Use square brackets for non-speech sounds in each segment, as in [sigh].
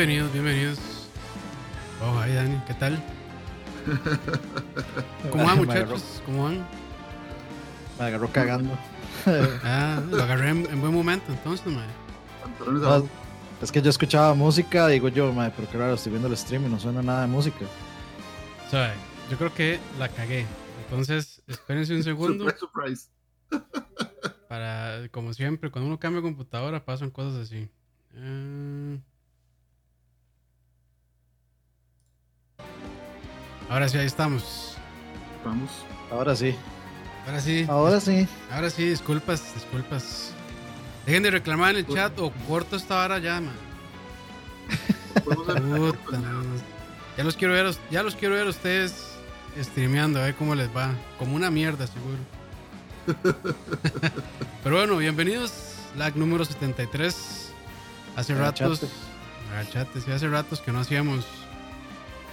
Bienvenidos, bienvenidos. Oh, ahí Dani, ¿qué tal? ¿Cómo van [laughs] muchachos? ¿Cómo van? Me agarró cagando. [laughs] ah, lo agarré en, buen momento entonces, mae. es que yo escuchaba música, digo yo, madre, pero claro, estoy viendo el stream y no suena nada de música. O sea, yo creo que la cagué. Entonces, espérense un segundo. surprise, Para, como siempre, cuando uno cambia computadora pasan cosas así. Ah. Ahora sí, ahí estamos. Vamos. Ahora sí. Ahora sí. Ahora sí. Ahora sí, disculpas, disculpas. Dejen de reclamar en el chat o corto esta hora ya, man. Ya los quiero ver, ya los quiero ver a ustedes streameando, a ver cómo les va. Como una mierda, seguro. [laughs] Pero bueno, bienvenidos. Lag número 73. Hace ratos. Agachate, sí, hace ratos que no hacíamos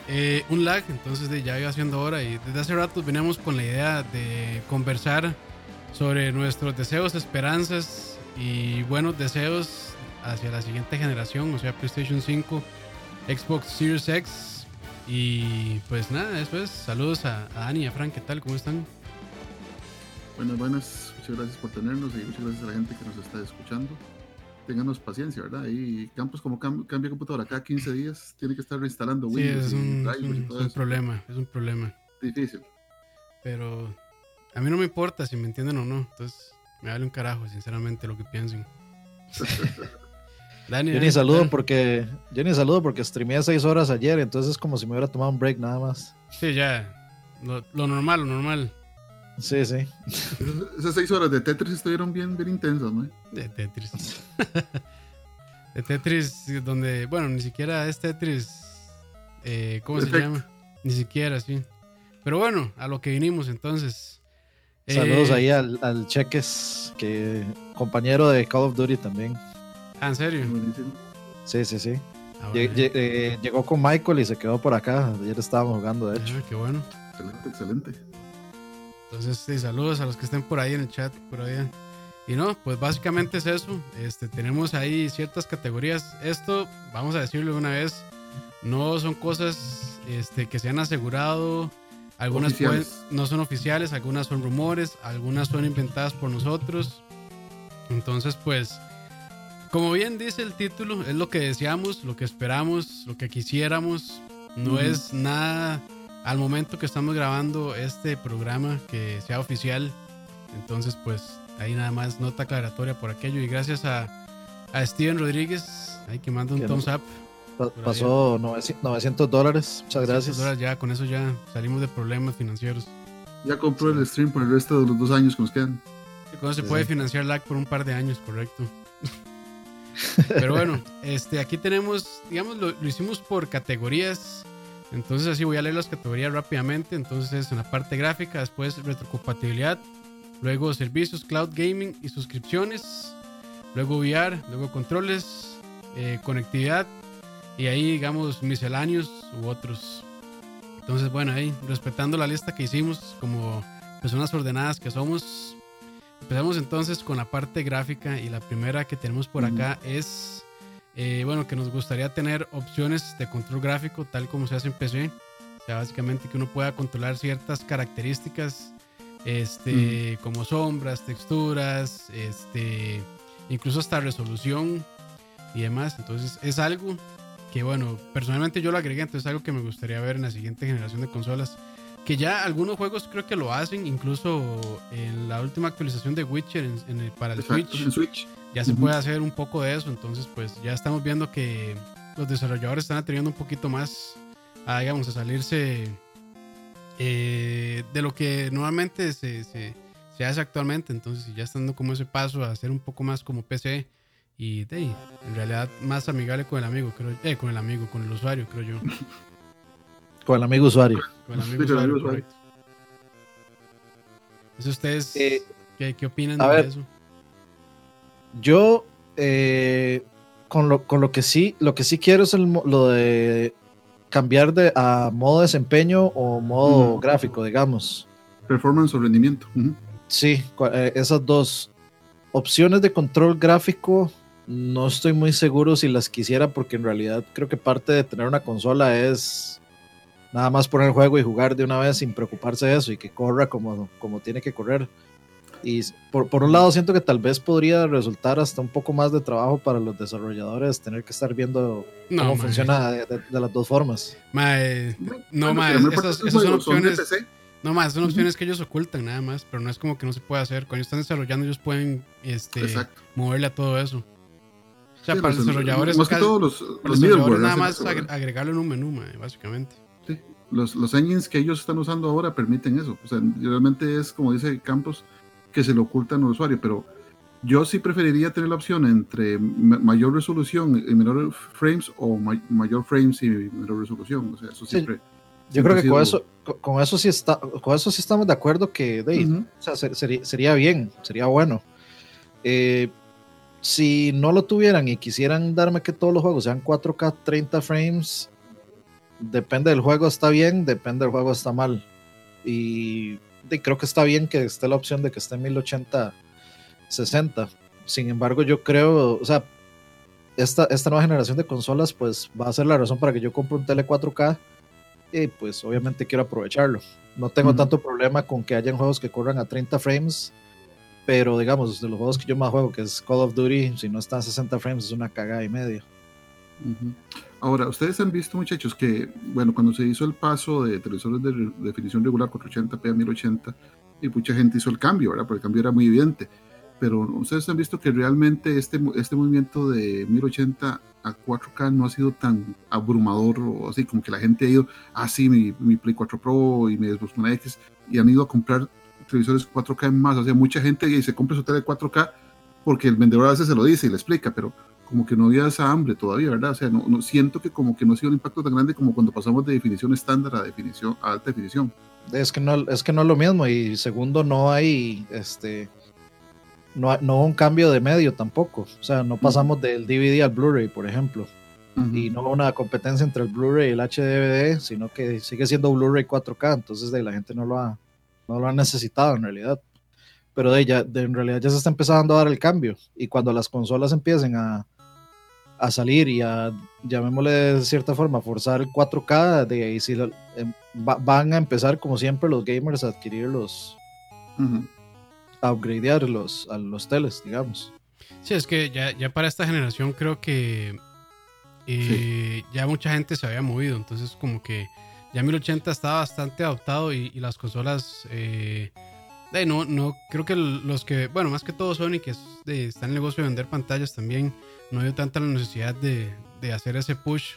eh, un lag, entonces ya iba haciendo hora y desde hace rato veníamos con la idea de conversar sobre nuestros deseos, esperanzas y buenos deseos hacia la siguiente generación, o sea, PlayStation 5, Xbox Series X. Y pues nada, eso es. Saludos a, Dani y a Frank, ¿qué tal? ¿Cómo están? Buenas, buenas. Muchas gracias por tenernos y muchas gracias a la gente que nos está escuchando ténganos paciencia, ¿verdad? Y Campos como cambia computadora cada 15 días, tiene que estar reinstalando Windows. Sí, es un, es un problema, es un problema. Difícil. Pero a mí no me importa si me entienden o no, entonces me vale un carajo, sinceramente, lo que piensen. [laughs] Dani, yo ni saludo porque yo ni saludo porque streameé 6 horas ayer, entonces es como si me hubiera tomado un break nada más. Sí, ya. lo normal, lo normal. Sí, sí. Esas seis horas de Tetris estuvieron bien, bien intensas, ¿no? De Tetris. [laughs] de Tetris, donde, bueno, ni siquiera es Tetris. Eh, ¿Cómo se llama? Ni siquiera, sí. Pero bueno, a lo que vinimos entonces. Saludos eh, ahí al, al, Cheques, que compañero de Call of Duty también. Ah, ¿en serio? Sí, sí, sí. Ah, eh, llegó con Michael y se quedó por acá. Ayer estábamos jugando, de hecho. Ah, qué bueno. Excelente, excelente. Entonces, sí, saludos a los que estén por ahí en el chat, por ahí. Y no, pues básicamente es eso. Este, tenemos ahí ciertas categorías. Esto, vamos a decirlo una vez, no son cosas este, que se han asegurado. Algunas no son oficiales, algunas son rumores, algunas son inventadas por nosotros. Entonces, pues, como bien dice el título, es lo que deseamos, lo que esperamos, lo que quisiéramos. No es nada al momento que estamos grabando este programa que sea oficial. Entonces, pues ahí nada más nota aclaratoria por aquello. Y gracias a, a Steven Rodríguez, ahí que manda un thumbs up. pasó 900 dólares. Muchas gracias. ya, con eso ya salimos de problemas financieros. Ya compró el stream por el resto de los dos años que nos quedan. Y se puede financiar LAC por un par de años, correcto. [laughs] Pero bueno, este, aquí tenemos, digamos, lo hicimos por categorías entonces así voy a leer las categorías rápidamente. Entonces en la parte gráfica, después retrocompatibilidad, luego servicios, cloud gaming y suscripciones, luego VR, luego controles, eh, conectividad y ahí digamos misceláneos u otros. Entonces bueno, ahí respetando la lista que hicimos como personas ordenadas que somos, empezamos entonces con la parte gráfica y la primera que tenemos por acá es eh, bueno, que nos gustaría tener opciones de control gráfico tal como se hace en PC. O sea, básicamente que uno pueda controlar ciertas características, este, como sombras, texturas, este, incluso hasta resolución y demás. Entonces es algo que, bueno, personalmente yo lo agregué, entonces es algo que me gustaría ver en la siguiente generación de consolas. Que ya algunos juegos creo que lo hacen, incluso en la última actualización de Witcher en, el, para el Switch ya se puede hacer un poco de eso. Entonces, pues ya estamos viendo que los desarrolladores están atreviendo un poquito más a, digamos, a salirse eh, de lo que normalmente se, se, se, hace actualmente. Entonces, ya están dando como ese paso a hacer un poco más como PC y de, en realidad más amigable con el amigo, creo, eh, con el amigo, con el usuario, creo yo. [laughs] Con el amigo usuario. Con el amigo usuario, correcto. ustedes, eh, ¿qué, ¿qué, opinan de eso? Yo, eh, con, lo, con lo que sí, lo que sí quiero es lo de cambiar de a modo desempeño o modo gráfico, digamos. Performance o rendimiento. Sí, eh, esas dos opciones de control gráfico no estoy muy seguro si las quisiera porque en realidad creo que parte de tener una consola es nada más poner el juego y jugar de una vez sin preocuparse de eso y que corra como, como tiene que correr. Y por, por un lado siento que tal vez podría resultar hasta un poco más de trabajo para los desarrolladores tener que estar viendo cómo funciona de, las dos formas. no, más esas, son opciones. No más, son opciones que ellos ocultan nada más, pero no es como que no se puede hacer. Cuando están desarrollando, ellos pueden este, moverle a todo eso. O sea, para los desarrolladores, más que todos los, los, nada más agregarlo en un menú, básicamente los, los engines que ellos están usando ahora permiten eso. O sea, realmente es, como dice Campos, que se lo ocultan al usuario, pero yo sí preferiría tener la opción entre mayor resolución y menor frames o mayor frames y menor resolución. O sea, eso siempre... yo creo que con eso, con eso sí está, con eso sí estamos de acuerdo que o sea, sería, sería, bien, sería bueno. Eh, si no lo tuvieran y quisieran darme que todos los juegos sean 4K 30 frames, depende del juego está bien, depende del juego está mal. Y, creo que está bien que esté la opción de que esté en 1080 60. Sin embargo, yo creo, o sea, esta, esta nueva generación de consolas pues va a ser la razón para que yo compre un tele 4K y pues obviamente quiero aprovecharlo. No tengo tanto problema con que hayan juegos que corran a 30 frames, pero digamos, de los juegos que yo más juego, que es Call of Duty, si no están a 60 frames es una cagada y media. Ahora, ustedes han visto, muchachos, que, bueno, cuando se hizo el paso de televisores de, definición regular 480p a 1080, y mucha gente hizo el cambio, ¿verdad? Porque el cambio era muy evidente. Pero ustedes han visto que realmente este, este movimiento de 1080 a 4K no ha sido tan abrumador o así, como que la gente ha ido, ah, sí, mi, mi Play 4 Pro y mi Xbox One X, y han ido a comprar televisores 4K más. O sea, mucha gente se compra su tele 4K porque el vendedor a veces se lo dice y le explica, pero como que no había esa hambre todavía, ¿verdad? O sea, no, no, siento que como que no ha sido un impacto tan grande como cuando pasamos de definición estándar a definición a alta definición. Es que no es que no es lo mismo y segundo no hay este no, no un cambio de medio tampoco, o sea, no pasamos del DVD al Blu-ray, por ejemplo. Y no una competencia entre el Blu-ray y el HDVD, sino que sigue siendo Blu-ray 4K, entonces de la gente no lo ha no lo ha necesitado en realidad pero de ella, de, en realidad ya se está empezando a dar el cambio. Y cuando las consolas empiecen a, a salir y a, llamémosle de cierta forma, forzar el 4K, de ahí sí em, van a empezar como siempre los gamers a adquirir los, a upgradear los, a los teles, digamos. Sí, es que ya, ya para esta generación creo que eh, ya mucha gente se había movido, entonces como que ya 1080 estaba bastante adoptado y, las consolas... Eh, no, no, creo que los que, bueno, más que todo Sony, que está en el negocio de vender pantallas también, no dio tanta la necesidad de, hacer ese push.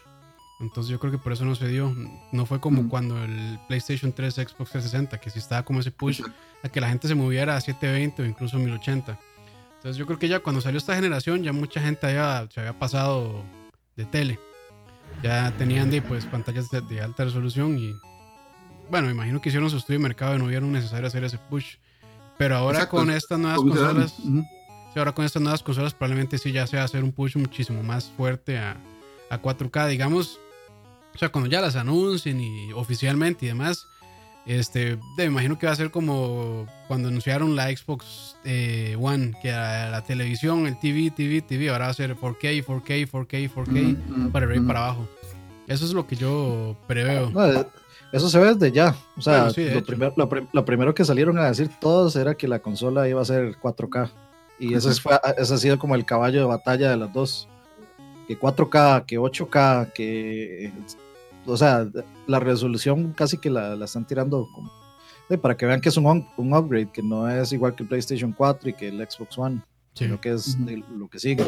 Entonces yo creo que por eso no se dio. No fue como mm. cuando el PlayStation 3, Xbox 360, que sí estaba como ese push a que la gente se moviera a 720 o incluso 1080. Entonces yo creo que ya cuando salió esta generación ya mucha gente se había pasado de tele. Ya tenían de, pues, pantallas de, alta resolución y bueno, me imagino que hicieron su estudio de mercado y no vieron necesario hacer ese push. Pero ahora con estas nuevas consolas, ahora con estas nuevas consolas probablemente sí ya se va a hacer un push muchísimo más fuerte a, a 4K, digamos. O sea, cuando ya las anuncien y oficialmente y demás, este, me imagino que va a ser como cuando anunciaron la Xbox eh, One, que a la televisión, el TV, TV, TV, ahora va a ser 4K, 4K, 4K, 4K, para arriba y para abajo. Eso es lo que yo preveo. Eso se ve desde ya. O sea, lo, lo, primero que salieron a decir todos era que la consola iba a ser 4K. Y ese, [laughs] fue, ese ha sido como el caballo de batalla de las dos. Que 4K, que 8K, que... O sea, la resolución casi que la, la están tirando como, para que vean que es un, un, upgrade, que no es igual que el PlayStation 4 y que el Xbox One, sino que es lo que sigue.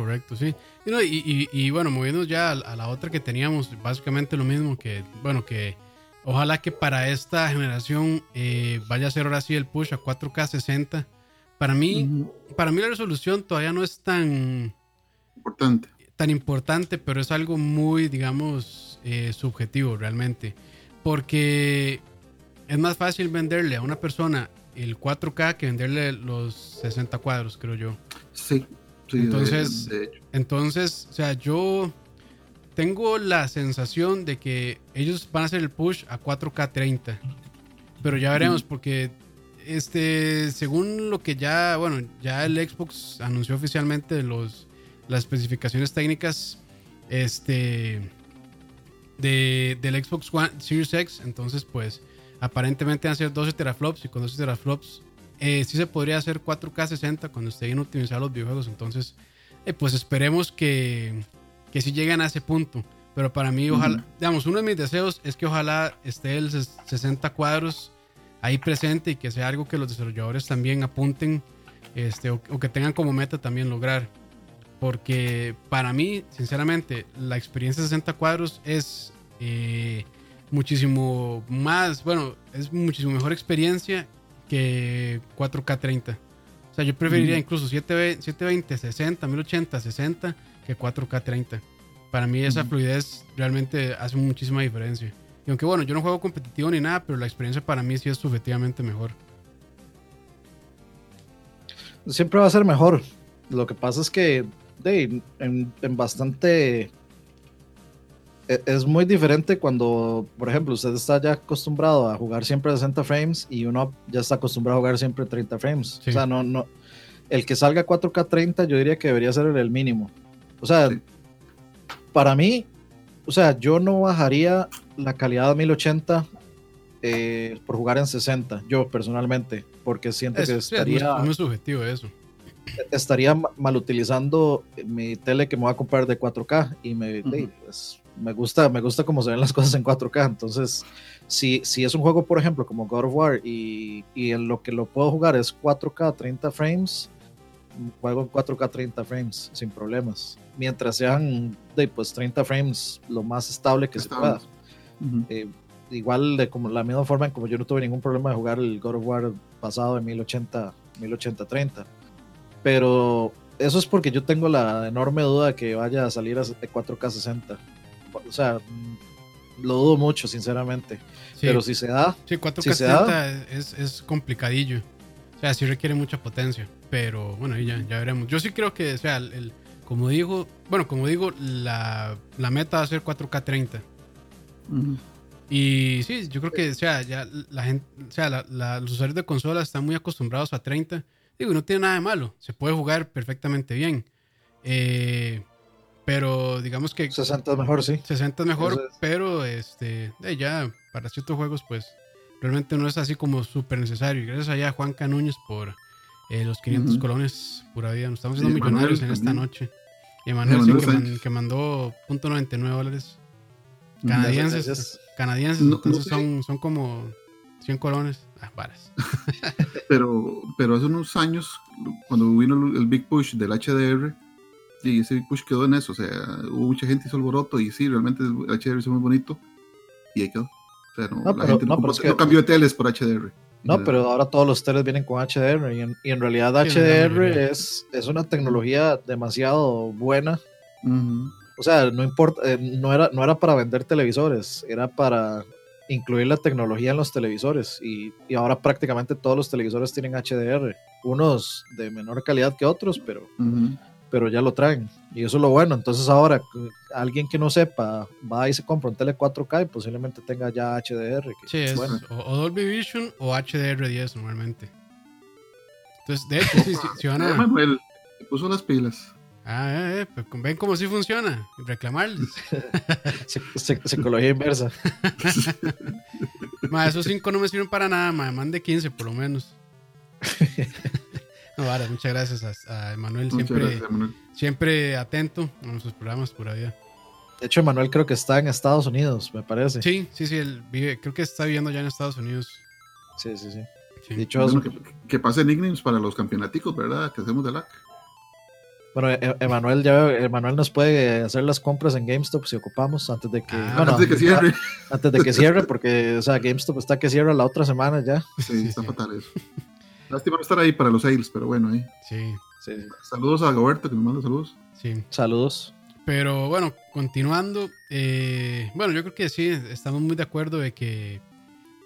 Correcto, sí. Y, y, y, bueno, moviéndonos ya a, la otra que teníamos, básicamente lo mismo que, bueno, que ojalá que para esta generación eh, vaya a ser ahora sí el push a 4K 60 para mí, para mí la resolución todavía no es tan importante. Tan importante, pero es algo muy, digamos, eh, subjetivo realmente. Porque es más fácil venderle a una persona el 4K que venderle los 60 cuadros, creo yo. Sí, sí. Entonces, entonces, o sea, yo tengo la sensación de que ellos van a hacer el push a 4K 30. Pero ya veremos, porque este, según lo que ya, bueno, ya el Xbox anunció oficialmente los, las especificaciones técnicas este, de, del Xbox One Series X, entonces pues aparentemente van a ser 12 teraflops y con 12 teraflops eh, sí se podría hacer 4K 60 cuando estén optimizados los videojuegos, entonces eh, pues esperemos que, que sí lleguen a ese punto. Pero para mí, ojalá, digamos, uno de mis deseos es que ojalá esté el 60 cuadros ahí presente y que sea algo que los desarrolladores también apunten este, o, que tengan como meta también lograr. Porque para mí, sinceramente, la experiencia de 60 cuadros es eh, muchísimo más, bueno, es muchísimo mejor experiencia que 4K 30. O sea, yo preferiría incluso 720, 60, 1080, 60 que 4K 30. Para mí esa fluidez realmente hace muchísima diferencia. Y aunque bueno, yo no juego competitivo ni nada, pero la experiencia para mí sí es subjetivamente mejor. Siempre va a ser mejor. Lo que pasa es que en, bastante... E, es muy diferente cuando, por ejemplo, usted está ya acostumbrado a jugar siempre a 60 frames y uno ya está acostumbrado a jugar siempre 30 frames. O sea, no, no, el que salga 4K 30 yo diría que debería ser el mínimo. O sea, para mí, o sea, yo no bajaría la calidad de 1080 eh, por jugar en 60, yo personalmente, porque siento que estaría... muy, subjetivo eso. Estaría mal utilizando mi tele que me voy a comprar de 4K y me, pues, me gusta me gusta cómo se ven las cosas en 4K, entonces si, si es un juego, por ejemplo, como God of War y, y en lo que lo puedo jugar es 4K 30 frames, juego en 4K 30 frames sin problemas. Mientras sean de pues 30 frames lo más estable que se pueda. Eh, igual de como la misma forma en como yo no tuve ningún problema de jugar el God of War pasado de 1080 1080 30. Pero eso es porque yo tengo la enorme duda de que vaya a salir a 4K 60. O sea, lo dudo mucho, sinceramente. Pero si se da. Sí, 4K 60 es, es complicadillo. O sea, sí requiere mucha potencia. Pero bueno, ya, ya veremos. Yo sí creo que, o sea, el, como digo, bueno, como digo, la, la meta va a ser 4K 30. Y sí, yo creo que, o sea, ya la gente, o sea, la, los usuarios de consolas están muy acostumbrados a 30. Digo, no tiene nada de malo. Se puede jugar perfectamente bien. Eh, pero digamos que 60 es mejor, sí. 60 es mejor, pero este, ya para ciertos juegos, pues realmente no es así como súper necesario. Y gracias a Juan Canúñez por eh, los 500 colones pura vida. Nos estamos haciendo millonarios en esta noche. Y Emanuel, que, mandó .99 dólares canadienses. Canadienses, entonces son, son como 100 colones. Ah, varas. [laughs] pero, pero hace unos años, cuando vino el, Big Push del HDR, y ese Big Push quedó en eso. O sea, hubo mucha gente hizo alboroto y sí, realmente el HDR es muy bonito. Y ahí quedó. O sea, no, la gente no, cambió de teles por HDR. No, pero ahora todos los teles vienen con HDR y en, realidad HDR es, es una tecnología demasiado buena. O sea, no importa, eh, no, era, no era para vender televisores, era para incluir la tecnología en los televisores y, y, ahora prácticamente todos los televisores tienen HDR, unos de menor calidad que otros, pero pero ya lo traen. Y eso es lo bueno. Entonces ahora alguien que no sepa va y se compra un tele 4K y posiblemente tenga ya HDR. sí, es bueno. o, Dolby Vision o HDR10 normalmente. Entonces, de hecho, sí, si van a... Manuel, puso las pilas. Ah, eh, eh, pues ven cómo sí funciona. Reclamarles. [laughs] Psicología inversa. [laughs] ma, esos 5 no me sirven para nada, ma. Mande 15 por lo menos [laughs] muchas gracias a, Emanuel, siempre, siempre atento a nuestros programas por vida. De hecho, Emanuel creo que está en Estados Unidos, me parece. Sí, sí, sí, él vive, creo que está viviendo ya en Estados Unidos. Sí, sí, sí. que, que pasen nicknames para los campeonaticos, ¿verdad? Que hacemos de LAC. Bueno, e, Emanuel ya Emanuel nos puede hacer las compras en GameStop si ocupamos antes de que ah, antes de que cierre. Antes de que cierre, porque o sea, GameStop está que cierra la otra semana ya. Sí, [laughs] está fatal eso. Lástima no estar ahí para los sales, pero bueno, ahí. Sí. Saludos a Goberto, que nos manda saludos. Sí. Saludos. Pero bueno, continuando, eh, bueno, yo creo que sí, estamos muy de acuerdo de que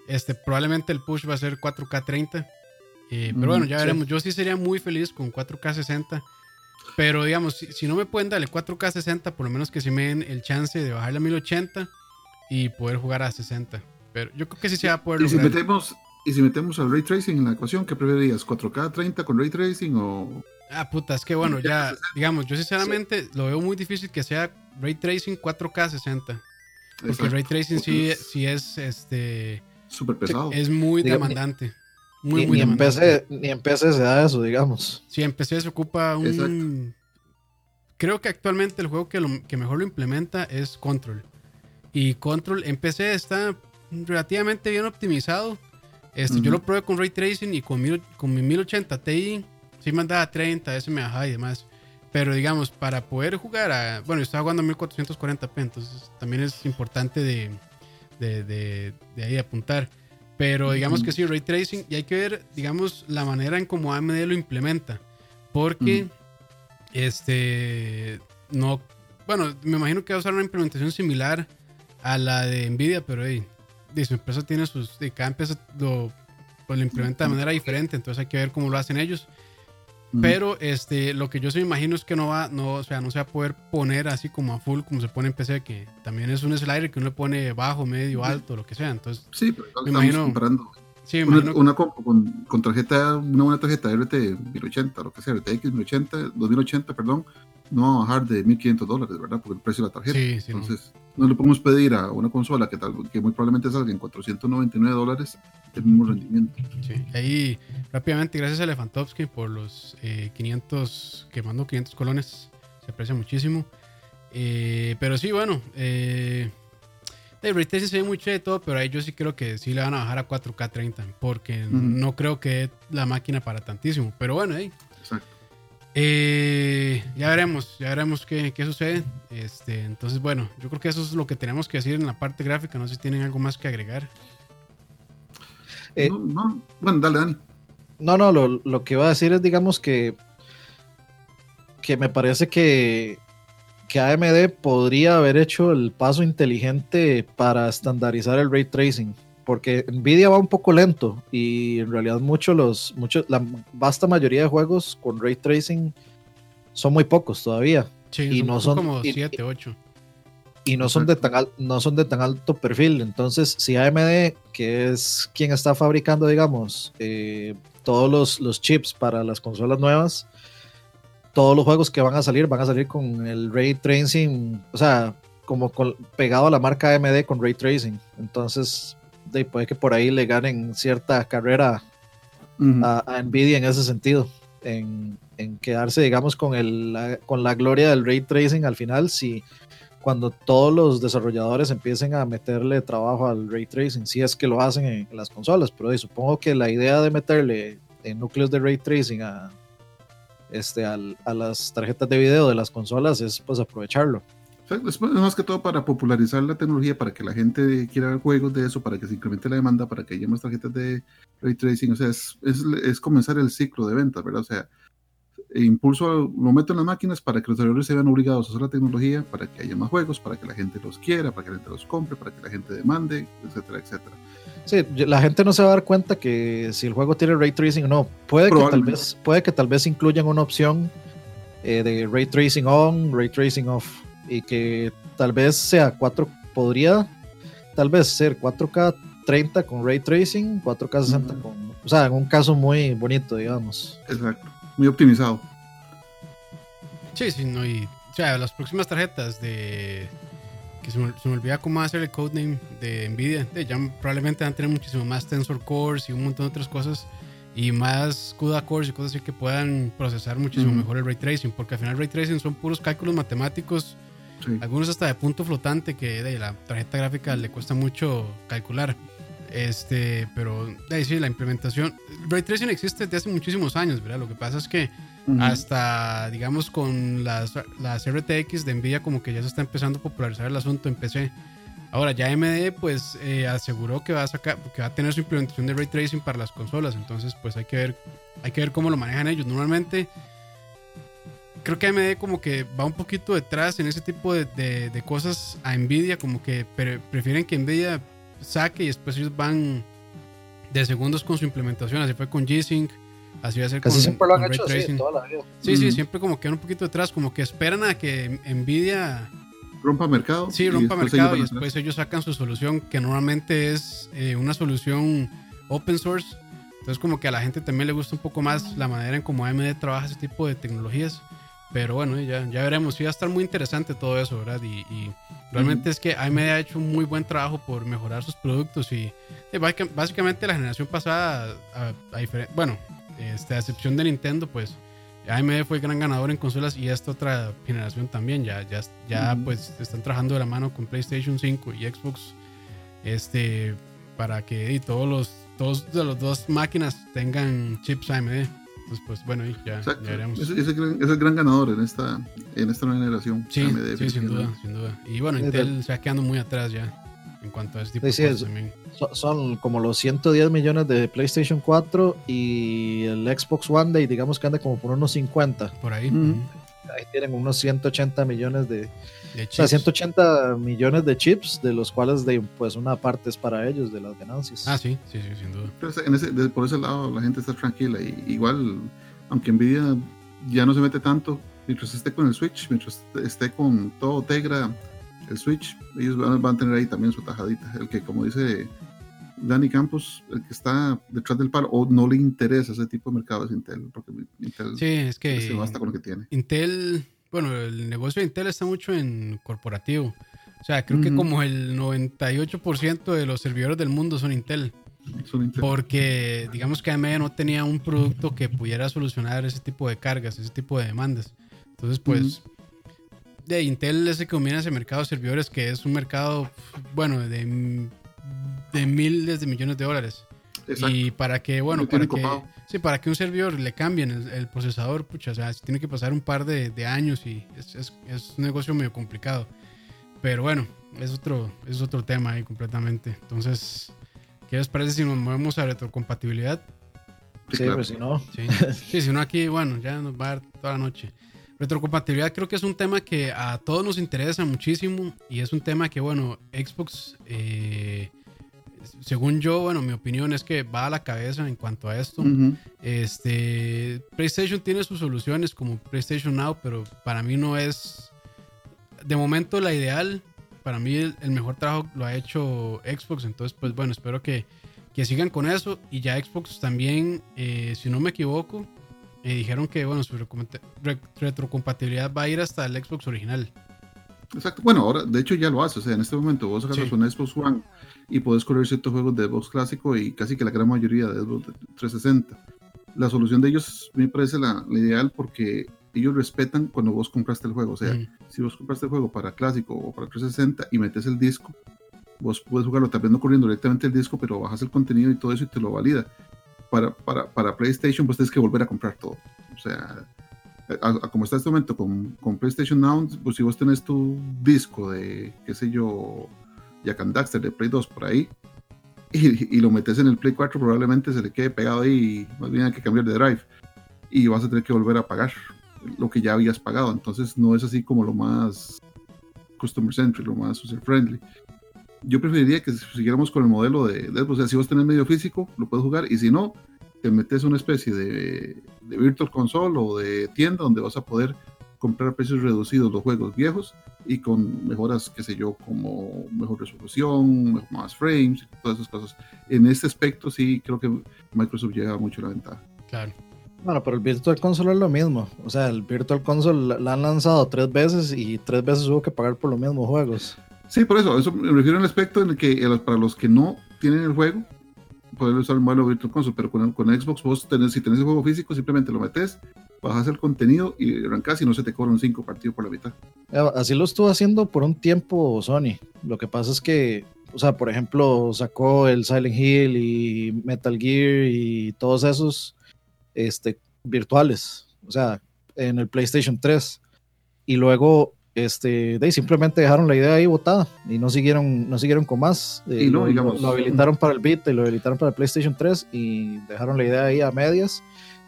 este, probablemente el push va a ser 4K 30. Eh, pero bueno, ya veremos. Yo sí sería muy feliz con 4K 60. Pero digamos, si, no me pueden darle 4K 60, por lo menos que si me den el chance de bajarle a 1080 y poder jugar a 60. Pero yo creo que sí se va a poder y Si metemos Y si metemos al ray tracing en la ecuación, ¿qué preferirías? ¿4K 30 con ray tracing o.? Ah, puta, es que bueno, ya, digamos, yo sinceramente lo veo muy difícil que sea ray tracing 4K 60. Porque ray tracing sí, sí es este. Súper pesado. Es muy demandante. Muy, ni, muy ni en demandante. PC, ni en PC se da eso, digamos. Sí, en PC se ocupa un. Exacto. Creo que actualmente el juego que, lo, que mejor lo implementa es Control. Y Control en PC está relativamente bien optimizado. Este, Yo lo probé con Ray Tracing y con, mil- con mi 1080 Ti. Sí me andaba 30, ese me bajaba y demás. Pero digamos, para poder jugar a. Bueno, yo estaba jugando a 1440p, entonces también es importante de, de, de- de ahí apuntar. Pero digamos que sí, Ray Tracing, y hay que ver, digamos, la manera en cómo AMD lo implementa. Porque, este, no. Bueno, me imagino que va a usar una implementación similar a la de Nvidia, pero hey, de su empresa tiene sus. de cada empresa lo, pues, lo implementa de manera diferente, entonces hay que ver cómo lo hacen ellos. Pero este, lo que yo sí me imagino es que no va, no, o sea, no se va a poder poner así como a full como se pone en PC, que también es un slider que uno le pone bajo, medio, alto, lo que sea. Entonces, Sí, pero me estamos imagino- comparando. sí, me Una, imagino. una compu con, con tarjeta, una buena tarjeta RT 1080, lo que sea, RTX 1080, 2080, perdón, no va a bajar de 1500 dólares, ¿verdad? Por el precio de la tarjeta. Sí, sí, no. Entonces, no. le podemos pedir a una consola que, tal, que muy probablemente salga en 499 dólares el mismo rendimiento. Sí. Ahí rápidamente, gracias a Elefantovsky por los eh, 500, que mandó 500 colones. Se aprecia muchísimo. Eh, pero sí, bueno, eh, el Ray se ve muy chévere todo, pero ahí yo sí creo que sí le van a bajar a 4K 30, porque no creo que la máquina para tantísimo. Pero bueno, ahí. Exacto. Eh, ya veremos, ya veremos qué, qué sucede. Este, entonces, bueno, yo creo que eso es lo que tenemos que decir en la parte gráfica. No sé si tienen algo más que agregar. Eh, no, no. Bueno, dale, Dani. No, no, lo, lo que iba a decir es, digamos, que, que me parece que, que AMD podría haber hecho el paso inteligente para estandarizar el ray tracing, porque Nvidia va un poco lento y en realidad muchos los, muchos, la vasta mayoría de juegos con ray tracing son muy pocos todavía Sí, Y son, no son como y- 7, 8. y no son, de tan al- no son de tan alto perfil. Entonces, si AMD, que es quien está fabricando, digamos, eh, todos los, los chips para las consolas nuevas, todos los juegos que van a salir van a salir con el ray tracing, o sea, como con- pegado a la marca AMD con ray tracing. Entonces, de, puede que por ahí le ganen cierta carrera a, a Nvidia en ese sentido, en, en quedarse, digamos, con, el, la, con la gloria del ray tracing al final, si cuando todos los desarrolladores empiecen a meterle trabajo al ray tracing, si es que lo hacen en, en las consolas, pero supongo que la idea de meterle eh, núcleos de ray tracing a, este, al- a las tarjetas de video de las consolas es pues aprovecharlo. Es más que todo para popularizar la tecnología, para que la gente quiera ver juegos de eso, para que se incremente la demanda, para que haya más tarjetas de ray tracing. O sea, es, es, es comenzar el ciclo de ventas, ¿verdad? O sea, e impulso lo meto en las máquinas para que los desarrolladores se vean obligados a usar la tecnología, para que haya más juegos, para que la gente los quiera, para que la gente los compre, para que la gente demande, etcétera, etcétera. Sí, la gente no se va a dar cuenta que si el juego tiene ray tracing o no. Puede que tal vez, puede que tal vez incluyan una opción eh, de ray tracing on, ray tracing off. Y que tal vez sea 4, podría tal vez ser 4K 30 con ray tracing, 4K 60 Ujú. con. O sea, en un caso muy bonito, digamos. Exacto. Muy optimizado. Sí, sí, no, y. O sea, las próximas tarjetas de. Que se me, se me olvida cómo hacer el codename de Nvidia. de- ya probablemente van a tener muchísimo más Tensor Cores y un montón de otras cosas. Y más CUDA Cores y cosas así que puedan procesar muchísimo mejor el ray tracing. Porque al final, ray tracing son puros cálculos matemáticos. Sí. Algunos hasta de punto flotante que de la tarjeta gráfica le cuesta mucho calcular. Este, pero de ahí sí, la implementación. Ray tracing existe desde hace muchísimos años, ¿verdad? Lo que pasa es que hasta, digamos, con las, las RTX de Nvidia, como que ya se está empezando a popularizar el asunto en PC. Ahora, ya AMD, pues, eh, aseguró que va a sacar, que va a tener su implementación de ray tracing para las consolas. Entonces, pues, hay que ver, hay que ver cómo lo manejan ellos. Normalmente, creo que AMD como que va un poquito detrás en ese tipo de, de- de cosas a Nvidia, como que pre- prefieren que Nvidia saque y después ellos van de segundos con su implementación. Así fue con G-Sync, así va a ser Casi con, siempre lo han con Ray hecho así, Tracing. toda la vida. Sí, sí, siempre como quedan un poquito detrás, como que esperan a que Nvidia Rompa mercado. sí rompa mercado y después ellos sacan su solución, que normalmente es eh, una solución open source. Entonces como que a la gente también le gusta un poco más la manera en cómo AMD trabaja ese tipo de tecnologías. Pero bueno, ya, ya veremos. Sí va a estar muy interesante todo eso, ¿verdad? Y, realmente es que AMD ha hecho un muy buen trabajo por mejorar sus productos y, básicamente la generación pasada, a, bueno, este, a excepción de Nintendo, pues AMD fue el gran ganador en consolas y esta otra generación también. Ya, ya, ya pues están trabajando de la mano con PlayStation 5 y Xbox este, para que todos los, todos de las dos máquinas tengan chips AMD. Entonces, pues bueno, ya, ya veremos. Es, es, el gran, ganador en esta, en esta nueva generación. Sí, sí sin duda, sin duda. Y bueno, Intel se va quedando muy atrás ya en cuanto a este tipo de cosas también. Son como los 110 millones de PlayStation 4 y el Xbox One Day, digamos que anda como por unos 50. Por ahí. Ahí tienen unos 180 millones de, o sea, 180 millones de chips, de los cuales de, pues una parte es para ellos, de las ganancias. Ah, sí, sí, sí, sin duda. Pero por ese lado la gente está tranquila. Y, igual, aunque Nvidia ya no se mete tanto, mientras esté con el Switch, mientras esté con todo Tegra, el Switch, ellos van, a tener ahí también su tajadita. El que, como dice Danny Campos, el que está detrás del palo, o no le interesa ese tipo de mercado es Intel, porque Intel sí, es que se basta con lo que tiene. Intel bueno, el negocio de Intel está mucho en corporativo. O sea, creo que como el 98% de los servidores del mundo son Intel. Porque digamos que AMD no tenía un producto que pudiera solucionar ese tipo de cargas, ese tipo de demandas. Entonces, pues, de Intel es el que domina ese mercado de servidores, que es un mercado, bueno, de, de miles de millones de dólares. Y para que, bueno, para que, sí, para que un servidor le cambien el, procesador, pucha, o sea, tiene que pasar un par de, años y es, es, es, un negocio medio complicado. Pero bueno, es otro, es otro tema ahí completamente. Entonces, ¿qué les parece si nos movemos a retrocompatibilidad? Sí, pues si no. Sí. si no aquí, bueno, ya nos va a dar toda la noche. Retrocompatibilidad creo que es un tema que a todos nos interesa muchísimo y es un tema que, bueno, Xbox eh, según yo, bueno, mi opinión es que va a la cabeza en cuanto a esto. Este, PlayStation tiene sus soluciones como PlayStation Now, pero para mí no es, de momento la ideal. Para mí el, mejor trabajo lo ha hecho Xbox, entonces pues bueno, espero que, que sigan con eso. Y ya Xbox también, eh, si no me equivoco, eh, dijeron que bueno, su retrocompatibilidad va a ir hasta el Xbox original. Exacto. Bueno, ahora, de hecho ya lo hace. O sea, en este momento vos sacas un Xbox One y puedes correr ciertos juegos de Xbox clásico y casi que la gran mayoría de Xbox 360. La solución de ellos me parece la, ideal porque ellos respetan cuando vos compraste el juego. O sea, si vos compraste el juego para clásico o para 360 y metes el disco, vos puedes jugarlo también no corriendo directamente el disco, pero bajas el contenido y todo eso y te lo valida. Para, para, para PlayStation, pues tienes que volver a comprar todo. O sea, como está este momento con, con, PlayStation Now, pues si vos tenés tu disco de, qué sé yo, Jack and Daxter de Play 2 por ahí, y, lo metes en el Play 4, probablemente se le quede pegado ahí más bien hay que cambiar de drive. Y vas a tener que volver a pagar lo que ya habías pagado. Entonces no es así como lo más customer centric, lo más user friendly. Yo preferiría que siguiéramos con el modelo de, de o sea, si vos tenés medio físico, lo puedes jugar, y si no, te metes una especie de, de Virtual Console o de tienda donde vas a poder comprar a precios reducidos los juegos viejos y con mejoras, qué sé yo, como mejor resolución, más frames, todas esas cosas. En este aspecto sí creo que Microsoft lleva mucho la ventaja. Claro. Bueno, pero el Virtual Console es lo mismo. O sea, el Virtual Console la han lanzado tres veces y tres veces hubo que pagar por los mismos juegos. Sí, por eso, eso me refiero al aspecto en el que para los que no tienen el juego, poder usar el modelo Virtual Console, pero con, con Xbox vos tenés, si tenés el juego físico, simplemente lo metes, bajas el contenido y arrancas y no se te cobran cinco partidos por la mitad. Así lo estuvo haciendo por un tiempo Sony. Lo que pasa es que, o sea, por ejemplo, sacó el Silent Hill y Metal Gear y todos esos este, virtuales, o sea, en el PlayStation 3. Y luego este, de, simplemente dejaron la idea ahí botada y no siguieron, no siguieron con más. Eh, y lo, habilitaron para el Vita y lo habilitaron para el PlayStation 3 y dejaron la idea ahí a medias.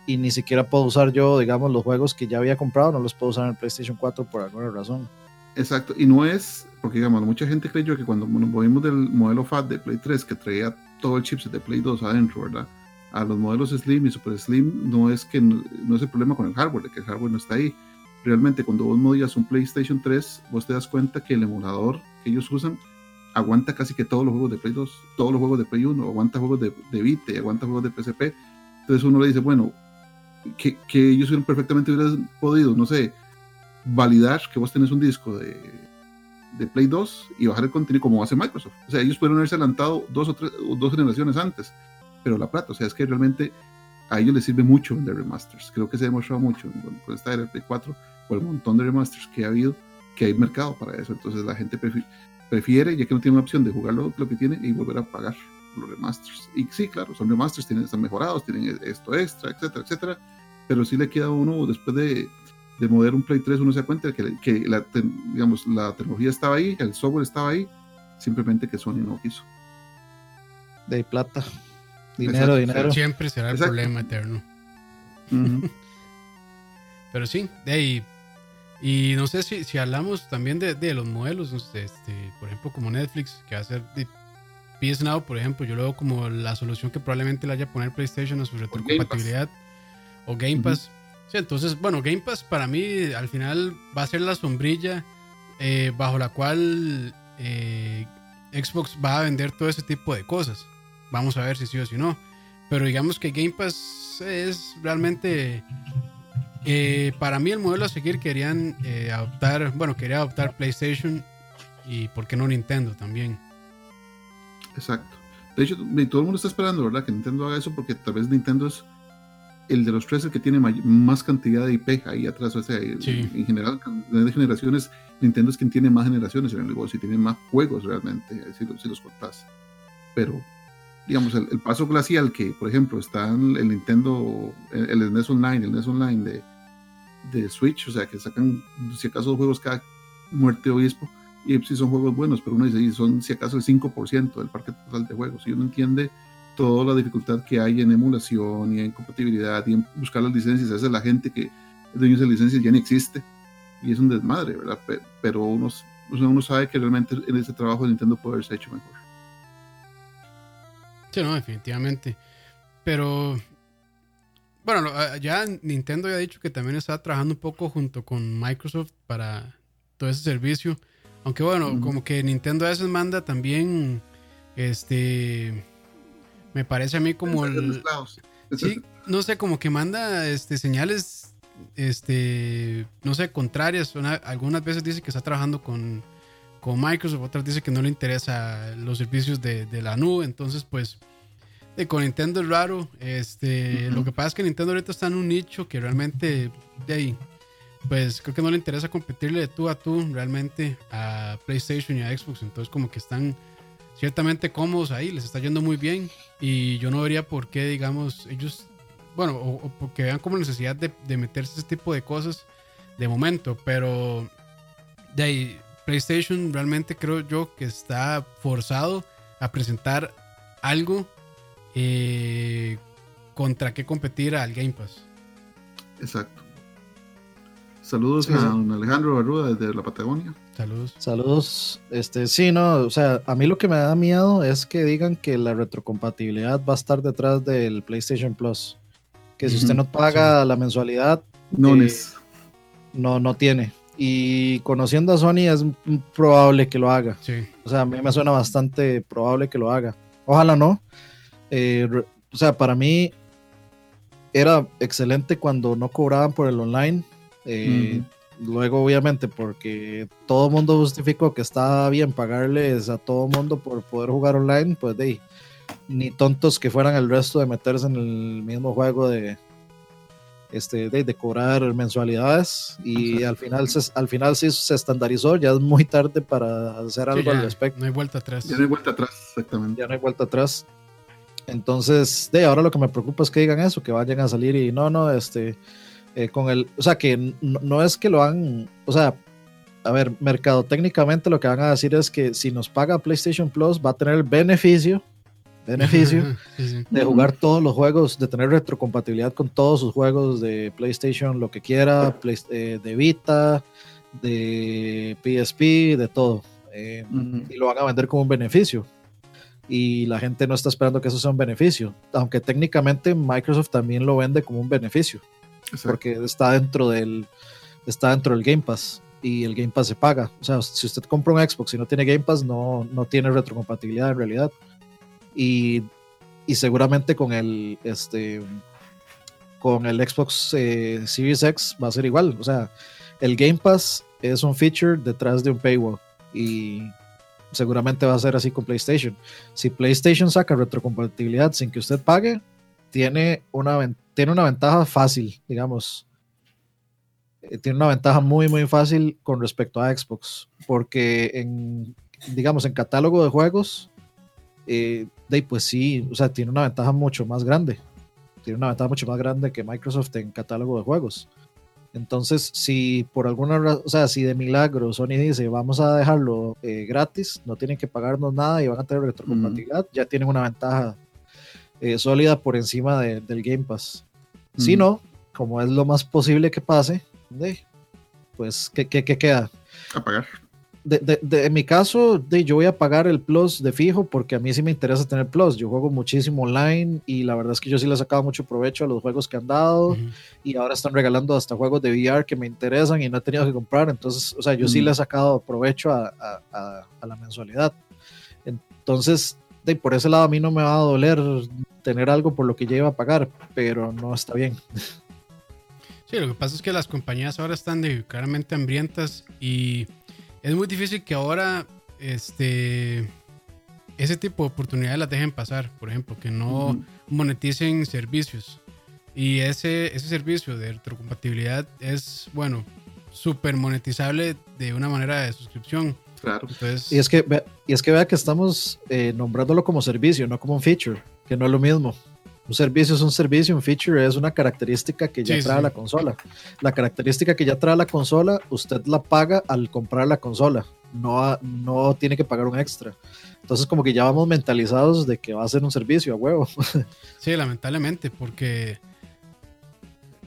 Y ni siquiera puedo usar yo, digamos, los juegos que ya había comprado, no los puedo usar en el PlayStation 4 por alguna razón. Exacto, y no es, porque digamos, mucha gente creyó que cuando nos movimos del modelo FAT de Play 3, que traía todo el chipset de Play 2 adentro, ¿verdad? A los modelos Slim y Super Slim, no es que no, no es el problema con el hardware, de que el hardware no está ahí, realmente cuando vos modías un PlayStation 3, vos te das cuenta que el emulador que ellos usan aguanta casi que todos los juegos de Play 2, todos los juegos de Play 1, aguanta juegos de, de Vita, aguanta juegos de PSP. Entonces uno le dice, bueno, que, que ellos perfectamente hubieran podido, no sé, validar que vos tenés un disco de, de Play 2 y bajar el contenido como hace Microsoft. O sea, ellos pudieron haberse adelantado dos o tres o dos generaciones antes, pero la plata, o sea, es que realmente a ellos les sirve mucho vender remasters. Creo que se ha demostrado mucho con esta era Play 4 por el montón de remasters que ha habido, que hay mercado para eso. Entonces la gente prefiere, ya que no tiene una opción de jugar lo, que tiene y volver a pagar los remasters. Y sí, claro, son remasters, tienen, están mejorados, tienen esto extra, etcétera, etcétera. Pero sí le queda a uno después de, de mover un Play 3, uno se da cuenta que, que la, digamos, la tecnología estaba ahí, el software estaba ahí, simplemente que Sony no quiso. De plata. Dinero, dinero. Siempre será el problema eterno. [laughs] Pero sí, de ahí. Y no sé si, si hablamos también de, de los modelos, este, por ejemplo, como Netflix, que va a ser de PS Now, por ejemplo, yo lo veo como la solución que probablemente le haya a poner PlayStation a su retrocompatibilidad o Game Pass. Sí, entonces, bueno, Game Pass para mí al final va a ser la sombrilla eh, bajo la cual eh, Xbox va a vender todo ese tipo de cosas. Vamos a ver si sí o si no. Pero digamos que Game Pass es realmente eh, para mí el modelo a seguir querían eh, adoptar, bueno, quería adoptar PlayStation y por qué no Nintendo también. Exacto. De hecho, todo el mundo está esperando, ¿verdad? Que Nintendo haga eso porque tal vez Nintendo es el de los tres el que tiene más cantidad de IP ahí atrás. O sea, en general, de generaciones, Nintendo es quien tiene más generaciones en el negocio y tiene más juegos realmente, si, si los contás. Pero digamos, el, paso glacial que, por ejemplo, está en el Nintendo, el, el NES Online, el NES Online de, de Switch, o sea, que sacan, si acaso, dos juegos cada muerte obispo, y si son juegos buenos, pero uno dice, son si acaso el 5% del parque total de juegos, y uno entiende toda la dificultad que hay en emulación y en compatibilidad y en buscar las licencias, a veces la gente que es dueño de licencias ya no existe, y es un desmadre, ¿verdad? Pero uno, uno sabe que realmente en ese trabajo de Nintendo puede haberse hecho mejor. Sí, no, definitivamente. Pero bueno, ah, ya Nintendo ya ha dicho que también está trabajando un poco junto con Microsoft para todo ese servicio. Aunque bueno, como que Nintendo a veces manda también, este, me parece a mí como el, sí, no sé, como que manda, este, señales, este, no sé, contrarias. algunas veces dice que está trabajando con, con Microsoft, otras dice que no le interesa los servicios de, de la nube. Entonces, pues con Nintendo es raro. Este, Lo que pasa es que Nintendo ahorita está en un nicho que realmente, de ahí, pues creo que no le interesa competirle de tú a tú realmente a PlayStation y a Xbox. Entonces, como que están ciertamente cómodos ahí, les está yendo muy bien. Y yo no vería por qué, digamos, ellos, bueno, o, porque vean como necesidad de, de meterse ese tipo de cosas de momento. Pero de ahí, PlayStation realmente creo yo que está forzado a presentar algo eh, contra qué competir al Game Pass. Exacto. Saludos a don Alejandro Barruda desde la Patagonia. Saludos. Saludos. Este, sí, no, o sea, a mí lo que me da miedo es que digan que la retrocompatibilidad va a estar detrás del PlayStation Plus. Que si usted no paga la mensualidad, no, eh, no, no tiene. Y conociendo a Sony es probable que lo haga. O sea, a mí me suena bastante probable que lo haga. Ojalá no, eh, o sea, para mí era excelente cuando no cobraban por el online. Eh, luego, obviamente, porque todo el mundo justificó que estaba bien pagarles a todo mundo por poder jugar online, pues de ni tontos que fueran el resto de meterse en el mismo juego de, este, de, cobrar mensualidades y al final, se, al final sí se estandarizó, ya es muy tarde para hacer algo al respecto. No hay vuelta atrás. Ya no hay vuelta atrás, exactamente. Ya no hay vuelta atrás. Entonces, de ahora lo que me preocupa es que digan eso, que vayan a salir y no, no, este, eh, con el, o sea, que no, es que lo han, o sea, a ver, mercado técnicamente lo que van a decir es que si nos paga PlayStation Plus va a tener el beneficio, beneficio [laughs] de jugar todos los juegos, de tener retrocompatibilidad con todos sus juegos de PlayStation, lo que quiera, eh, de Vita, de PSP, de todo. Eh, y lo van a vender como un beneficio. Y la gente no está esperando que eso sea un beneficio, aunque técnicamente Microsoft también lo vende como un beneficio, porque está dentro del está dentro del Game Pass. y el Game Pass se paga. O sea, si usted compra un Xbox y no tiene Game Pass, no, no tiene retrocompatibilidad en realidad. Y, y seguramente con el, este, con el Xbox eh, Series X va a ser igual. O sea, el Game Pass es un feature detrás de un paywall y seguramente va a ser así con PlayStation. Si PlayStation saca retrocompatibilidad sin que usted pague, tiene una, tiene una ventaja fácil, digamos. Eh, tiene una ventaja muy, muy fácil con respecto a Xbox, porque en, digamos, en catálogo de juegos, eh, pues sí, o sea, tiene una ventaja mucho más grande. Tiene una ventaja mucho más grande que Microsoft en catálogo de juegos. Entonces, si por alguna razón, o sea, si de milagro Sony dice vamos a dejarlo eh, gratis, no tienen que pagarnos nada y van a tener retrocompatibilidad, ya tienen una ventaja eh, sólida por encima del Game Pass. Si no, como es lo más posible que pase, pues, ¿qué, qué, qué queda? A pagar en mi caso, de, yo voy a pagar el Plus de fijo porque a mí sí me interesa tener Plus. Yo juego muchísimo online y la verdad es que yo sí le he sacado mucho provecho a los juegos que han dado y ahora están regalando hasta juegos de VR que me interesan y no he tenido que comprar. Entonces, o sea, yo sí le he sacado provecho a, la mensualidad. Entonces, de, por ese lado a mí no me va a doler tener algo por lo que ya iba a pagar, pero no está bien. Sí, lo que pasa es que las compañías ahora están de, claramente hambrientas y es muy difícil que ahora este, ese tipo de oportunidades las dejen pasar. Por ejemplo, que no moneticen servicios. Y ese, ese servicio de retrocompatibilidad es, bueno, súper monetizable de una manera de suscripción. Claro. y, es que, y es que vea que estamos eh, nombrándolo como servicio, no como un feature, que no es lo mismo. Un servicio es un servicio, un feature es una característica que ya trae la consola. La característica que ya trae la consola, usted la paga al comprar la consola, no, no tiene que pagar un extra. Entonces como que ya vamos mentalizados de que va a ser un servicio a huevo. [laughs] Sí, lamentablemente, porque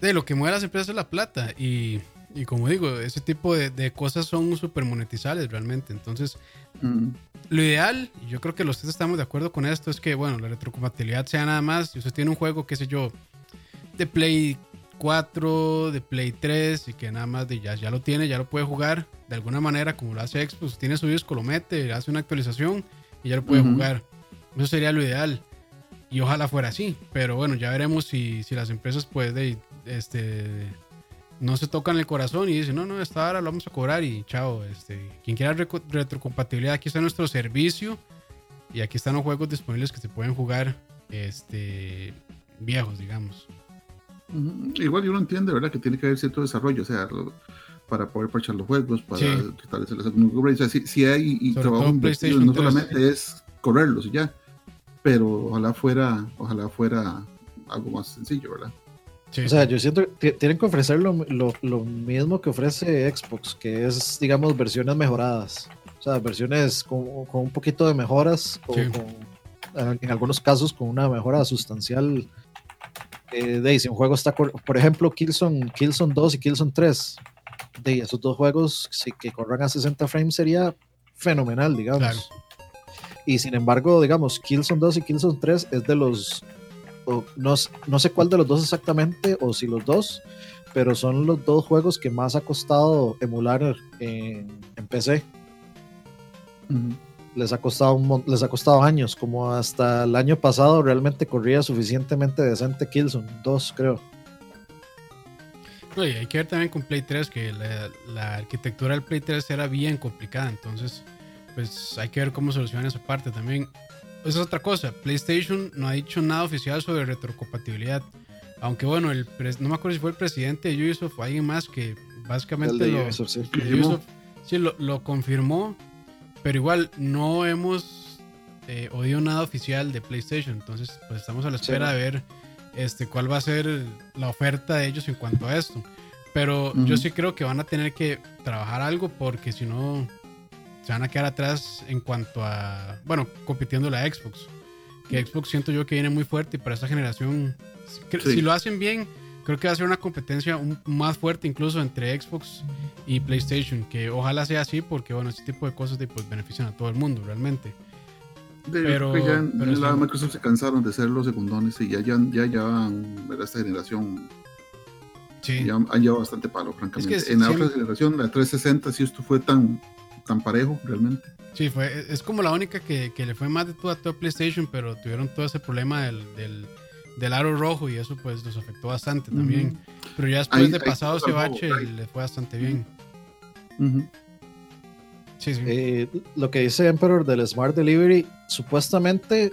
de lo que mueve las empresas es la plata y, y como digo, ese tipo de, de cosas son súper monetizables realmente. Entonces, mm lo ideal, y yo creo que los tres estamos de acuerdo con esto, es que, bueno, la retrocompatibilidad sea nada más, si usted tiene un juego, qué sé yo, de Play 4, de Play 3, y que nada más de ya, ya lo tiene, ya lo puede jugar, de alguna manera, como lo hace Xbox, tiene su disco, lo mete, hace una actualización y ya lo puede jugar. Eso sería lo ideal. Y ojalá fuera así, pero bueno, ya veremos si, si las empresas pueden este, no se tocan el corazón y dicen, no, no, esta hora lo vamos a cobrar y chao. Este, quien quiera retrocompatibilidad, aquí está nuestro servicio y aquí están los juegos disponibles que se pueden jugar este, viejos, digamos. Igual yo no entiende, ¿verdad? Que tiene que haber cierto desarrollo, o sea, para poder parchar los juegos, para fortalecer las o sea, si, hay y trabajo no solamente es correrlos y ya, pero ojalá fuera, ojalá fuera algo más sencillo, ¿verdad? O sea, yo siento que tienen que ofrecer lo, mismo que ofrece Xbox, que es, digamos, versiones mejoradas. O sea, versiones con, un poquito de mejoras, en algunos casos con una mejora sustancial. Eh, de si un juego está, por ejemplo, Killzone, Killzone 2 y Killzone 3, de esos dos juegos, si que corran a 60 frames sería fenomenal, digamos. Y sin embargo, digamos, Killzone 2 y Killzone 3 es de los no, no, sé cuál de los dos exactamente, o si los dos, pero son los dos juegos que más ha costado emular en, PC. Les ha costado les ha costado años, como hasta el año pasado realmente corría suficientemente decente Killzone 2, creo. hay que ver también con Play 3 que la, la, arquitectura del Play 3 era bien complicada, entonces pues hay que ver cómo solucionan esa parte también. Esa es otra cosa. PlayStation no ha dicho nada oficial sobre retrocompatibilidad. Aunque bueno, el no me acuerdo si fue el presidente de Ubisoft o alguien más que básicamente lo, sí. lo, confirmó. Pero igual no hemos eh, oído nada oficial de PlayStation. Entonces, pues estamos a la espera de ver este, cuál va a ser la oferta de ellos en cuanto a esto. Pero yo sí creo que van a tener que trabajar algo porque si no, se van a quedar atrás en cuanto a, bueno, compitiendo la Xbox. Que Xbox siento yo que viene muy fuerte y para esta generación, si lo hacen bien, creo que va a ser una competencia más fuerte incluso entre Xbox y PlayStation, que ojalá sea así porque, bueno, este tipo de cosas pues, benefician a todo el mundo realmente. pero, ya, la Microsoft se cansaron de ser los segundones y ya ya, ya, ya esta generación Sí. Ya han llevado bastante palo, francamente. en la otra generación, la 360, si esto fue tan, tan parejo, realmente. Sí, fue, es como la única que, que le fue más de todo a todo PlayStation, pero tuvieron todo ese problema del, del, del aro rojo y eso pues los afectó bastante también. Pero ya después de pasado ese bache le fue bastante bien. sí, sí. Eh, lo que dice Emperor del Smart Delivery, supuestamente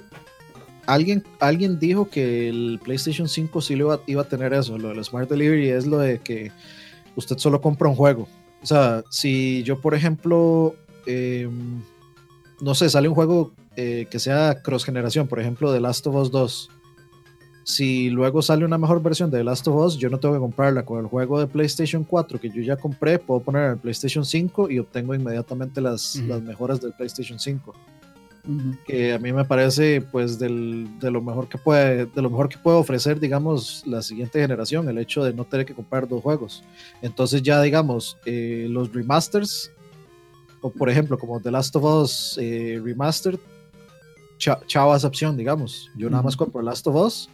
alguien, alguien dijo que el PlayStation 5 sí iba, iba a tener eso. Lo del Smart Delivery es lo de que usted solo compra un juego. O sea, si yo, por ejemplo, em, no sé, sale un juego eh, que sea cross generación, por ejemplo, The Last of Us 2. Si luego sale una mejor versión de The Last of Us, yo no tengo que comprarla con el juego de PlayStation 4 que yo ya compré, puedo poner el PlayStation 5 y obtengo inmediatamente las, las mejoras del PlayStation 5 que a mí me parece pues del, de lo mejor que puede de lo mejor que puede ofrecer digamos la siguiente generación el hecho de no tener que comprar dos juegos. Entonces ya digamos eh, los remasters o por ejemplo como The Last of Us eh, Remastered chao esa opción digamos. Yo nada más compro The Last of Us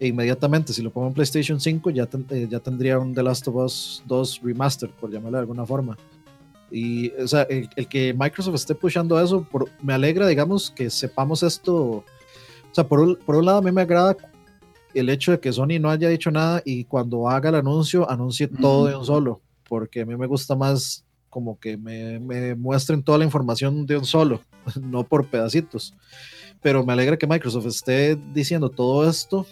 e inmediatamente si lo pongo en PlayStation 5 ya, eh, ya tendría un The Last of Us 2 Remastered por llamarlo de alguna forma y, o sea, el, que Microsoft esté pushando eso, me alegra, digamos, que sepamos esto. O sea, por un, por un lado, a mí me agrada el hecho de que Sony no haya dicho nada y cuando haga el anuncio, anuncie todo de un solo, porque a mí me gusta más como que me, me muestren toda la información de un solo, [laughs] no por pedacitos. Pero me alegra que Microsoft esté diciendo todo esto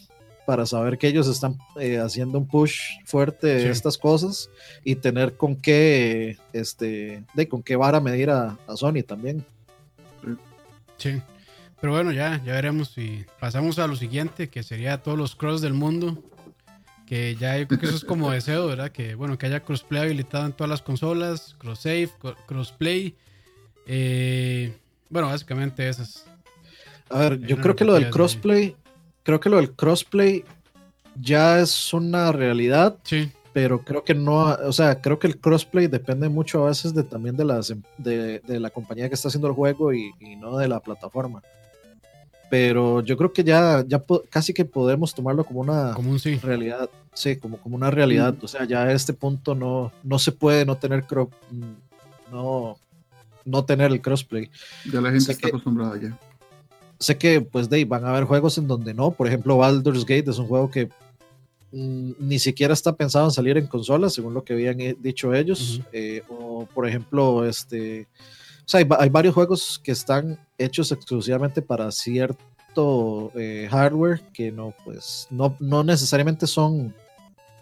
para saber que ellos están eh, haciendo un push fuerte de estas cosas y tener con qué, este, de con qué vara medir a, Sony también. Sí. Pero bueno, ya, ya veremos si pasamos a lo siguiente, que sería todos los cross del mundo. Que ya yo creo que eso es como [laughs] deseo, ¿verdad? Que bueno, que haya crossplay habilitado en todas las consolas, cross save, crossplay. Eh, bueno, básicamente esas. A ver, yo creo que lo del crossplay, creo que lo del crossplay ya es una realidad. Sí. Pero creo que no, o sea, creo que el crossplay depende mucho a veces de también de, las, de, la compañía que está haciendo el juego y, no de la plataforma. Pero yo creo que ya, ya casi que podemos tomarlo como una realidad. Sí, como, como una realidad. O sea, ya a este punto no, no se puede no tener no, no tener el crossplay. Ya la gente está acostumbrada ya sé que pues de van a haber juegos en donde no, por ejemplo Baldur's Gate es un juego que mm, ni siquiera está pensado en salir en consolas, según lo que habían dicho ellos, eh, o por ejemplo, este, o sea, hay, varios juegos que están hechos exclusivamente para cierto eh, hardware que no, pues, no, no necesariamente son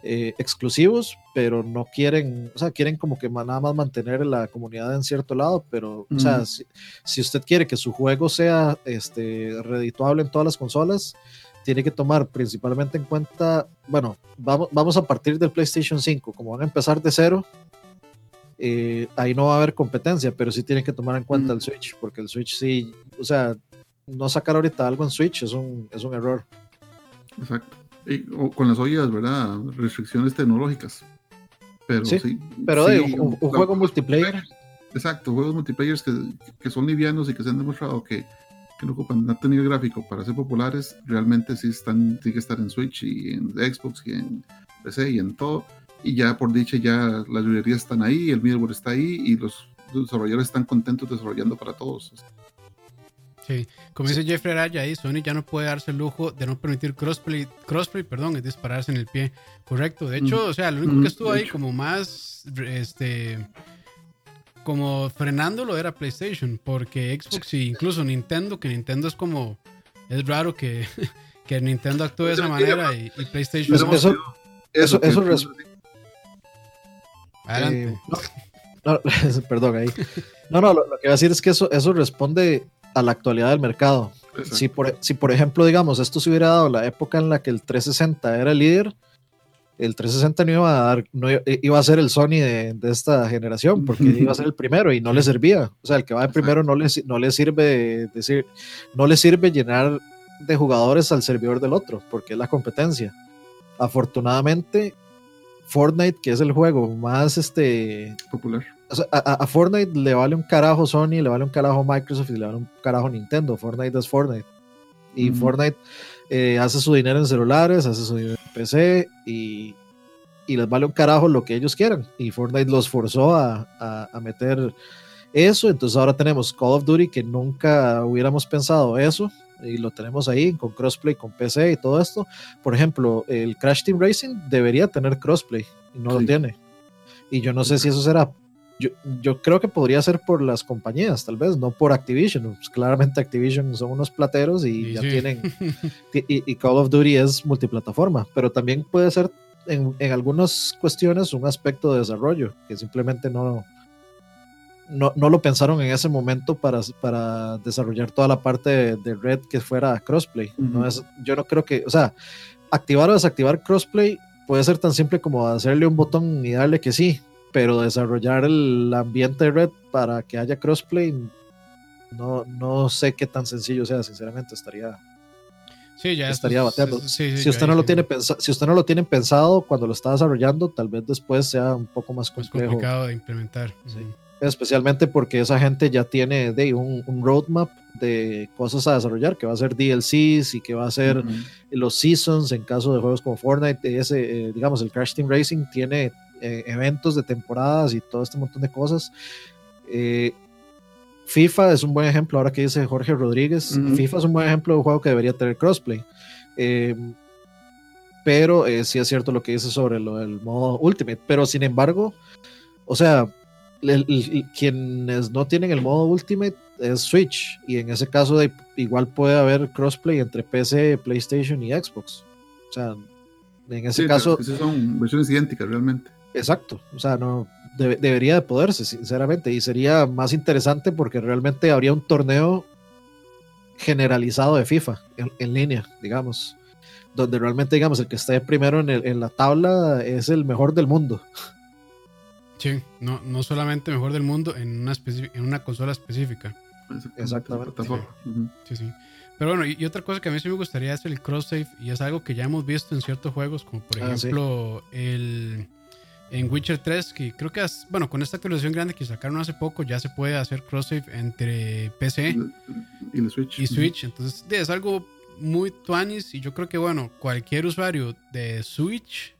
eh, exclusivos, pero no quieren, o sea, quieren como que nada más mantener la comunidad en cierto lado, pero, o sea, si, usted quiere que su juego sea este, redituable en todas las consolas, tiene que tomar principalmente en cuenta, bueno, vamos, vamos a partir del PlayStation 5, como van a empezar de cero, eh, ahí no va a haber competencia, pero sí tienen que tomar en cuenta el Switch, porque el Switch sí, o sea, no sacar ahorita algo en Switch es un, es un error. Exacto con las ollas, ¿verdad? Restricciones tecnológicas. Pero sí, pero un, juego multiplayer. Exacto, juegos multiplayer que, que, son livianos y que se han demostrado que, que no ocupan nada tenido gráfico para ser populares, realmente sí están, tienen que estar en Switch y en Xbox y en PC y en todo. Y ya por dicha ya las librerías están ahí, el middleware está ahí y los desarrolladores están contentos desarrollando para todos. Sí, como dice Jeffrey Araya ahí, Sony ya no puede darse el lujo de no permitir crossplay, crossplay, perdón, es dispararse en el pie. Correcto. De hecho, o sea, lo único que estuvo ahí como más, este, como frenándolo era PlayStation, porque Xbox e incluso Nintendo, que Nintendo es como, es raro que, [laughs] que Nintendo actúe de esa manera y, PlayStation... Eso, eso, eso, eso Adelante. Eh, [laughs] [laughs] perdón, ahí. No, no, lo, que iba a decir es que eso, eso responde a la actualidad del mercado. Si por, si por ejemplo, digamos, esto se hubiera dado la época en la que el 360 era el líder, el 360 no iba a dar, no iba a ser el Sony de, esta generación, porque iba a ser el primero y no le servía. O sea, el que va de primero no le, no le sirve decir, no le sirve llenar de jugadores al servidor del otro, porque es la competencia. Afortunadamente, Fortnite, que es el juego más este, popular a, Fortnite le vale un carajo Sony, le vale un carajo Microsoft y le vale un carajo Nintendo. Fortnite es Fortnite. Y Fortnite eh, hace su dinero en celulares, hace su dinero en PC y, y les vale un carajo lo que ellos quieran. Y Fortnite los forzó a, a, meter eso. Entonces ahora tenemos Call of Duty que nunca hubiéramos pensado eso. Y lo tenemos ahí con crossplay, con PC y todo esto. Por ejemplo, el Crash Team Racing debería tener crossplay y no lo tiene. Y yo no sé si eso será yo, yo, creo que podría ser por las compañías, tal vez, no por Activision. Pues claramente Activision son unos plateros y ya tienen. [laughs] y, Call of Duty es multiplataforma, pero también puede ser en, en, algunas cuestiones un aspecto de desarrollo que simplemente no, no, no lo pensaron en ese momento para, para desarrollar toda la parte de, Red que fuera crossplay. no es, yo no creo que, o sea, activar o desactivar crossplay puede ser tan simple como hacerle un botón y darle que sí pero desarrollar el ambiente de red para que haya crossplay, no, no sé qué tan sencillo sea, sinceramente estaría... Sí, ya estaría bateando. si, usted no lo tiene si usted no lo tiene pensado cuando lo está desarrollando, tal vez después sea un poco más complejo. complicado de implementar. Especialmente porque esa gente ya tiene de un, roadmap de cosas a desarrollar, que va a ser DLCs y que va a ser los seasons en caso de juegos como Fortnite. Ese, eh, digamos, el Crash Team Racing tiene eh, eventos de temporadas y todo este montón de cosas. Eh, FIFA es un buen ejemplo, ahora que dice Jorge Rodríguez, FIFA es un buen ejemplo de un juego que debería tener crossplay. Eh, pero sí es cierto lo que dice sobre lo del modo Ultimate. Pero sin embargo, o sea, quienes no tienen el modo Ultimate es Switch. Y en ese caso de, igual puede haber crossplay entre PC, PlayStation y Xbox. O sea, en ese caso... son versiones idénticas realmente. Exacto, o sea, no debería de poderse, sinceramente, y sería más interesante porque realmente habría un torneo generalizado de FIFA en, línea, digamos, donde realmente, digamos, el que esté primero en, la tabla es el mejor del mundo. Sí, no, no solamente mejor del mundo en una, en una consola específica. Exactamente. Sí, sí. Pero bueno, y, otra cosa que a mí sí me gustaría es el cross-save, y es algo que ya hemos visto en ciertos juegos, como por ah, ejemplo el en Witcher 3, que creo que, bueno, con esta actualización grande que sacaron hace poco, ya se puede hacer cross-save entre PC y, Switch. y Switch. Entonces, es algo muy tuanis y yo creo que, bueno, cualquier usuario de Switch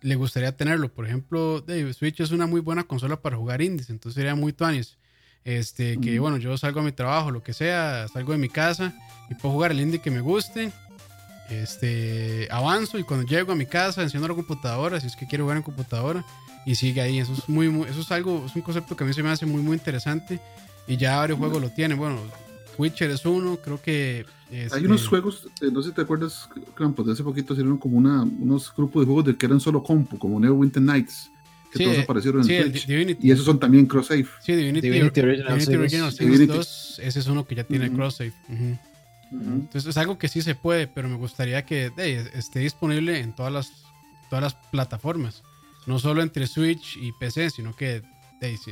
le gustaría tenerlo. Por ejemplo, Switch es una muy buena consola para jugar indies, entonces sería muy tuanis. Este, que bueno, yo salgo a mi trabajo, lo que sea, salgo de mi casa y puedo jugar el indie que me guste este, avanzo y cuando llego a mi casa enciendo la computadora, si es que quiero jugar en computadora y sigue ahí. Eso es muy, eso es algo, es un concepto que a mí se me hace muy, muy interesante y ya varios juegos lo tienen. Bueno, Witcher es uno, creo que... Hay unos este, juegos, eh, no sé si te acuerdas, Campos, de hace poquito salieron como una, unos grupos de juegos de que eran solo compu, como Winter Nights que todos aparecieron en Switch. y esos son también cross-save. Sí, Divinity, Divinity Original, Divinity 2, ese es uno que ya tiene cross-save. Entonces es algo que sí se puede, pero me gustaría que esté disponible en todas las, todas las plataformas. No solo entre Switch y PC, sino que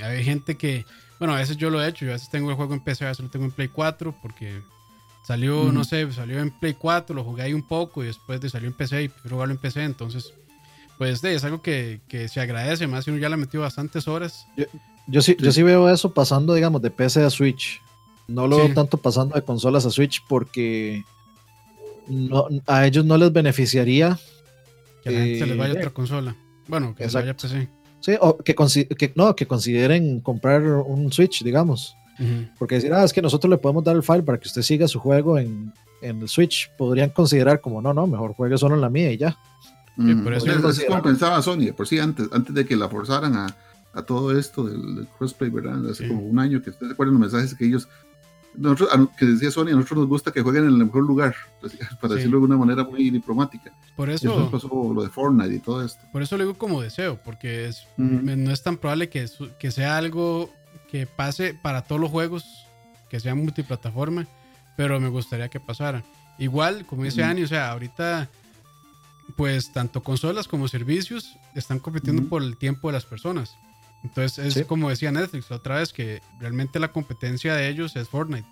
hay gente que, bueno, a veces yo lo he hecho, yo a veces tengo el juego en PC, a veces lo tengo en Play 4, porque salió, no sé, salió en Play 4, lo jugué ahí un poco y después de salió en PC y prefiero jugarlo en PC, entonces, pues es algo que, que, se agradece, más si uno ya le ha metido bastantes horas. Yo, sí, yo sí veo eso pasando, digamos, de PC a Switch. No lo veo tanto pasando de consolas a Switch porque no, a ellos no les beneficiaría que se les vaya eh, otra consola. Bueno, que se vaya PC. Sí, o que, que, no, que consideren comprar un Switch, digamos. Porque decir, ah, es que nosotros le podemos dar el file para que usted siga su juego en, en el Switch. Podrían considerar como, no, no, mejor juegue solo en la mía y ya. Mm, por eso es como pensaba Sony, por sí, antes, antes de que la forzaran a, a todo esto del, crossplay, ¿verdad? Hace como un año que ustedes recuerdan los mensajes que ellos nosotros, que decía Sony, a nosotros nos gusta que jueguen en el mejor lugar, [laughs] para decirlo de una manera muy diplomática. Por eso, pasó lo de Fortnite y todo esto. Por eso lo digo como deseo, porque es, no es tan probable que, que sea algo que pase para todos los juegos, que sea multiplataforma, pero me gustaría que pasara. Igual, como dice Ani, o sea, ahorita, pues tanto consolas como servicios están compitiendo por el tiempo de las personas. Entonces es como decía Netflix la otra vez, que realmente la competencia de ellos es Fortnite.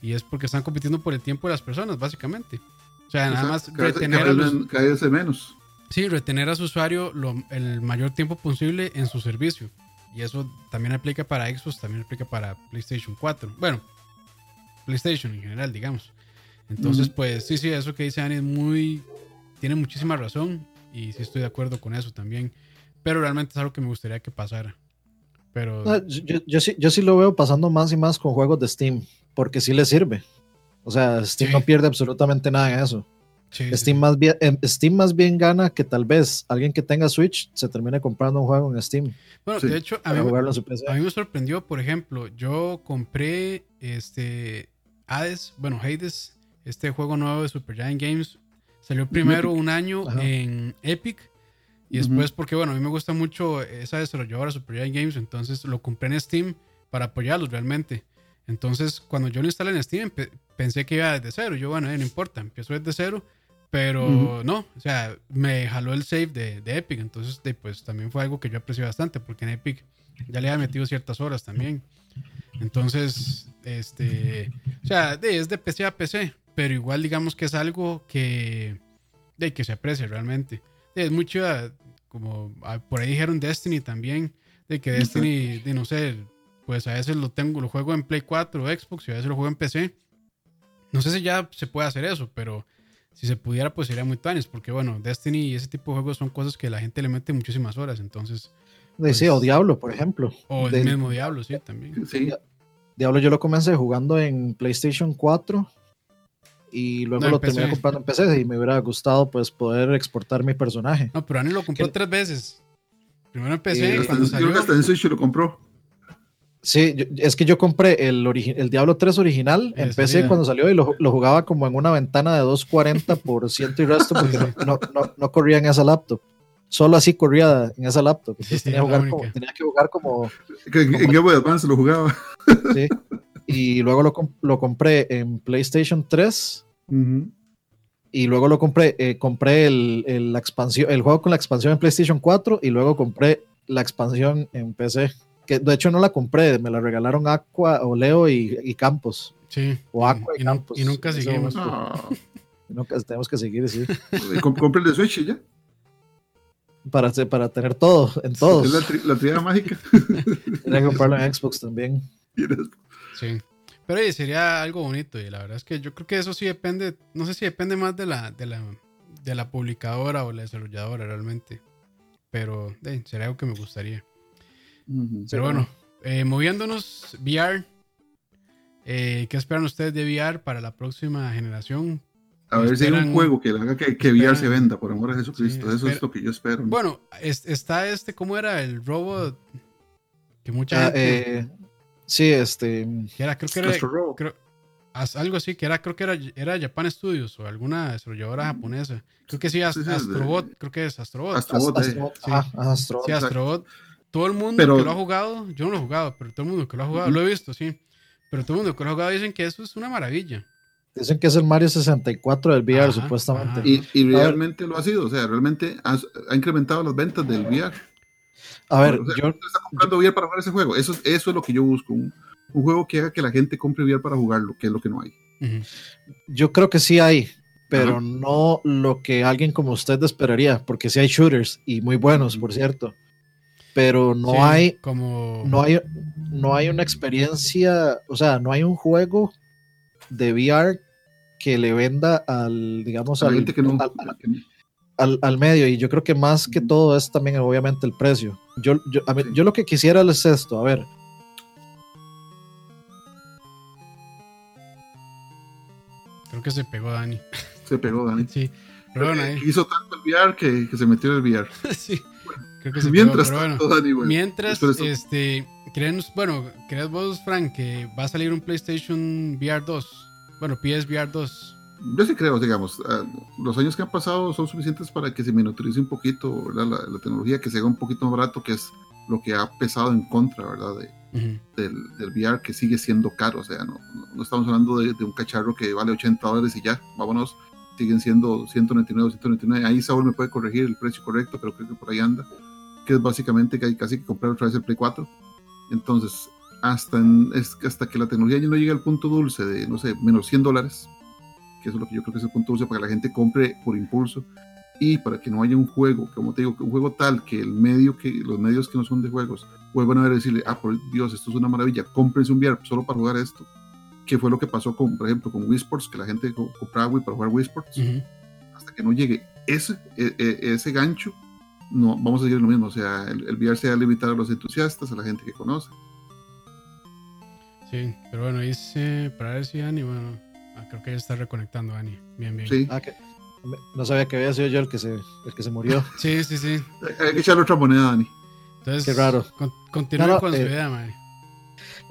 Y es porque están compitiendo por el tiempo de las personas, básicamente. O sea, nada más retener a los, menos. Sí, retener a su usuario el mayor tiempo posible en su servicio. Y eso también aplica para Xbox, también aplica para PlayStation 4. Bueno, PlayStation en general, digamos. Entonces, pues sí, sí, eso que dice Ani es muy... Tiene muchísima razón. y sí estoy de acuerdo con eso también. Pero realmente es algo que me gustaría que pasara. Pero... No, yo, yo, sí, yo sí lo veo pasando más y más con juegos de Steam, porque sí le sirve. O sea, Steam Sí. no pierde absolutamente nada en eso. sí, Steam, sí. Más bien, em, Steam más bien gana que tal vez alguien que tenga Switch se termine comprando un juego en Steam Bueno, Sí. de hecho, a mí, a me sorprendió, por ejemplo, yo compré este Hades, bueno, Hades, este juego nuevo de Supergiant Games. Salió primero Epic. un año Ajá. en Epic y después porque, bueno, a mí me gusta mucho esa desarrolladora Supergiant Games, entonces lo compré en Steam para apoyarlos realmente. Entonces, cuando yo lo instalé en Steam, pensé que iba desde cero. Yo, bueno, eh, no importa, empiezo desde cero. Pero no, o sea, me jaló el save de, de Epic. Entonces, de, pues también fue algo que yo aprecié bastante, porque en Epic ya le había metido ciertas horas también. Entonces, este, o sea, de, es de PC a PC, pero igual digamos que es algo que, de, que se aprecia realmente. Es muy chida, como ah, por ahí dijeron Destiny también, de que Destiny, de, no sé, pues a veces lo tengo, lo juego en Play 4 o Xbox y a veces lo juego en PC. No sé si ya se puede hacer eso, pero si se pudiera, pues sería muy tanis, porque bueno, Destiny y ese tipo de juegos son cosas que la gente le mete muchísimas horas, entonces, De- sí, o pues- Diablo, por ejemplo. o el Del- mismo Diablo, sí, también. Sí, Diablo yo lo comencé jugando en PlayStation 4 y luego No, lo terminé comprando en PC y me hubiera gustado pues poder exportar mi personaje. No, pero Ani lo compró Que- tres veces. Primero en PC, Eh, hasta, yo creo que salió. hasta en Switch lo compró. Sí, yo- es que yo compré el, Diablo 3 original en PC cuando salió y lo, lo jugaba como en una ventana de 240 por ciento y resto porque [laughs] no, no, no- no corría en esa laptop. Solo así corría en esa laptop. Entonces Sí, tenía, jugar como- tenía que jugar como... En, en Game Boy Advance lo jugaba. sí. Y luego lo, lo compré en PlayStation 3 y luego lo compré, eh, compré el, el- la expansión, el juego con la expansión en PlayStation 4 y luego compré la expansión en PC. Que de hecho no la compré, me la regalaron Aqua, Oleo y, y Campos. Sí. O Aqua y, Campos. y nunca seguimos. vamos. Ah, [laughs] Nunca- tenemos que seguir y comp- compré el de Switch ya. Para, para tener todo, en Es la, todos. tri- la triada mágica. [laughs] Tenía que comprarlo en Xbox también. Sí. Pero oye, sería algo bonito y la verdad es que yo creo que eso sí depende, no sé si depende más de la, de la, de la publicadora o la desarrolladora realmente. Pero eh, sería algo que me gustaría. Pero bueno, eh, moviéndonos, VR. eh, ¿Qué esperan ustedes de VR para la próxima generación? A ver si hay un juego que haga que, que VR se venda, por amor a Jesucristo. Sí, Eso es lo que yo espero. ¿no? Bueno, es- está este, ¿cómo era? El robot que mucha Ah, gente... sí, este. era, creo que era... Creo- algo así, que era, creo que era, era Japan Studios o alguna desarrolladora japonesa. Creo que sí, Ast- Sí, sí, de- Astrobot, creo que es Astrobot. Astrobot, eh. Astro- Sí. Astrobot. Todo el mundo Pero- que lo ha jugado, yo no lo he jugado, pero todo el mundo que lo ha jugado, lo he visto, sí. Pero todo el mundo que lo ha jugado dicen que eso es una maravilla. Dicen que es el Mario 64 del VR, Ajá, supuestamente. ajá. Y, realmente lo ha sido. O sea, realmente ha, ha incrementado las ventas del VR. A ver, O sea, yo, está comprando VR para jugar ese juego. Eso, eso es lo que yo busco. Un, un juego que haga que la gente compre VR para jugarlo, que es lo que no hay. Yo creo que sí hay, pero Ajá. no lo que alguien como usted esperaría, porque sí hay shooters y muy buenos, por cierto. Pero no Sí, hay, Como. no hay, no hay una experiencia, o sea, no hay un juego de VR que le venda al, digamos, A la al, gente que no. al- al- que no- al, al medio y yo creo que más que todo es también obviamente el precio. Yo, yo, a ver, Sí. yo lo que quisiera es esto, a ver, Creo que se pegó Dani. se pegó, Dani. Sí. Pero bueno, ahí. Hizo tanto el VR que, que se metió en el VR. [laughs] sí. Creo que se Mientras pegó, pero bueno. tanto, Dani, bueno, Mientras, este, ¿creen, bueno, ¿crees vos, Frank, que va a salir un PlayStation VR 2? Bueno, PSVR 2. Yo sí creo, digamos, ah, los años que han pasado son suficientes para que se miniaturice un poquito. La, la tecnología, que se haga un poquito más barato, que es lo que ha pesado en contra, ¿verdad? De, Ujú. del, del VR, que sigue siendo caro, o sea, no, no, no estamos hablando de, de un cacharro que vale 80 dólares y ya, vámonos, siguen siendo 199, 199, ahí Saúl me puede corregir el precio correcto, pero creo que por ahí anda, que es básicamente que hay casi que comprar otra vez el Play 4, entonces, hasta, en- es, hasta que la tecnología ya no llegue al punto dulce de, no sé, menos 100 dólares, que eso es lo que yo creo que es el punto dulce para que la gente compre por impulso y para que no haya un juego, como te digo, un juego tal que el medio que los medios que no son de juegos vuelvan a ver y decirle, ah, por Dios, esto es una maravilla, cómprense un VR solo para jugar esto, que fue lo que pasó con, por ejemplo, con Wii Sports, que la gente co- compraba Wii para jugar Wii Sports, Ujú. hasta que no llegue ese, e, e, ese gancho, no, vamos a seguir lo mismo. O sea, el, el VR se ha limitado a los entusiastas, a la gente que conoce. Sí, pero bueno, dice, para ver si Ani, bueno, creo que ya está reconectando Ani. Bien, bien. Sí. Ah, que- no sabía que había sido yo el que se, el que se murió. [laughs] Sí, sí, sí. Hay que echarle otra moneda, Dani. Entonces, Qué raro. con- No, no, con su eh, idea, mae.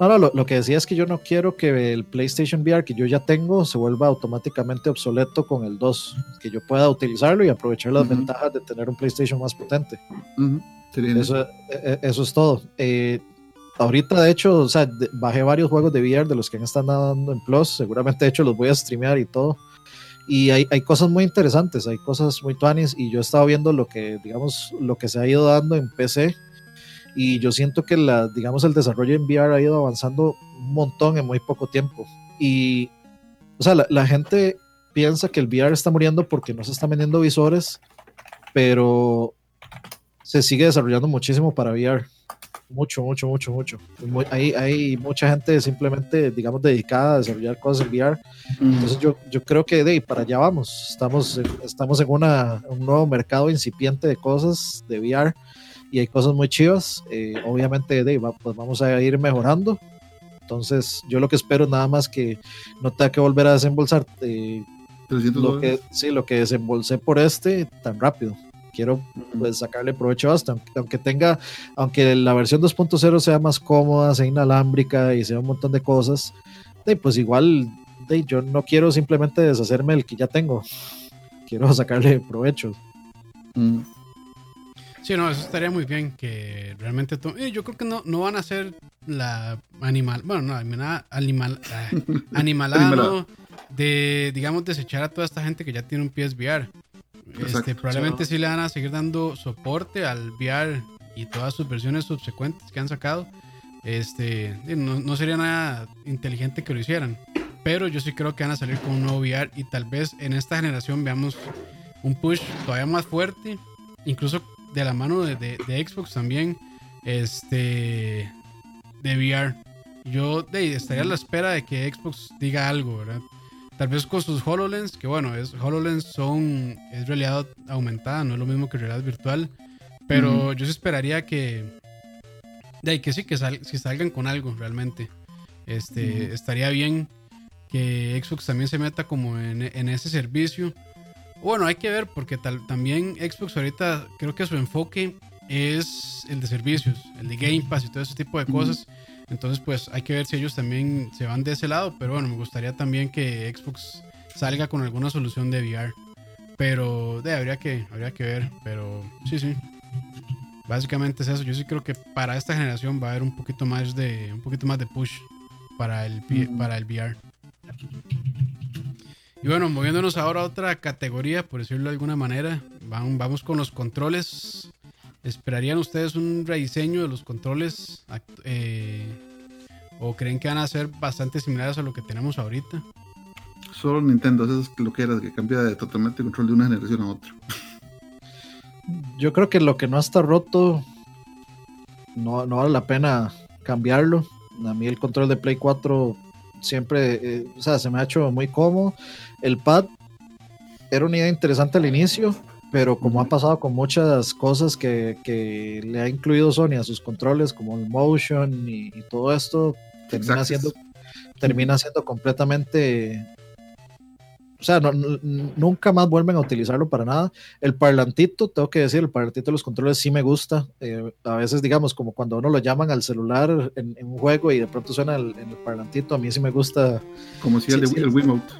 No, no, lo, lo que decía es que yo no quiero que el PlayStation VR que yo ya tengo se vuelva automáticamente obsoleto con el 2, que yo pueda utilizarlo y aprovechar las ventajas de tener un PlayStation más potente. Genial. Eso, eh, eh, eso es todo. Eh, ahorita, de hecho, o sea, de- bajé varios juegos de VR de los que estado dando en Plus. Seguramente, de hecho, los voy a streamear y todo. Y hay, hay cosas muy interesantes, hay cosas muy tuanis. Y yo he estado viendo lo que, digamos, lo que se ha ido dando en PC. Y yo siento que, la, digamos, el desarrollo en VR ha ido avanzando un montón en muy poco tiempo. Y, o sea, la, la gente piensa que el VR está muriendo porque no se están vendiendo visores, pero se sigue desarrollando muchísimo para VR. Mucho, mucho, mucho, mucho. Muy- hay, hay mucha gente simplemente, digamos, dedicada a desarrollar cosas en VR. Entonces yo, yo creo que de ahí para allá vamos. Estamos, en- estamos en una, un nuevo mercado incipiente de cosas de VR y hay cosas muy chivas. Eh, obviamente de ahí va- pues vamos a ir mejorando. Entonces yo lo que espero es nada más que no tenga que volver a desembolsar eh, 300 lo que, sí, lo que desembolsé por este tan rápido. Quiero pues sacarle provecho a esto, aunque, aunque tenga, aunque la versión 2.0 sea más cómoda, sea inalámbrica y sea un montón de cosas, de, pues igual de, yo no quiero simplemente deshacerme del que ya tengo. Quiero sacarle provecho. Mm. Sí, no, eso estaría muy bien que realmente... to- eh, yo creo que no, no van a ser la animal... Bueno, no, animal, animal, ah, [laughs] animalada, Animalada. ¿no? de, digamos, desechar a toda esta gente que ya tiene un PSVR. Este, probablemente sí le van a seguir dando soporte al VR y todas sus versiones subsecuentes que han sacado. Este, no, no sería nada inteligente que lo hicieran. Pero yo sí creo que van a salir con un nuevo VR y tal vez en esta generación veamos un push todavía más fuerte, incluso de la mano de, de- de Xbox también, este, de VR. Yo de, estaría a la espera de que Xbox diga algo, ¿verdad? Tal vez con sus HoloLens, que bueno, es, HoloLens son, es realidad aumentada, no es lo mismo que realidad virtual, pero yo sí esperaría que, de ahí, que sí, que, sal- si salgan con algo realmente. Este, estaría bien que Xbox también se meta como en, en ese servicio. Bueno, hay que ver porque tal, también Xbox ahorita creo que su enfoque es el de servicios, el de Game Pass y todo ese tipo de cosas. Entonces, pues hay que ver si ellos también se van de ese lado. Pero bueno, me gustaría también que Xbox salga con alguna solución de VR. Pero de, habría, que, habría que ver. Pero sí, sí. Básicamente es eso. Yo sí creo que para esta generación va a haber un poquito más de, un poquito más de push para el, para el VR. Y bueno, moviéndonos ahora a otra categoría, por decirlo de alguna manera, vamos con los controles. ¿Esperarían ustedes un rediseño de los controles? eh, ¿O creen que van a ser bastante similares a lo que tenemos ahorita? Solo Nintendo, eso es lo que era, que cambia de, totalmente el control de una generación a otra. [laughs] Yo creo que lo que no está roto no, no vale la pena cambiarlo. A mí el control de Play 4 siempre, eh, o sea, se me ha hecho muy cómodo. El pad era una idea interesante al inicio, pero como ha pasado con muchas cosas que, que le ha incluido Sony a sus controles, como el motion y, y todo esto, termina Exacto. siendo, termina siendo completamente... O sea, no- nunca más vuelven a utilizarlo para nada. El parlantito, tengo que decir, el parlantito de los controles sí me gusta. Eh, a veces, digamos, como cuando uno lo llaman al celular en, en un juego y de pronto suena el, en el parlantito, a mí sí me gusta. Como si el, Sí, de, sí. el Wiimote.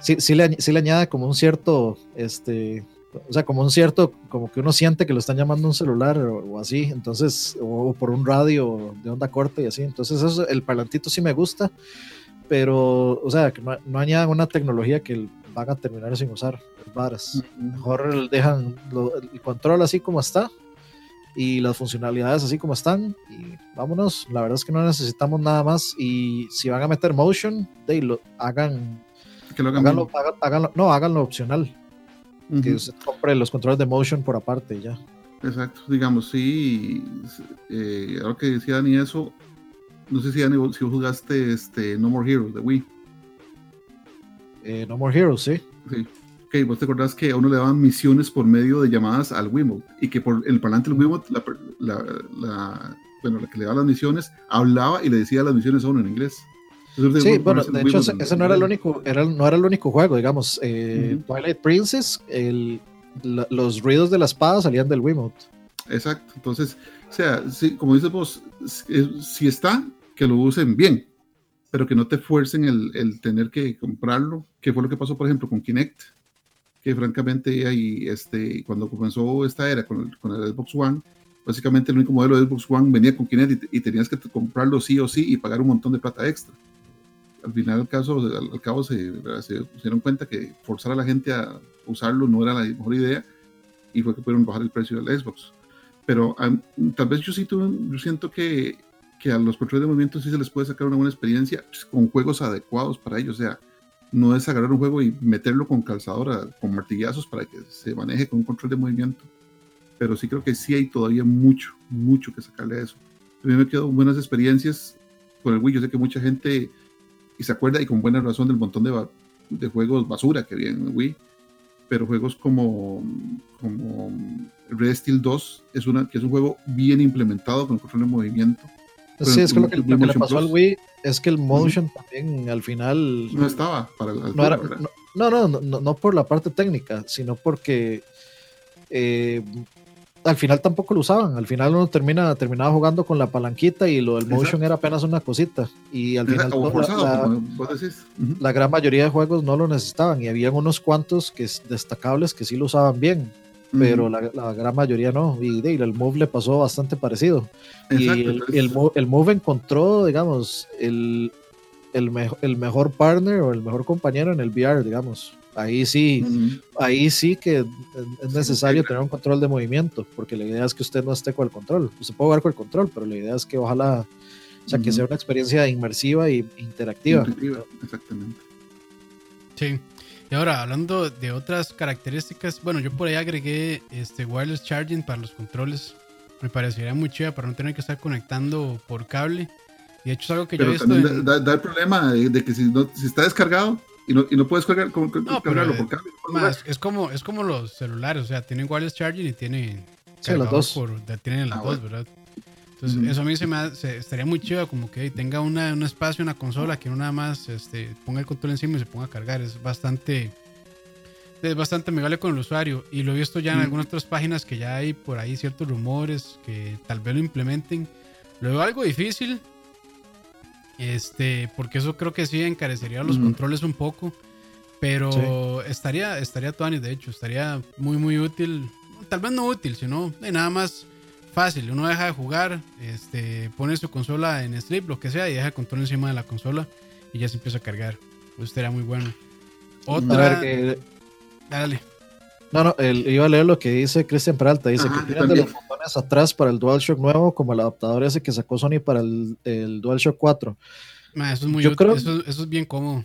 Sí, sí, le, sí le añade como un cierto, este, o sea, como un cierto, como que uno siente que lo están llamando un celular o, o así, entonces, o, por un radio de onda corta y así. Entonces, eso, el parlantito sí me gusta, pero, o sea, que no, no añadan una tecnología que van a terminar sin usar, varas. Mejor dejan lo- el control así como está y las funcionalidades así como están y vámonos. La verdad es que no necesitamos nada más y si van a meter motion, de lo hagan, Que lo hagan háganlo, háganlo- no, háganlo opcional, que usted compre los controles de motion por aparte y ya. Exacto, digamos, sí. Eh, ahora que decía Dani eso, no sé si Dani, si vos jugaste este No More Heroes de Wii. Eh, no More Heroes, sí. Sí. Ok, vos te acordás que a uno le daban misiones por medio de llamadas al Wiimote y que por el parlante del Wiimote, la, la, la, bueno, la que le daba las misiones, hablaba y le decía las misiones a uno en inglés. Sí, bueno, de hecho ese, no era el único, era, no era el único juego, digamos. Eh, Twilight Princess, el, los ruidos de la espada salían del Wiimote. Exacto, entonces, o sea, como dices vos, si está, que lo usen bien, pero que no te fuercen el, el, tener que comprarlo, que fue lo que pasó, por ejemplo, con Kinect, que francamente ahí, este, cuando comenzó esta era con el, con el Xbox One, básicamente el único modelo de Xbox One venía con Kinect y, tenías que comprarlo sí o sí y pagar un montón de plata extra. Al final, al, caso, al, cabo, se, se, dieron cuenta que forzar a la gente a usarlo no era la mejor idea y fue que pudieron bajar el precio del Xbox. Pero tal vez yo, sí yo siento que, que a los controles de movimiento sí se les puede sacar una buena experiencia pues, con juegos adecuados para ellos. O sea, no es agarrar un juego y meterlo con calzadora, con martillazos para que se maneje con un control de movimiento. Pero sí creo que sí hay todavía mucho, mucho que sacarle a eso. A mí me quedan buenas experiencias con el Wii. Yo sé que mucha gente y se acuerda y con buena razón del montón de, de juegos basura que había en Wii. Pero juegos como, como Red Steel 2 es, una, que es un juego bien implementado con control de movimiento Sí, es que lo que, le pasó al Wii es que el motion también al final... No estaba para el no, no, no, no, por la parte técnica, sino porque eh, al final tampoco lo usaban. Al final uno termina, terminaba jugando con la palanquita y lo del motion era apenas una cosita. Y al final la, gran mayoría de juegos no lo necesitaban y había unos cuantos que destacables que sí lo usaban bien pero la, gran mayoría no. Y, el Move le pasó bastante parecido. y el, el, Move, encontró, digamos, el, el, el, mejor partner o el mejor compañero en el VR, digamos. Ahí sí, ahí sí que es necesario tener un control de movimiento, porque la idea es que usted no esté con el control. Usted puede jugar con el control, pero la idea es que ojalá, o sea, que sea una experiencia inmersiva e interactiva. interactiva. Exactamente. Sí. Y ahora, hablando de otras características, bueno, yo por ahí agregué este wireless charging para los controles. Me parecería muy chido para no tener que estar conectando por cable. Y de hecho es algo que yo he visto. da, el problema de, que si, no, si está descargado y no, y no puedes cargar, no, cargarlo por cable. es, como, es como los celulares, o sea, tienen wireless charging y tienen. Sí, los dos. Por, tienen las ah, dos, ¿verdad? Entonces, eso a mí se me estaría muy chido, como que tenga una, un espacio, una consola, que no nada más este, ponga el control encima y se ponga a cargar. Es bastante, es bastante amigable con el usuario. Y lo he visto ya en algunas otras páginas que ya hay por ahí ciertos rumores que tal vez lo implementen. Lo veo algo difícil, este, porque eso creo que sí encarecería los controles un poco. Pero estaría, estaría Tony, de hecho, estaría muy, muy útil. Tal vez no útil, sino de nada más fácil, uno deja de jugar, este, pone su consola en sleep, lo que sea, y deja el control encima de la consola y ya se empieza a cargar. Pues sería muy bueno. Otra. Dale. No, no, iba a leer lo que dice Cristian Peralta. Dice que tienen de los botones atrás para el DualShock nuevo, como el adaptador ese que sacó Sony para el, el DualShock 4. eso, es muy eso, eso, es bien cómodo.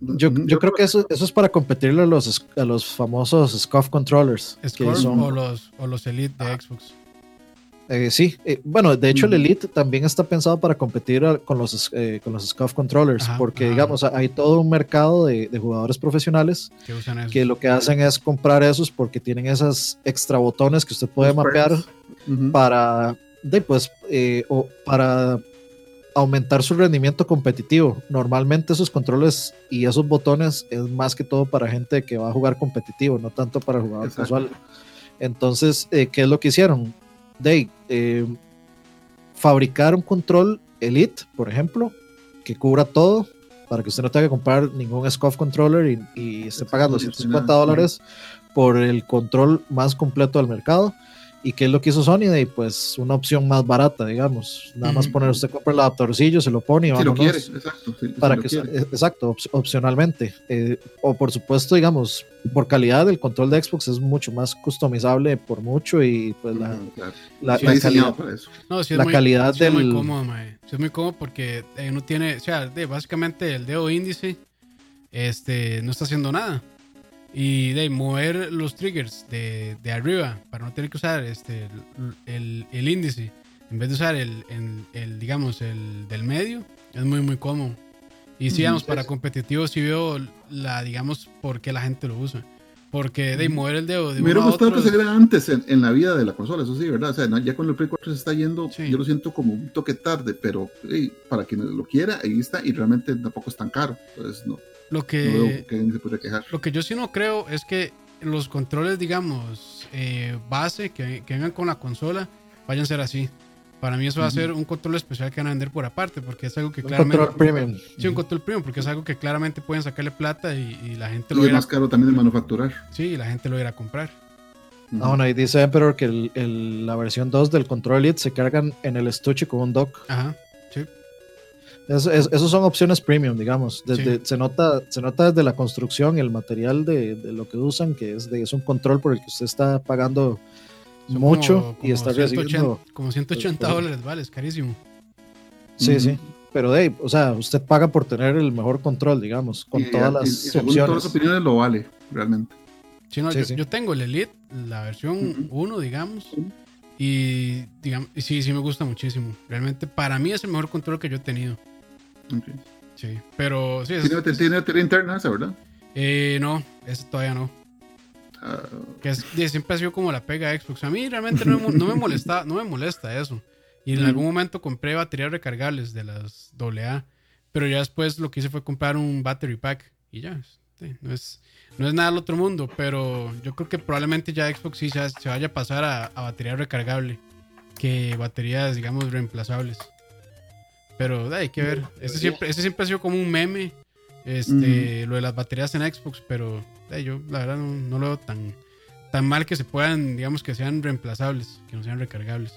Yo, yo, creo que eso, eso es para competirle a los, a los famosos SCUF controllers. o, los, o los Elite de Xbox. Eh, sí, eh, bueno, de hecho el Elite también está pensado para competir con los, eh, con los SCUF controllers, porque digamos, hay todo un mercado de, jugadores profesionales que, lo que hacen es comprar esos porque tienen esas extra botones que usted puede mapear para, de, pues, o para aumentar su rendimiento competitivo. Normalmente esos controles y esos botones es más que todo para gente que va a jugar competitivo, no tanto para jugador casual. Entonces, ¿qué es lo que hicieron? De eh, fabricar un control Elite, por ejemplo, que cubra todo para que usted no tenga que comprar ningún SCUF controller y, esté pagando 150 dólares por el control más completo del mercado. ¿Y qué es lo que hizo Sony? De, pues una opción más barata, digamos. Nada más poner, usted compra el adaptorcillo, se lo pone y si lo quiere, exacto. para que, exacto, opcionalmente. Eh, o por supuesto, digamos, por calidad, el control de Xbox es mucho más customizable por mucho y pues la, la, calidad, No, sí es la muy, calidad del... Es muy cómodo. Sí es muy cómodo porque eh, uno tiene, o sea, de, básicamente el dedo índice este, no está haciendo nada y de mover los triggers de, de, arriba para no tener que usar este el, el, índice en vez de usar el, el, digamos el del medio es muy muy cómodo y si digamos para competitivos sí veo la digamos por qué la gente lo usa Porque de mover el dedo de Me hubiera gustado que otro se viera antes en, en la vida de la consola, eso sí, ¿verdad? O sea, ya cuando el Play 4 se está yendo, Sí. yo lo siento como un toque tarde, pero hey, para quien lo quiera, ahí está, y realmente tampoco es tan caro. Entonces, no, Lo no que, veo que alguien se podría quejar. lo que yo sí no creo es que los controles, digamos, eh, base que, que vengan con la consola vayan a ser así. Para mí eso va a ser un control especial que van a vender por aparte, porque es algo que Un claramente... control premium. Sí, un control premium, porque es algo que claramente pueden sacarle plata y, y la gente lo Y es irá, más caro también de manufacturar. sí, y la gente lo irá a comprar. Ah, bueno, ahí dice Emperor que el- el- la versión 2 del Control Elite se cargan en el estuche con un dock. Ajá. Es- es- esos son opciones premium, digamos. Desde, Sí. se, nota, se nota desde la construcción, el material de, de lo que usan, que es, de, es un control por el que usted está pagando Son mucho como- y está 180 recibiendo. Como 180 Pues, dólares, vale, es carísimo. Sí, sí. Pero Dave, o sea, usted paga por tener el mejor control, digamos, con Y- todas y- las y según todas las opciones. opiniones lo vale, realmente. Sí, no, Sí, yo, sí. yo tengo el Elite, la versión Ujú. 1, digamos. Y, digamos, y sí, sí me gusta muchísimo. Realmente para mí es el mejor control que yo he tenido. Sí, pero sí, es- Tiene, tiene batería interna esa, ¿verdad? eh, no, ese todavía no. Ah, Que es- siempre ha sido como la pega de Xbox. A mí realmente no me, no me molesta, no me molesta eso. Y en Ujú. algún momento compré baterías recargables de las AA. Pero ya después lo que hice fue comprar un battery pack. Y ya, sí, no, es, no es nada del otro mundo. Pero yo creo que probablemente ya Xbox sí se, se vaya a pasar a, a batería recargable. Que baterías, digamos, reemplazables. Pero hay que ver. Ese siempre, ese siempre ha sido como un meme. Este, Lo de las baterías en Xbox. Pero eh, yo la verdad no, no lo veo tan, tan mal que se puedan, digamos, que sean reemplazables. Que no sean recargables.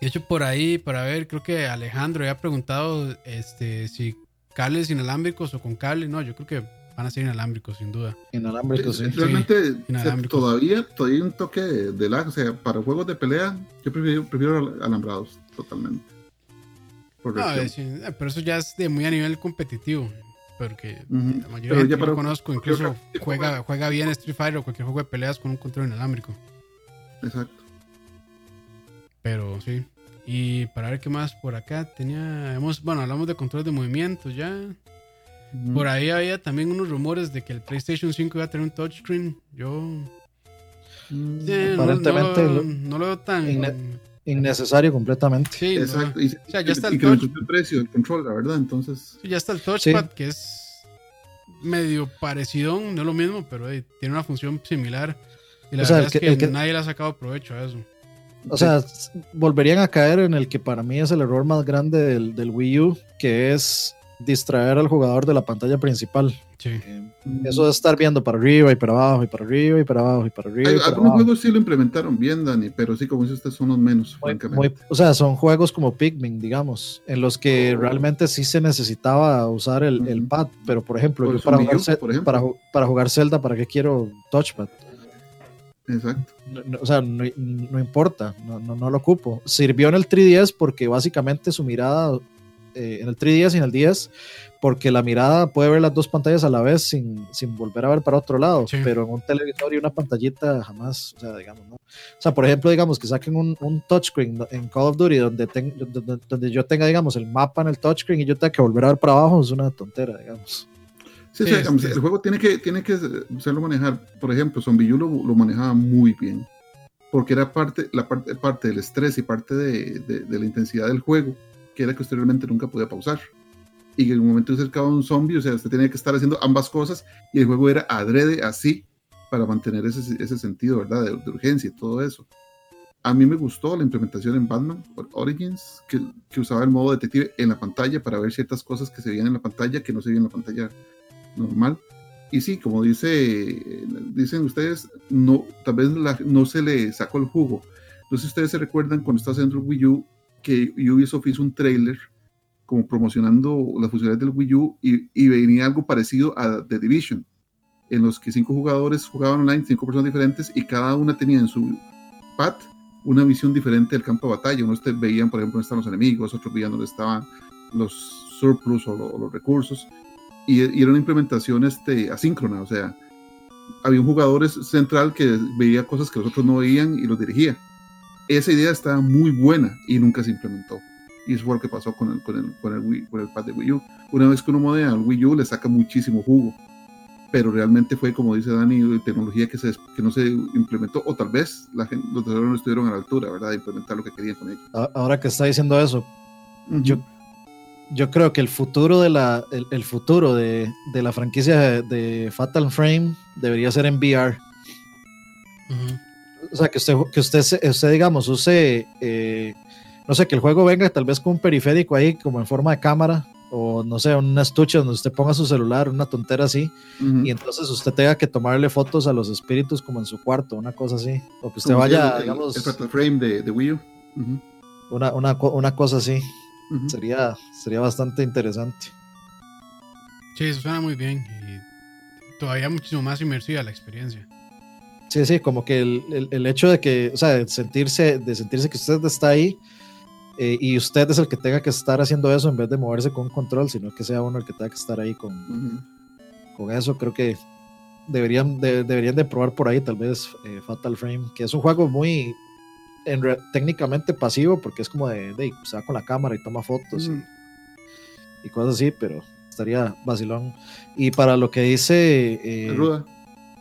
De hecho, por ahí, para ver, creo que Alejandro ya ha preguntado este, si cables inalámbricos o con cable. No, yo creo que van a ser inalámbricos, sin duda. Inalámbrico, sí. Realmente, inalámbricos. todavía, todavía hay un toque de, de lag. O sea, para juegos de pelea, yo prefiero, prefiero al- alambrados, totalmente. No, eh, pero eso ya es de muy a nivel competitivo. Porque la mayoría de yo conozco incluso juega, juega bien Street Fighter o cualquier juego de peleas con un control inalámbrico. Exacto. Pero sí. Y para ver qué más por acá tenía. Hemos, bueno, hablamos de control de movimiento ya. Por ahí había también unos rumores de que el PlayStation 5 iba a tener un touchscreen. Yo. Mm, no- Aparentemente no, lo, lo- no lo veo tan. Inne- Innecesario completamente. Sí, no- Exacto. Y, o sea, ya está el y que touch. el precio del control, la verdad. Entonces, sí, ya está el touchpad, que es medio parecido, no es lo mismo, pero tiene una función similar. Y la O sea, verdad el es que- que, el que- nadie le ha sacado provecho a eso. O sea, volverían a caer en el que para mí es el error más grande del, del Wii U, que es distraer al jugador de la pantalla principal. Sí. Eh, Eso de estar viendo para arriba y para abajo y para arriba y para abajo y para arriba. hay- y para algunos abajo. juegos sí lo implementaron bien, Dani, pero sí, como dice usted, son los menos, Muy- francamente. muy- o sea, son juegos como Pikmin, digamos, en los que Oh. realmente sí se necesitaba usar el, pad, pero por ejemplo, Por yo eso para jugar, por ejemplo. para, ju- para jugar Zelda, ¿para qué quiero touchpad? Exacto. No- no, o sea, no, no importa, no, no, no lo ocupo. Sirvió en el 3DS porque básicamente su mirada, eh, en el 3DS y en el 10, porque la mirada puede ver las dos pantallas a la vez sin, sin volver a ver para otro lado, Sí. pero en un televisor y una pantallita jamás, o sea, digamos, ¿no? O sea, por ejemplo, digamos que saquen un, un touchscreen en Call of Duty donde, ten- donde, donde yo tenga, digamos, el mapa en el touchscreen y yo tenga que volver a ver para abajo, es una tontera, digamos. Sí, Sí, sí, digamos, es- el juego tiene que, tiene que saberlo manejar. Por ejemplo, Zombie U lo, lo manejaba muy bien. Porque era parte, la parte, parte del estrés y parte de, de- de la intensidad del juego, que era que usted nunca podía pausar. Y que en un momento se acercaba un zombie, o sea, usted tenía que estar haciendo ambas cosas, y el juego era adrede así, para mantener ese, ese sentido, ¿verdad? De, urgencia y todo eso. A mí me gustó la implementación en Batman Origins, que, usaba el modo detective en la pantalla para ver ciertas cosas que se veían en la pantalla que no se veían en la pantalla normal. Y sí, como dice, dicen ustedes, no, tal vez no se le sacó el jugo. No sé si ustedes se recuerdan cuando estaba haciendo el Wii U, que Ubisoft hizo un trailer como promocionando las funcionalidades del Wii U y, y venía algo parecido a The Division, en los que cinco jugadores jugaban online, cinco personas diferentes, y cada una tenía en su pad una visión diferente del campo de batalla. Unos te- veían, por ejemplo, dónde estaban los enemigos, otros veían dónde estaban los surplus o, lo- o los recursos y, y era una implementación este, asíncrona, o sea, había un jugador central que veía cosas que los otros no veían y los dirigía. Esa idea estaba muy buena y nunca se implementó. Y eso fue lo que pasó con el, con el, con el, Wii- con el pad de Wii U. Una vez que uno modea al Wii U, le saca muchísimo jugo. pero realmente fue, como dice Dani, tecnología que, se, que no se implementó, o tal vez la gente, los desarrolladores no estuvieron a la altura, ¿verdad?, de implementar lo que querían con ellos. Ahora que está diciendo eso, yo, yo creo que el futuro de la, el, futuro de, de, la franquicia de, Fatal Frame debería ser en VR. O sea, que usted, que usted, usted digamos, use, eh, no sé, que el juego venga tal vez con un periférico ahí, como en forma de cámara, o no sé, un estuche donde usted ponga su celular, una tontera así, y entonces usted tenga que tomarle fotos a los espíritus como en su cuarto, una cosa así, o que usted vaya, digamos... El, frame de, de Wii U. una, una, una, cosa así, sería, sería bastante interesante. Sí, eso suena muy bien y todavía muchísimo más inmersiva la experiencia. Sí, sí, como que el, el, el hecho de que, o sea, de sentirse, de sentirse que usted está ahí, eh, y usted es el que tenga que estar haciendo eso en vez de moverse con control, sino que sea uno el que tenga que estar ahí con, con eso. Creo que deberían de, deberían de probar por ahí tal vez eh, Fatal Frame, que es un juego muy técnicamente pasivo porque es como de, de, se va con la cámara y toma fotos y, cosas así, pero estaría vacilón. Y para lo que dice... Eh,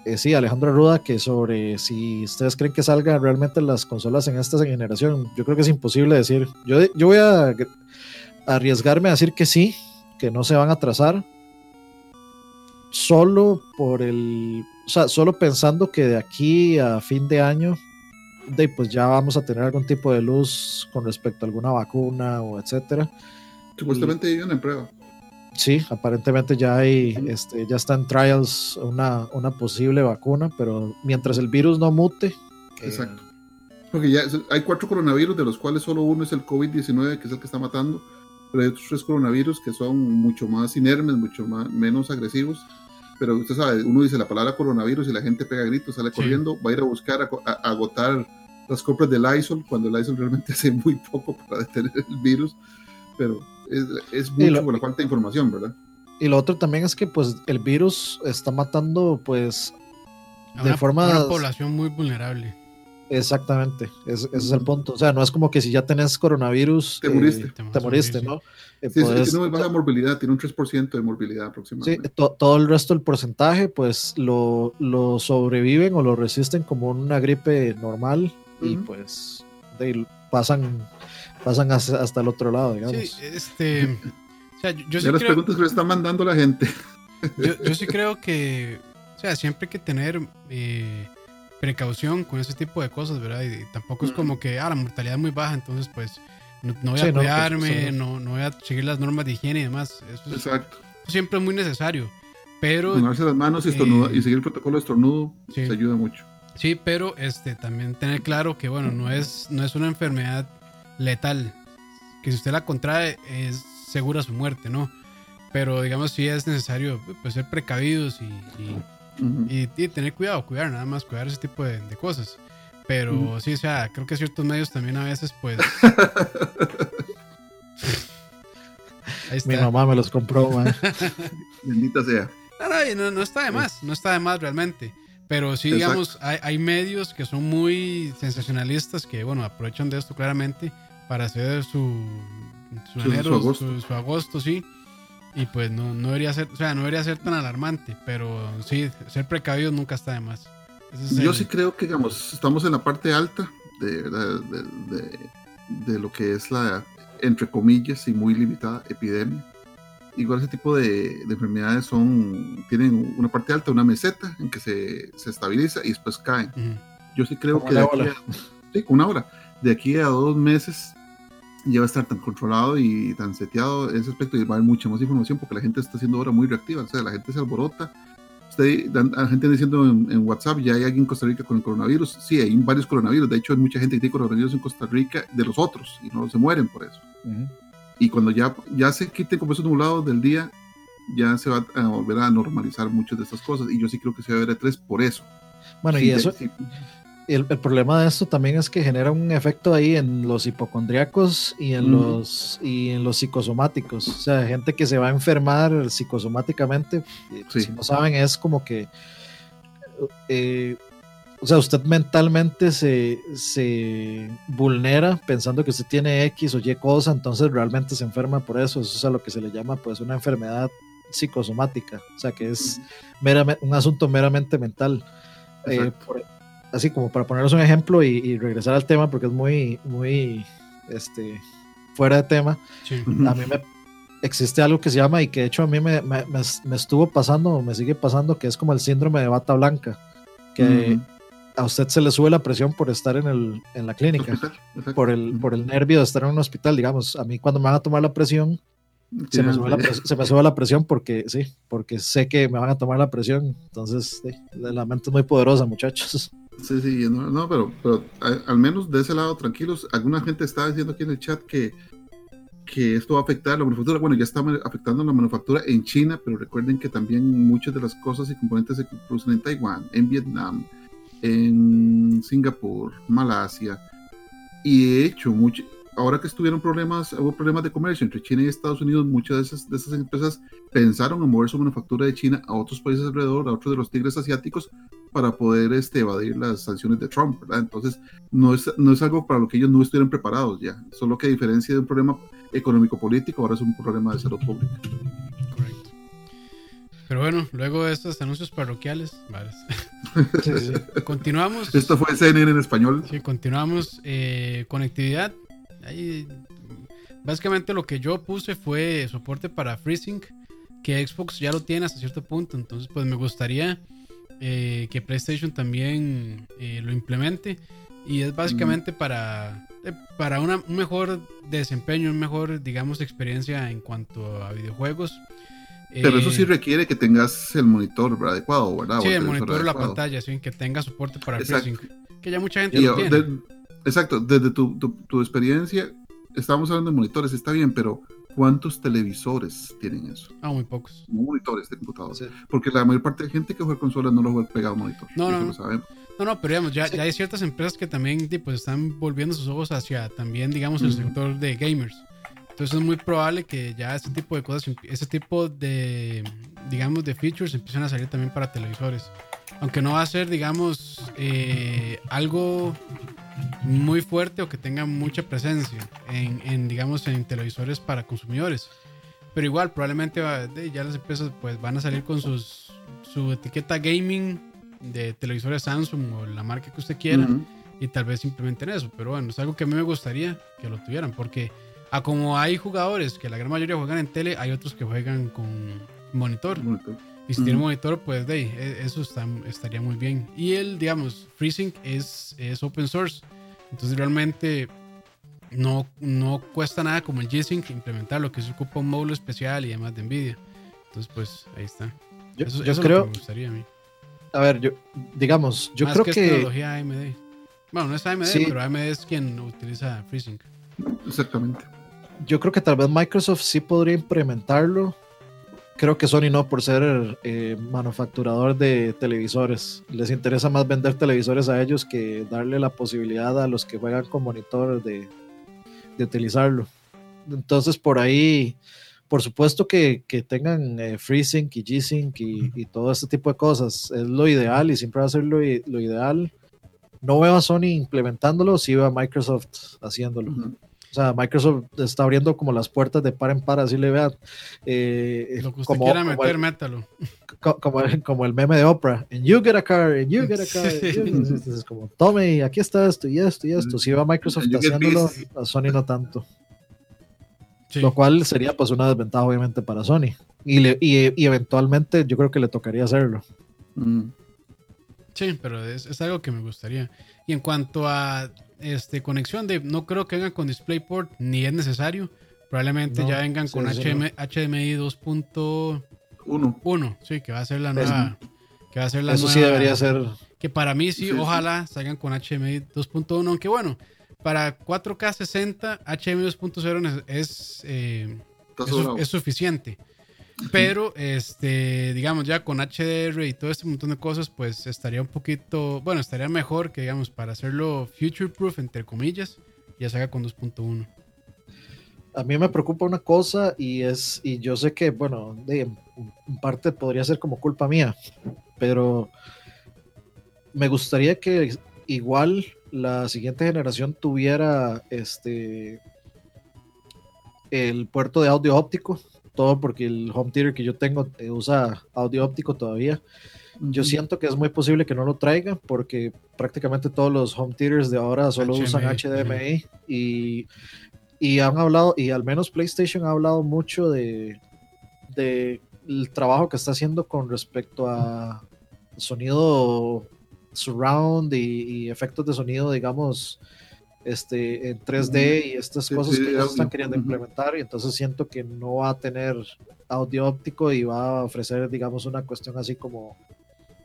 eh, sí, Alejandro Ruda, que sobre si ustedes creen que salgan realmente las consolas en esta generación, yo creo que es imposible decir. Yo, yo voy a arriesgarme a decir que sí, que no se van a atrasar, solo por el, o sea, solo pensando que de aquí a fin de año, de, pues ya vamos a tener algún tipo de luz con respecto a alguna vacuna o etcétera. Supuestamente hay una prueba. Sí, aparentemente ya hay, este, ya está en trials una, una posible vacuna, pero mientras el virus no mute. Eh, Exacto. Porque ya hay cuatro coronavirus, de los cuales solo uno es el COVID-19, que es el que está matando, pero hay otros tres coronavirus que son mucho más inermes, mucho más, menos agresivos. Pero usted sabe, uno dice la palabra coronavirus y la gente pega gritos, sale corriendo, va a ir a buscar, a, agotar las compras del ISOL, cuando el ISOL realmente [laughs] hace muy poco para detener el virus. Pero es, mucho por la falta de información, ¿verdad? Y lo otro también es que pues el virus está matando pues de forma... Una población muy vulnerable. Exactamente, ese es el punto. O sea, no es como que si ya tenés coronavirus... Te moriste. Eh, te, moriste, ¿no? Eh, sí, tiene baja morbilidad, tiene un 3% de morbilidad aproximadamente. Sí, todo el resto del porcentaje pues lo, lo, sobreviven o lo resisten como una gripe normal y pues pasan pasan hasta, el otro lado, digamos. Sí, este. O sea, yo, sí las preguntas que le está mandando la gente. [laughs] Yo, sí creo que. O sea, siempre hay que tener eh, precaución con ese tipo de cosas, ¿verdad? Y, tampoco es como que, ah, la mortalidad es muy baja, entonces, pues, no, voy a pues, cuidarme, no, no, voy a seguir las normas de higiene y demás. Eso Exacto. siempre es muy necesario. Pero. Lavarse las manos y, estornudo, y seguir el protocolo de estornudo se ayuda mucho. Sí, pero este, también tener claro que, bueno, no es, no es una enfermedad letal. Que si usted la contrae es segura su muerte, ¿no? Pero digamos si es necesario pues, ser precavidos y, y, tener cuidado, cuidar, nada más cuidar ese tipo de, cosas. Pero sí, o sea, creo que ciertos medios también a veces pues... [laughs] Mi mamá me los compró, man. [laughs] Bendita sea. No, no, está de más, no está de más realmente. Pero sí, digamos, hay, hay, medios que son muy sensacionalistas que, bueno, aprovechan de esto claramente para hacer su, su, enero, su, agosto. sí. Y pues no, no, debería ser, o sea, no debería ser tan alarmante, pero sí, ser precavido nunca está de más. Yo sí creo que, digamos, estamos en la parte alta de, de, lo que es la, entre comillas, y muy limitada epidemia. Igual ese tipo de, enfermedades son, tienen una parte alta, una meseta en que se, se estabiliza y después caen. Yo sí creo que... sí, una hora de aquí a dos meses ya va a estar tan controlado y tan seteado en ese aspecto y va a haber mucha más información porque la gente está siendo ahora muy reactiva, o sea, la gente se alborota. Usted, la gente diciendo en, WhatsApp, ya hay alguien en Costa Rica con el coronavirus. Sí, hay varios coronavirus. De hecho, hay mucha gente que tiene coronavirus en Costa Rica de los otros y no se mueren por eso. Y cuando ya, ya se quiten como esos nublados del día, ya se va a volver a normalizar muchas de estas cosas. Y yo sí creo que se va a ver E3 por eso. Bueno, y eso, el, el, problema de esto también es que genera un efecto ahí en los hipocondriacos y en, los, y en los psicosomáticos. O sea, gente que se va a enfermar psicosomáticamente, si no saben, es como que, eh, o sea, usted mentalmente se, se, vulnera pensando que usted tiene X o Y cosa, entonces realmente se enferma por eso. Eso es a lo que se le llama pues una enfermedad psicosomática, o sea que es un asunto meramente mental. Eh, así como para poneros un ejemplo y, regresar al tema porque es muy, muy este, fuera de tema. A mí me existe algo que se llama y que de hecho a mí me, me, me, estuvo pasando, me sigue pasando, que es como el síndrome de bata blanca, que a usted se le sube la presión por estar en, el, en la clínica, por el, por el nervio de estar en un hospital, digamos. A mí cuando me van a tomar la presión, se me, sube la presión, se me sube la presión porque sí, porque sé que me van a tomar la presión. Entonces, la mente es muy poderosa, muchachos. Sí, sí, no, pero, pero al menos de ese lado, tranquilos. Alguna gente está diciendo aquí en el chat que, que esto va a afectar la manufactura. Bueno, ya está afectando la manufactura en China, pero recuerden que también muchas de las cosas y componentes se producen en Taiwán, en Vietnam, en Singapur, Malasia. Y de hecho, mucho, ahora que estuvieron problemas, hubo problemas de comercio entre China y Estados Unidos, muchas de esas, de esas empresas pensaron en mover su manufactura de China a otros países alrededor, a otros de los tigres asiáticos, para poder este, evadir las sanciones de Trump, ¿verdad? Entonces, no es, no es algo para lo que ellos no estuvieran preparados ya, solo que a diferencia de un problema económico-político, ahora es un problema de salud pública. Correcto. Pero bueno, luego de estos anuncios parroquiales, [laughs] continuamos. Esto fue CNN en español. Sí, continuamos. Eh, conectividad. Ahí, básicamente lo que yo puse fue soporte para FreeSync, que Xbox ya lo tiene hasta cierto punto. Entonces, pues me gustaría eh, que PlayStation también eh, lo implemente. Y es básicamente para, eh, para un mejor desempeño, una mejor, digamos, experiencia en cuanto a videojuegos. Pero eso sí requiere que tengas el monitor adecuado, ¿verdad? Sí, el, monitor o la pantalla, sí, que tenga soporte para FreeSync. Que ya mucha gente lo tiene. exacto, desde tu, tu, tu experiencia, estamos hablando de monitores, está bien, pero ¿Cuántos televisores tienen eso? Ah, muy pocos. Monitores de computador. Porque la mayor parte de gente que juega consolas no lo juega pegado a monitor. No, no. No, no, pero digamos, ya, ya, hay ciertas empresas que también pues, están volviendo sus ojos hacia también, digamos, el sector de gamers. Entonces es muy probable que ya ese tipo de cosas, ese tipo de, digamos, de features empiecen a salir también para televisores. Aunque no va a ser, digamos, eh, algo muy fuerte o que tenga mucha presencia en, digamos, en televisores para consumidores. Pero igual, probablemente ya las empresas pues van a salir con sus, su etiqueta gaming de televisores Samsung o la marca que usted quiera y tal vez implementen eso. Pero bueno, es algo que a mí me gustaría que lo tuvieran porque a como hay jugadores que la gran mayoría juegan en tele, hay otros que juegan con monitor. Y si tiene monitor, pues de e, eso está, estaría muy bien. Y el, digamos, FreeSync es, es open source. Entonces realmente no, no cuesta nada como el G-Sync implementar lo que se ocupa un módulo especial y además de NVIDIA. Entonces, pues ahí está. Yo, eso, eso creo. Es lo que me gustaría a mí. A ver, yo, digamos, yo creo que. Es tecnología AMD. Bueno, no es AMD, pero AMD es quien utiliza FreeSync. Exactamente. Yo creo que tal vez Microsoft sí podría implementarlo creo que Sony no, por ser eh, manufacturador de televisores. Les interesa más vender televisores a ellos que darle la posibilidad a los que juegan con monitor de, utilizarlo. Entonces, por ahí, por supuesto que, tengan eh, FreeSync y G-Sync y, todo este tipo de cosas. Es lo ideal y siempre va a ser lo, ideal. No veo a Sony implementándolo, sí veo a Microsoft haciéndolo. Sea, Microsoft está abriendo como las puertas de par en par, así le vean. Eh, Lo que usted como, quiera meter, métalo. Como, como, el meme de Oprah. And you get a car, and you get a car. es como, tome, aquí está esto y esto y esto. Si va Microsoft haciéndolo, a Sony no tanto. Lo cual sería pues una desventaja obviamente para Sony. Y, y, eventualmente yo creo que le tocaría hacerlo. Mm. Sí, pero es, es algo que me gustaría. Y en cuanto a este, conexión de no creo que vengan con DisplayPort ni es necesario. Probablemente ya vengan con HDMI 2.1. Sí, que va a ser la nueva. que va a ser la eso sí debería ser. Que para mí sí, ojalá salgan con HDMI 2.1. Aunque bueno, para 4K 60, HDMI 2.0 es, eh, es suficiente. Pero, este, digamos, ya con HDR y todo este montón de cosas, pues estaría un poquito, bueno, estaría mejor que, digamos, para hacerlo future proof, entre comillas, ya se haga con 2.1. A mí me preocupa una cosa y es, y yo sé que, bueno, de, en parte podría ser como culpa mía, pero me gustaría que igual la siguiente generación tuviera este el puerto de audio óptico todo porque el home theater que yo tengo eh, usa audio óptico todavía. Yo siento que es muy posible que no lo traiga porque prácticamente todos los home theaters de ahora solo usan HDMI, y, y han hablado, y al menos PlayStation ha hablado mucho de, de el trabajo que está haciendo con respecto a sonido surround y, y efectos de sonido, digamos, este, en 3D y estas Sí, cosas sí, que ellos están queriendo implementar y entonces siento que no va a tener audio óptico y va a ofrecer, digamos, una cuestión así como,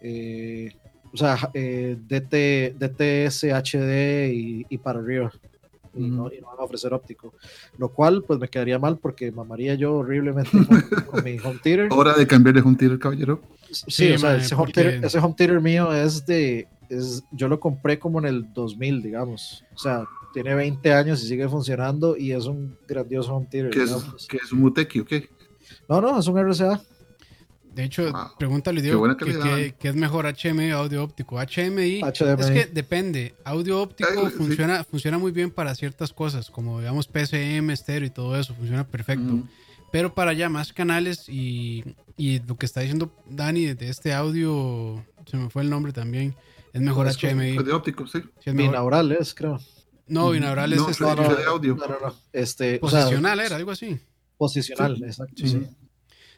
eh, o sea, eh, DT, DTS, HD y, y para arriba. Y, no, Ujú. y no van a ofrecer óptico. Lo cual, pues me quedaría mal porque mamaría yo horriblemente [laughs] con, con mi home theater. Hora de cambiar de un tiro, caballero. Sí, Sí, o sea, mae, ese, home theater, ese home theater mío es de. Es, yo lo compré como en el 2000, digamos. O sea, tiene 20 años y sigue funcionando y es un grandioso home theater. Que es, que es un Muteki, ¿o qué? No, no, es un RCA. De hecho, Wow. pregúntale Qué Diego buena que, que- es mejor HMI o audio óptico. HMI, HDMI. es que depende. Audio óptico Eh, sí. funciona, funciona muy bien para ciertas cosas, como digamos PCM, estéreo y todo eso, funciona perfecto. Mm. Pero para ya más canales y, y lo que está diciendo Dani de este audio, se me fue el nombre también, es mejor Es. Pues de óptico, sí. Sí, es. Binaural es, creo. No, binaural es No, este, no, no, de audio. No, no, no. Este, o sea, posicional, era algo así. posicional, Sí. exacto. Sí. sí.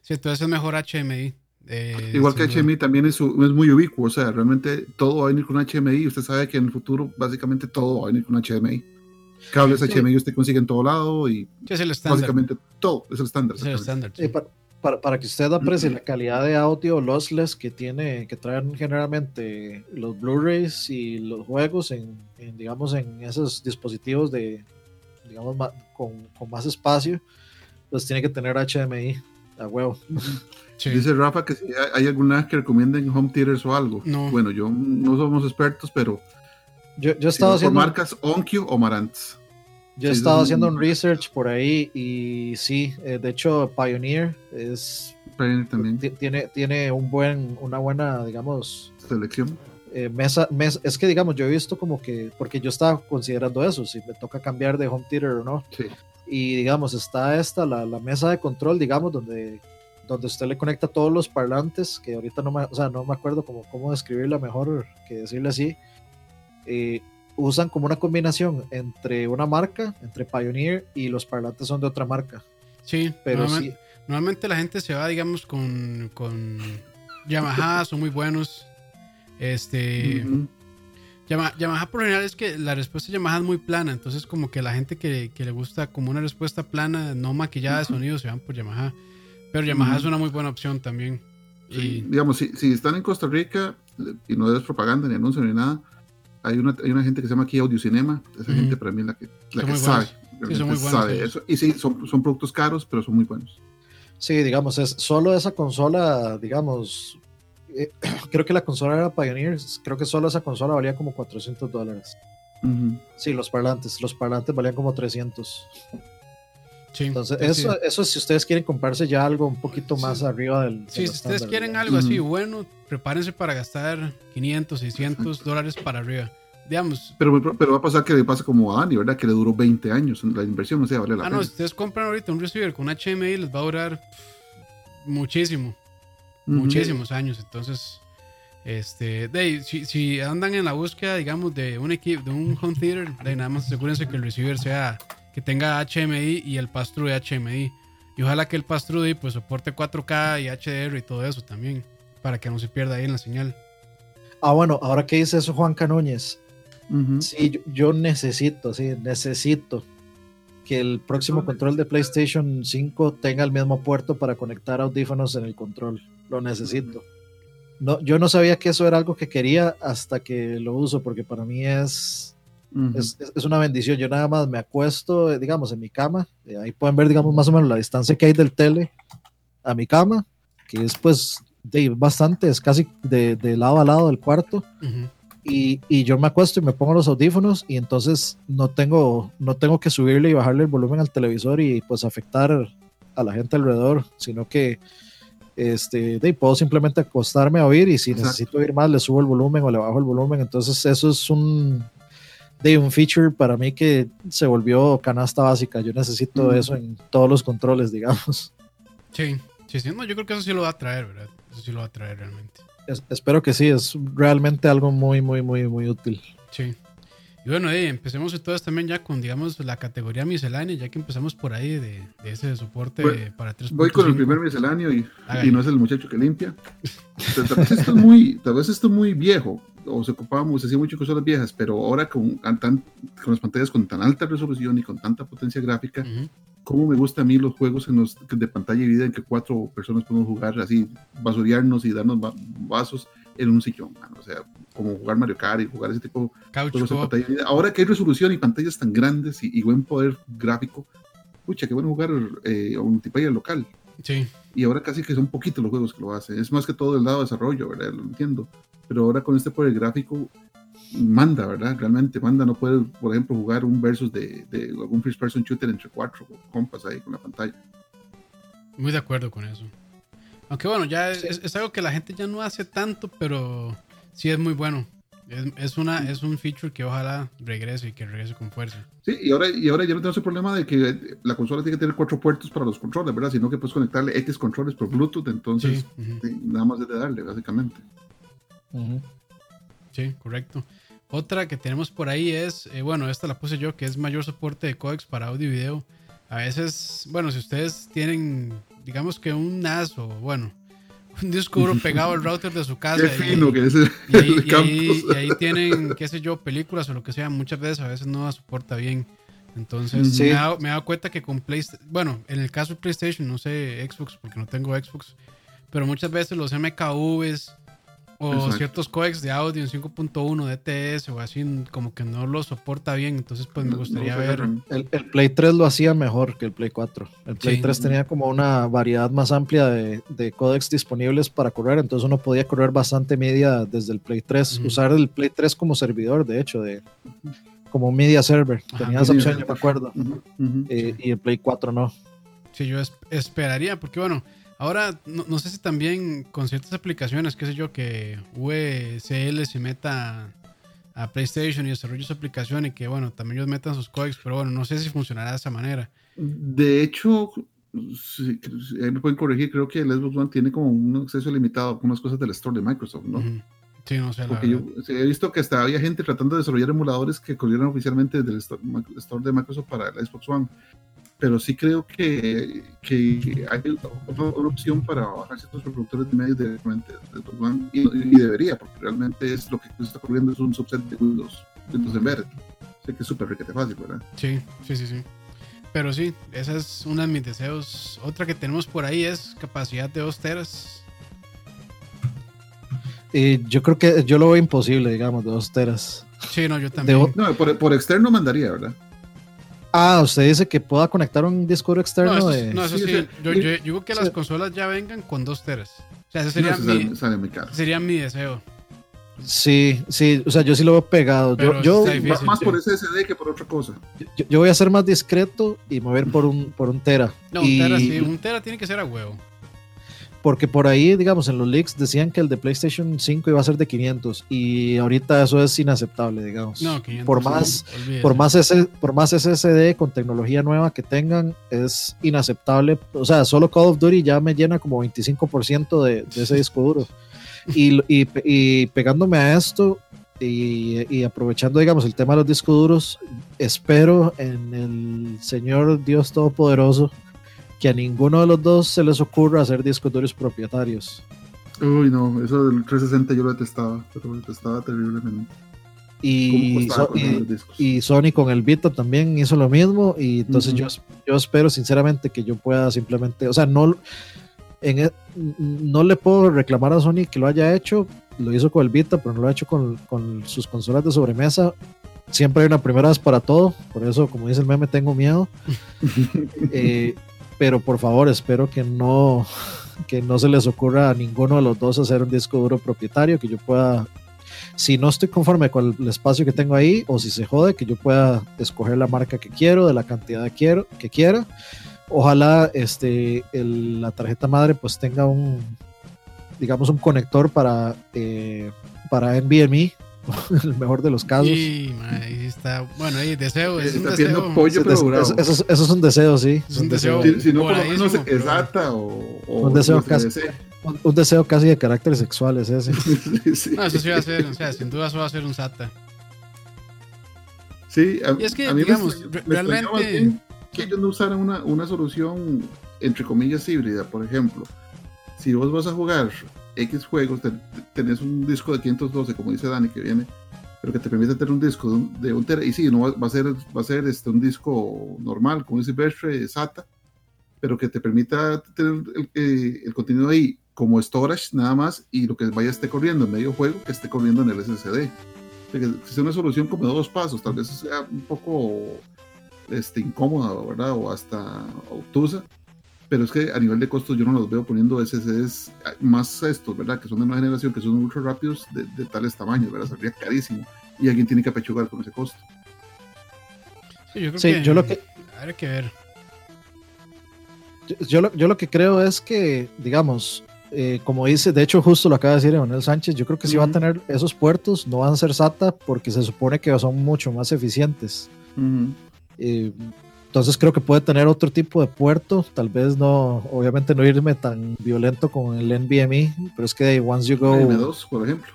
Sí, entonces es mejor HMI. eh, Igual que. HMI también es, es muy ubicuo, o sea, realmente todo va a venir con HMI y usted sabe que en el futuro básicamente todo va a venir con HMI. Cables Sí. HMI usted consigue en todo lado y Sí, es el estándar. básicamente todo es el estándar. Es el estándar. sí. Eh, pa- para, para que usted aprecie la calidad de audio lossless que tiene, que traen generalmente los Blu-rays y los juegos en, en, digamos, en esos dispositivos de, digamos, ma- con, con más espacio, pues tiene que tener HDMI a huevo. Sí. Dice Rafa que si hay hay alguna que recomienden home theaters o algo. No. Bueno, yo no somos expertos, pero Yo, yo he si estado no por haciendo, marcas Onkyo o Marantz. Yo he sí, estado haciendo un research por ahí y sí, eh, de hecho Pioneer es Pioneer también, ti- tiene, tiene un buen, una buena, digamos, selección. eh, mesa, mes- es que digamos, yo he visto como que, porque yo estaba considerando eso, si me toca cambiar de home theater o no, Sí. y digamos, está esta, la, la mesa de control, digamos, donde, donde usted le conecta todos los parlantes, que ahorita no me, o sea, no me acuerdo cómo, cómo describirla mejor que decirle así, eh, usan como una combinación entre una marca, entre Pioneer, y los parlantes son de otra marca, Sí, pero normalmente, sí, normalmente la gente se va, digamos, con, con Yamaha, [laughs] son muy buenos. Este. Yamaha, Yamaha por lo general es que la respuesta de Yamaha es muy plana, entonces como que la gente que, que le gusta como una respuesta plana, no maquillada de sonido, se van por Yamaha. Pero Yamaha es una muy buena opción también. Sí, Y digamos, si, si están en Costa Rica y no es propaganda ni anuncio ni nada, hay una, hay una gente que se llama aquí Audio Cinema. Esa Ujú. gente para mí es la que, la Son que muy sabe. realmente son muy buenos sabe eso. Y sí, son, son productos caros, pero son muy buenos. Sí, digamos, es solo esa consola, digamos, eh, [clears throat] creo que la consola era Pioneer, creo que solo esa consola valía como 400 dólares. Ujú. Sí, los parlantes, los parlantes valían como 300. Sí, Entonces, sí, eso, sí. eso si ustedes quieren comprarse ya algo un poquito Sí. más arriba del... Sí, si ustedes quieren algo así bueno, prepárense para gastar 500, 600 dólares para arriba. Digamos, Pero, pero va a pasar que le pasa como a Dani, ¿verdad? Que le duró 20 años. La inversión no sé, vale la ah, pena. no, si ustedes compran ahorita un receiver con HMI, les va a durar pff, muchísimo. Muchísimos años. Entonces, este, de, si, si andan en la búsqueda, digamos, de un equipo, de un home theater, de nada más asegúrense que el receiver sea, que tenga HMI y el pass-through de HMI. Y ojalá que el pass-through de, pues soporte 4K y HDR y todo eso también, para que no se pierda ahí en la señal. Ah, bueno, ahora que dice eso Juan Canóñez, Ujú. sí, yo, yo necesito, sí, necesito que el próximo control de PlayStation 5 tenga el mismo puerto para conectar audífonos en el control. Lo necesito. No, yo no sabía que eso era algo que quería hasta que lo uso, porque para mí es, Es, es- es una bendición. Yo nada más me acuesto, eh, digamos, en mi cama. eh, ahí pueden ver, digamos, más o menos la distancia que hay del tele a mi cama, que es pues de, bastante, es casi de, de lado a lado del cuarto. Ujú. Y, y yo me acuesto y me pongo los audífonos y entonces no tengo, no tengo que subirle y bajarle el volumen al televisor y pues afectar a la gente alrededor, sino que este, de, puedo simplemente acostarme a oír y si Exacto. necesito oír más le subo el volumen o le bajo el volumen. Entonces eso es un, de, un feature para mí que se volvió canasta básica. Yo necesito Mm. eso en todos los controles, digamos. Sí, sí, sí. No, yo creo que eso sí lo va a traer, ¿verdad? Eso sí lo va a traer realmente. espero que sí, es realmente algo muy, muy, muy, muy útil. Sí. Y bueno, eh, empecemos entonces también ya con, digamos, la categoría miscelánea, ya que empezamos por ahí de, ese soporte para 3. Voy con el primer misceláneo y, y, no es el muchacho que limpia. tal, vez esto es muy, tal vez esto es muy viejo, o se ocupábamos, se hacía mucho cosas viejas, pero ahora con, con las pantallas con tan alta resolución y con tanta potencia gráfica, como me gusta a mí los juegos en los, de pantalla y vida en que cuatro personas podemos jugar así, basurearnos y darnos vasos en un sillón, o sea, como jugar Mario Kart y jugar ese tipo de juegos pantalla vida. Ahora que hay resolución y pantallas tan grandes y, buen poder gráfico, pucha, qué bueno jugar eh, un multiplayer local. Sí. Y ahora casi que son poquitos los juegos que lo hacen. Es más que todo el lado de desarrollo, ¿verdad? Lo entiendo pero ahora con este poder gráfico manda, ¿verdad? Realmente manda, no puede, por ejemplo, jugar un versus de, de algún first person shooter entre cuatro compas ahí con la pantalla. Muy de acuerdo con eso. Aunque bueno, ya es, algo que la gente ya no hace tanto, pero sí es muy bueno. Es, una, es un feature que ojalá regrese y que regrese con fuerza. Sí, y ahora, y ahora ya no tenemos el problema de que la consola tiene que tener cuatro puertos para los controles, ¿verdad? Sino que puedes conectarle X controles por Bluetooth, entonces nada más es de darle, básicamente. Sí, correcto. Otra que tenemos por ahí es, eh, bueno, esta la puse yo, que es mayor soporte de codecs para audio y video. A veces, bueno, si ustedes tienen, digamos que un NAS o, bueno, [laughs] un disco duro [laughs] pegado al router de su casa. Qué fino que es [laughs] y, ahí, y, ahí, tienen, qué sé yo, películas o lo que sea. Muchas veces a veces no soporta bien. Entonces me, he dado, cuenta que con PlayStation, bueno, en el caso de PlayStation, no sé Xbox porque no tengo Xbox, pero muchas veces los MKVs o ciertos codecs de audio en 5.1 DTS o así, como que no lo soporta bien. Entonces, pues me gustaría ver. El, Play 3 lo hacía mejor que el Play 4. El Play 3 tenía como una variedad más amplia de, de codecs disponibles para correr. Entonces, uno podía correr bastante media desde el Play 3. Usar el Play 3 como servidor, de hecho, de como media server. Tenía esa opción, yo me acuerdo. Eh, y el Play 4 no. Sí, yo esperaría, porque bueno Ahora, no, sé si también con ciertas aplicaciones, qué sé yo, que VCL se meta a PlayStation y desarrolle su aplicación y que, bueno, también ellos metan sus codecs, pero bueno, no sé si funcionará de esa manera. De hecho, si, me pueden corregir, creo que el Xbox One tiene como un acceso limitado a algunas cosas del store de Microsoft, ¿no? Sí, no sé. Porque yo he visto que hasta había gente tratando de desarrollar emuladores que corrieran oficialmente desde el store de Microsoft para el Xbox One pero sí creo que, que hay otra, opción para bajar ciertos reproductores de medios directamente de, y, debería, porque realmente es lo que se está ocurriendo, es un subset de Windows, Windows Embedded. Sé que es súper riquete fácil, ¿verdad? Sí, sí, sí, sí. Pero sí, esa es una de mis deseos. Otra que tenemos por ahí es capacidad de 2 teras. Y yo creo que yo lo veo imposible, digamos, de 2 teras. Sí, no, yo también. no, por, por externo mandaría, ¿verdad? Ah, usted dice que pueda conectar un disco externo. No, eso, no, eso sí. Yo, digo que las consolas ya vengan con dos teras. O sea, ese sería, mi, sería mi deseo. Sí, sí, o sea, yo sí lo veo pegado. yo, más por SSD que por otra cosa. Yo, voy a ser más discreto y mover por un, por un tera. No, un tera sí, un tera tiene que ser a huevo porque por ahí, digamos, en los leaks decían que el de PlayStation 5 iba a ser de 500 y ahorita eso es inaceptable, digamos. No, 500, por más, por más, ese, por más SSD con tecnología nueva que tengan, es inaceptable. O sea, solo Call of Duty ya me llena como 25% de, de, ese disco duro. Y, y, y pegándome a esto, y, y, aprovechando, digamos, el tema de los discos duros, espero en el Señor Dios Todopoderoso que a ninguno de los dos se les ocurra hacer discos duros propietarios. Uy, no, eso del 360 yo lo detestaba, pero lo detestaba terriblemente. Y, y, Sony con el Vita también hizo lo mismo y entonces yo, yo espero sinceramente que yo pueda simplemente, o sea, no, en, e, no le puedo reclamar a Sony que lo haya hecho, lo hizo con el Vita, pero no lo ha hecho con, con sus consolas de sobremesa. Siempre hay una primera vez para todo, por eso, como dice el meme, tengo miedo. [laughs] eh, pero por favor espero que no, que no se les ocurra a ninguno de los dos hacer un disco duro propietario, que yo pueda, si no estoy conforme con el espacio que tengo ahí, o si se jode, que yo pueda escoger la marca que quiero, de la cantidad que, quiero, que quiera. Ojalá este, la tarjeta madre pues tenga un, digamos, un conector para, eh, para NVMe el [laughs] mejor de los casos. Sí, ahí está. Bueno, ahí deseo. Es Está pidiendo deseo. pollo, Eso, pero eso- bravo. eso es- eso es un deseo, sí. Es un deseo. Si, si no, por lo menos SATA o, o Un deseo casi- Un, un deseo casi de carácter sexual es ese. [laughs] Sí. No, eso sí va a ser, o sea, sin duda eso va a ser un SATA. Sí, a, Y es que, a mí me digamos, me extrañó realmente- que ellos no usaran una, una solución, entre comillas, híbrida. Por ejemplo, si vos vas a jugar X juegos, te- tenés un disco de 512, como dice Dani, que viene, pero que te permite tener un disco de un, de un tera, y sí, no va, va a ser, va a ser este, un disco normal, como dice Bertre, SATA, pero que te permita tener el, eh, el contenido ahí como storage nada más y lo que vaya esté corriendo en medio juego que esté corriendo en el SSD. O sea, que una solución como de dos pasos, tal vez sea un poco este, incómoda, ¿verdad? O hasta obtusa, pero es que a nivel de costos yo no los veo poniendo SSDs más estos, ¿verdad? Que son de nueva generación, que son ultra rápidos de, de tales tamaños, ¿verdad? Saldría carísimo y alguien tiene que apechugar con ese costo. Sí, yo creo Sí, que, yo lo que- Habrá que ver. Yo, yo lo, yo lo que creo es que, digamos, eh, como dice, de hecho justo lo acaba de decir Emanuel Sánchez, yo creo que si va a tener esos puertos, no van a ser SATA porque se supone que son mucho más eficientes. Eh, entonces creo que puede tener otro tipo de puerto, tal vez no, obviamente no irme tan violento con el NVMe, pero es que once you go, M2, por ejemplo.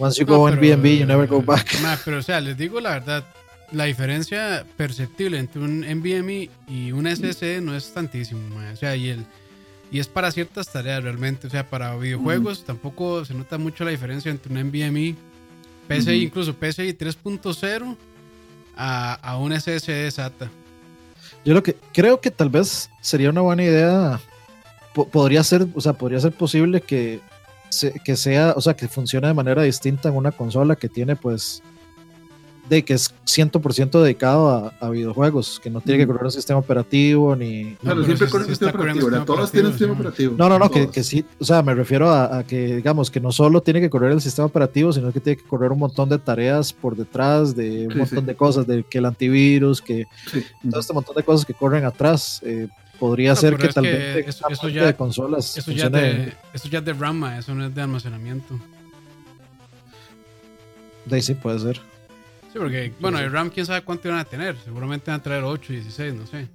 Once you No, go pero, NVMe, you never go back. [laughs] ma, pero, o sea, les digo la verdad, la diferencia perceptible entre un NVMe y un SSD no es tantísimo, ma. o sea, y el y es para ciertas tareas realmente, o sea, para videojuegos tampoco se nota mucho la diferencia entre un NVMe, PCI, Ujú. incluso PCI 3.0 a, a un SSD SATA. Yo lo que creo que tal vez sería una buena idea, po- podría ser, o sea, podría ser posible que, se- que sea, o sea, que funcione de manera distinta en una consola que tiene, pues, de que es 100% dedicado a, a videojuegos, que no tiene que correr un sistema operativo ni... No, Claro, pero siempre el sí sistema operativo, sistema Todas tienen operativo, sistema operativo. No, no, no, que, sí, o sea, me refiero a, a que, digamos, que no solo tiene que correr el sistema operativo, sino que tiene que correr un montón de tareas por detrás, de un Sí, montón sí. de cosas, de que el antivirus, que Sí. todo este montón de cosas que corren atrás. eh, podría No, ser que tal que vez eso- eso ya- de consolas Eso ya, de, eso ya es de RAM, ma, eso no es de almacenamiento. de ahí sí puede ser. Sí, porque, bueno, el RAM, quién sabe cuánto iban a tener. Seguramente van a traer 8, 16, no sé.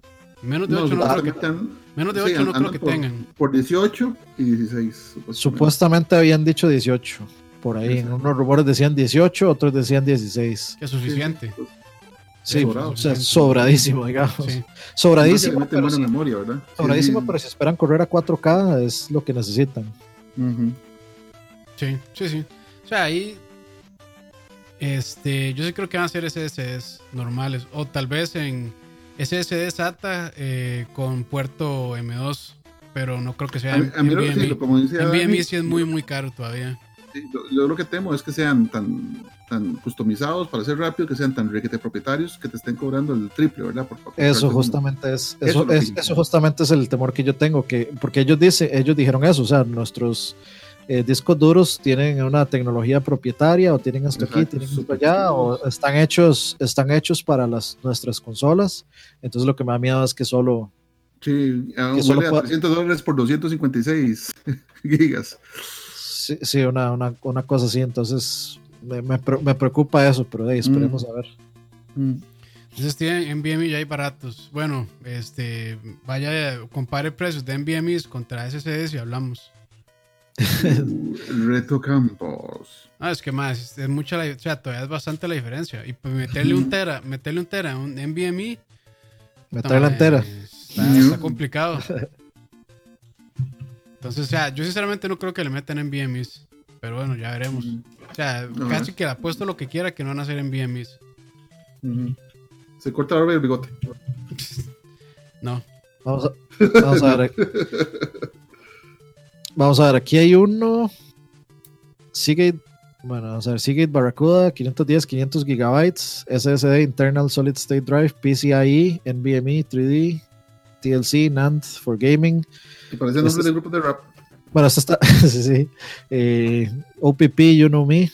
Menos de 8 no, No, creo que, están- menos de sí, 8 no creo que por- tengan. Por 18 y 16. supuestamente. Supuestamente habían dicho 18 por ahí. En unos rumores decían 18, otros decían 16. Que es suficiente. pues, Sí, sobrado. o sea, sobradísimo, digamos. Sí. Sobradísimo, pero, memoria, ¿verdad? Sí, sobradísimo sí. pero si esperan correr a 4K es lo que necesitan. Ujú. Sí, sí, sí. O sea, ahí. Este, yo sí creo que van a ser SSDs normales. O tal vez en SSD SATA eh, con puerto M2. Pero no creo que sea A mí, a mí lo que sí, lo- como NVMe Dani, sí es muy, muy caro todavía. sí, yo lo que temo es que sean tan, tan customizados para ser rápido, que sean tan requete propietarios, que te estén cobrando el triple, ¿verdad? Por- por Eso justamente es, Eso eso, es eso justamente es el temor que yo tengo, que, porque ellos dicen, ellos dijeron eso, o sea, nuestros eh, discos duros tienen una tecnología propietaria, o tienen esto aquí, Exacto, tienen esto allá, o están hechos, están hechos para las nuestras consolas. Entonces lo que me da miedo es que solo Sí, ah, que solo a pueda- 300 dólares por 256 [laughs] gigas. sí, sí, una, una, una cosa así, entonces me, me pre- me preocupa eso, pero hey, esperemos a ver. Entonces tienen NVMe ya hay baratos. Bueno, este, vaya, compare precios de NVMe's contra SSDs y hablamos. Uh, Reto Campos. Ah, es que más, es mucha la, o sea, todavía es bastante la diferencia. Y pues meterle un tera, meterle un tera un NVMe. Me trae la entera. Está, está complicado. [laughs] Entonces, o sea, yo sinceramente no creo que le metan NVMe's. Pero bueno, ya veremos. O sea, casi que le apuesto lo que quiera que no van a hacer NVMe's. Ujú. Se corta la barba y el bigote. [laughs] No. Vamos a, vamos a ver. [laughs] Vamos a ver, aquí hay uno. Seagate, bueno, vamos a ver, Seagate Barracuda, 510, 500 gigabytes, SSD, Internal Solid State Drive, PCIe, NVMe, 3D, TLC, NAND for gaming. Que parece nombre Este es- de grupos de rap. Bueno, esto está, [laughs] sí, sí. Eh, OPP, You Know Me.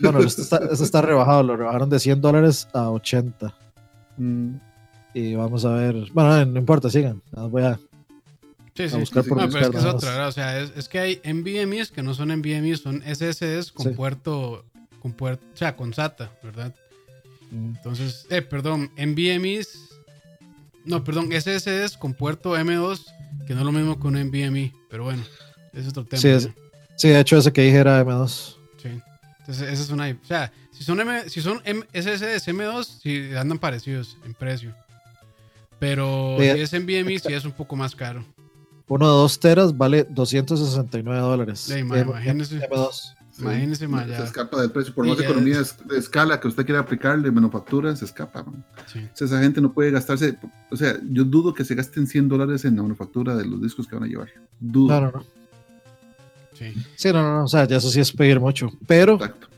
Bueno, esto está, esto está rebajado, lo rebajaron de 100 dólares a 80. Mm. Y vamos a ver, bueno, no importa, sigan. Voy a, Sí, sí. a buscar sí, por No, pero es que es otra. O sea, es, es que hay NVMe's que no son NVMe's, son SSDs con Sí. puerto con puerto, o sea, con SATA, ¿verdad? Entonces, eh, perdón, NVMe's, no, perdón, SSDs con puerto M2, que no es lo mismo que un NVMe, pero bueno, es otro tema. Sí, es- sí, de hecho ese que dije era M2. Sí. Entonces, esa es una. O sea, si son, M, si son M- SSDs M2, sí andan parecidos en precio. Pero Sí, si es NVMe, sí es un poco más caro. Uno de 2 teras vale 269 dólares. Sí, ma, M- imagínese. M2. Imagínense, ma, ya. Se escapa del precio. Por más ya economía es- de escala que usted quiera aplicarle, manufactura, se escapa. Sí. O sea, esa gente no puede gastarse. O sea, yo dudo que se gasten 100 dólares en la manufactura de los discos que van a llevar. Dudo. No, no. Sí. Sí, no, no, no, o sea, ya eso sí es pedir mucho. Pero, Exacto.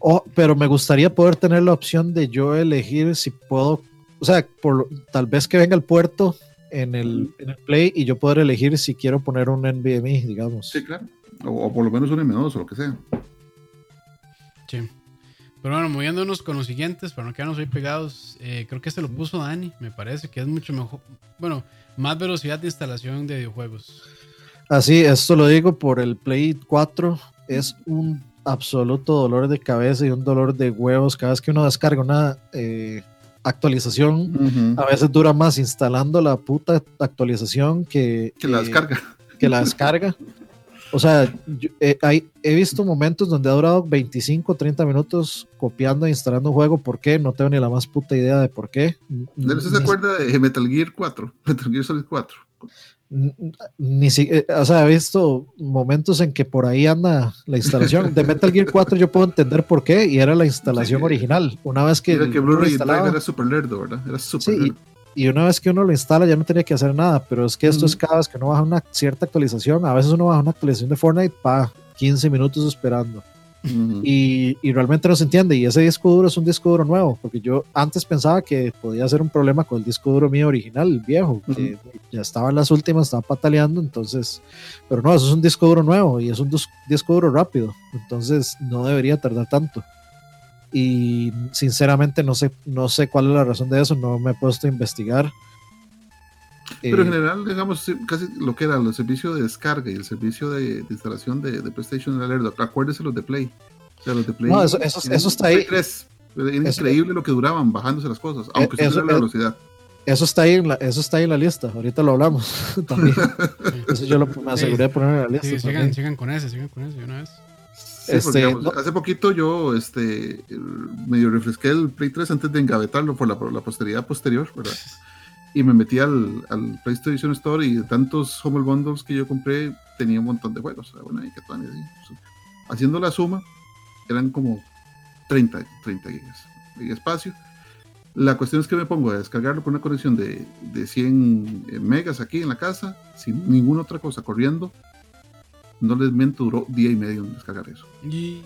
oh, pero me gustaría poder tener la opción de yo elegir si puedo, o sea, por, tal vez que venga el puerto en el, en el Play y yo poder elegir si quiero poner un NVMe, digamos. Sí, claro. O, o por lo menos un M2 o lo que sea. Sí. Pero bueno, moviéndonos con los siguientes, para no quedarnos ahí pegados, eh, creo que este lo puso Dani, me parece que es mucho mejor, bueno, más velocidad de instalación de videojuegos. Así, esto lo digo por el Play 4. Es un absoluto dolor de cabeza y un dolor de huevos cada vez que uno descarga una eh, actualización. Ujú. A veces dura más instalando la puta actualización que, Que la eh, descarga. que la descarga. O sea, yo, eh, hay- he visto momentos donde ha durado 25 o 30 minutos copiando e instalando un juego. ¿Por qué? No tengo ni la más puta idea de por qué. ¿Usted se acuerda de Metal Gear 4? Metal Gear Solid 4. Ni si- eh, o sea, he visto momentos en que por ahí anda la instalación. De Metal Gear 4 yo puedo entender por qué, y era la instalación Sí. original. Una vez que, Era que uno lo Blu-ray era super lerdo, ¿verdad? Era super Sí, lerdo. y una vez que uno lo instala ya no tenía que hacer nada, pero es que esto es Ujú. cada vez que uno baja una cierta actualización, a veces uno baja una actualización de Fortnite para 15 minutos esperando. Y, y realmente no se entiende. Y ese disco duro es un disco duro nuevo, porque yo antes pensaba que podía ser un problema con el disco duro mío original, el viejo, que ya estaba en las últimas, estaba pataleando, entonces, pero no, eso es un disco duro nuevo y es un dis- disco duro rápido, entonces no debería tardar tanto. Y sinceramente no sé, no sé cuál es la razón de eso, no me he puesto a investigar. Pero en Eh, general, digamos, casi lo que era el servicio de descarga y el servicio de, de instalación de, de PlayStation era lerdo. Acuérdese los de Play. O sea, los de Play. No, eso- eso- en- eso está ahí. 3, era Eso- increíble lo que duraban bajándose las cosas, aunque Eh, eso, eso- la eh, velocidad. eso está ahí en la, eso está ahí en la lista, ahorita lo hablamos [laughs] también. [laughs] Eso yo lo, me aseguré de poner en la lista. Sí, sigan, sigan con ese, sigan con ese una vez. Sí, porque, este, digamos, no- Hace poquito yo este, eh, medio refresqué el Play 3 antes de engavetarlo por la, por la posteridad posterior, ¿verdad? [laughs] Y me metí al, al PlayStation Store y de tantos Humble Bundles que yo compré tenía un montón de juegos. Bueno, ahí que así. Pues, Haciendo la suma, eran como 30, 30 gigas de espacio. La cuestión es que me pongo a descargarlo con una conexión de, de 100 megas aquí en la casa, sin ninguna otra cosa corriendo. No les miento, duró día y medio en descargar eso Y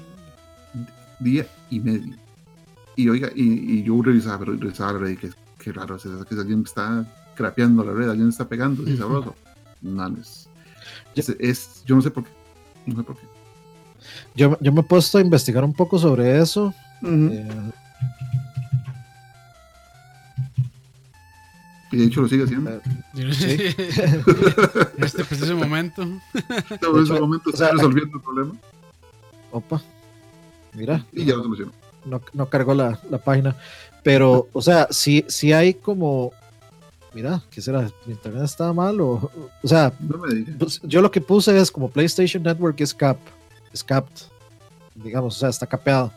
día y medio. Y oiga, y, y yo revisaba, pero revisaba qué raro, es eso, que alguien está crapeando la red, alguien está pegando, sí, Ujú. sabroso. No, no es, es, es- yo no sé por qué. No sé por qué. Yo, yo me he puesto a investigar un poco sobre eso. eh, Y de hecho lo sigue haciendo. Sí. en este preciso momento. Todo en ese momento o sea, está resolviendo el problema opa, mira, y ya lo solucionó. no, no cargó la, la página. Pero, o sea, si si hay como. Mira, ¿qué será? ¿Mi internet está mal? O, o sea, No me pues, yo lo que puse es como PlayStation Network es cap, es capped, digamos, o sea, está capeado.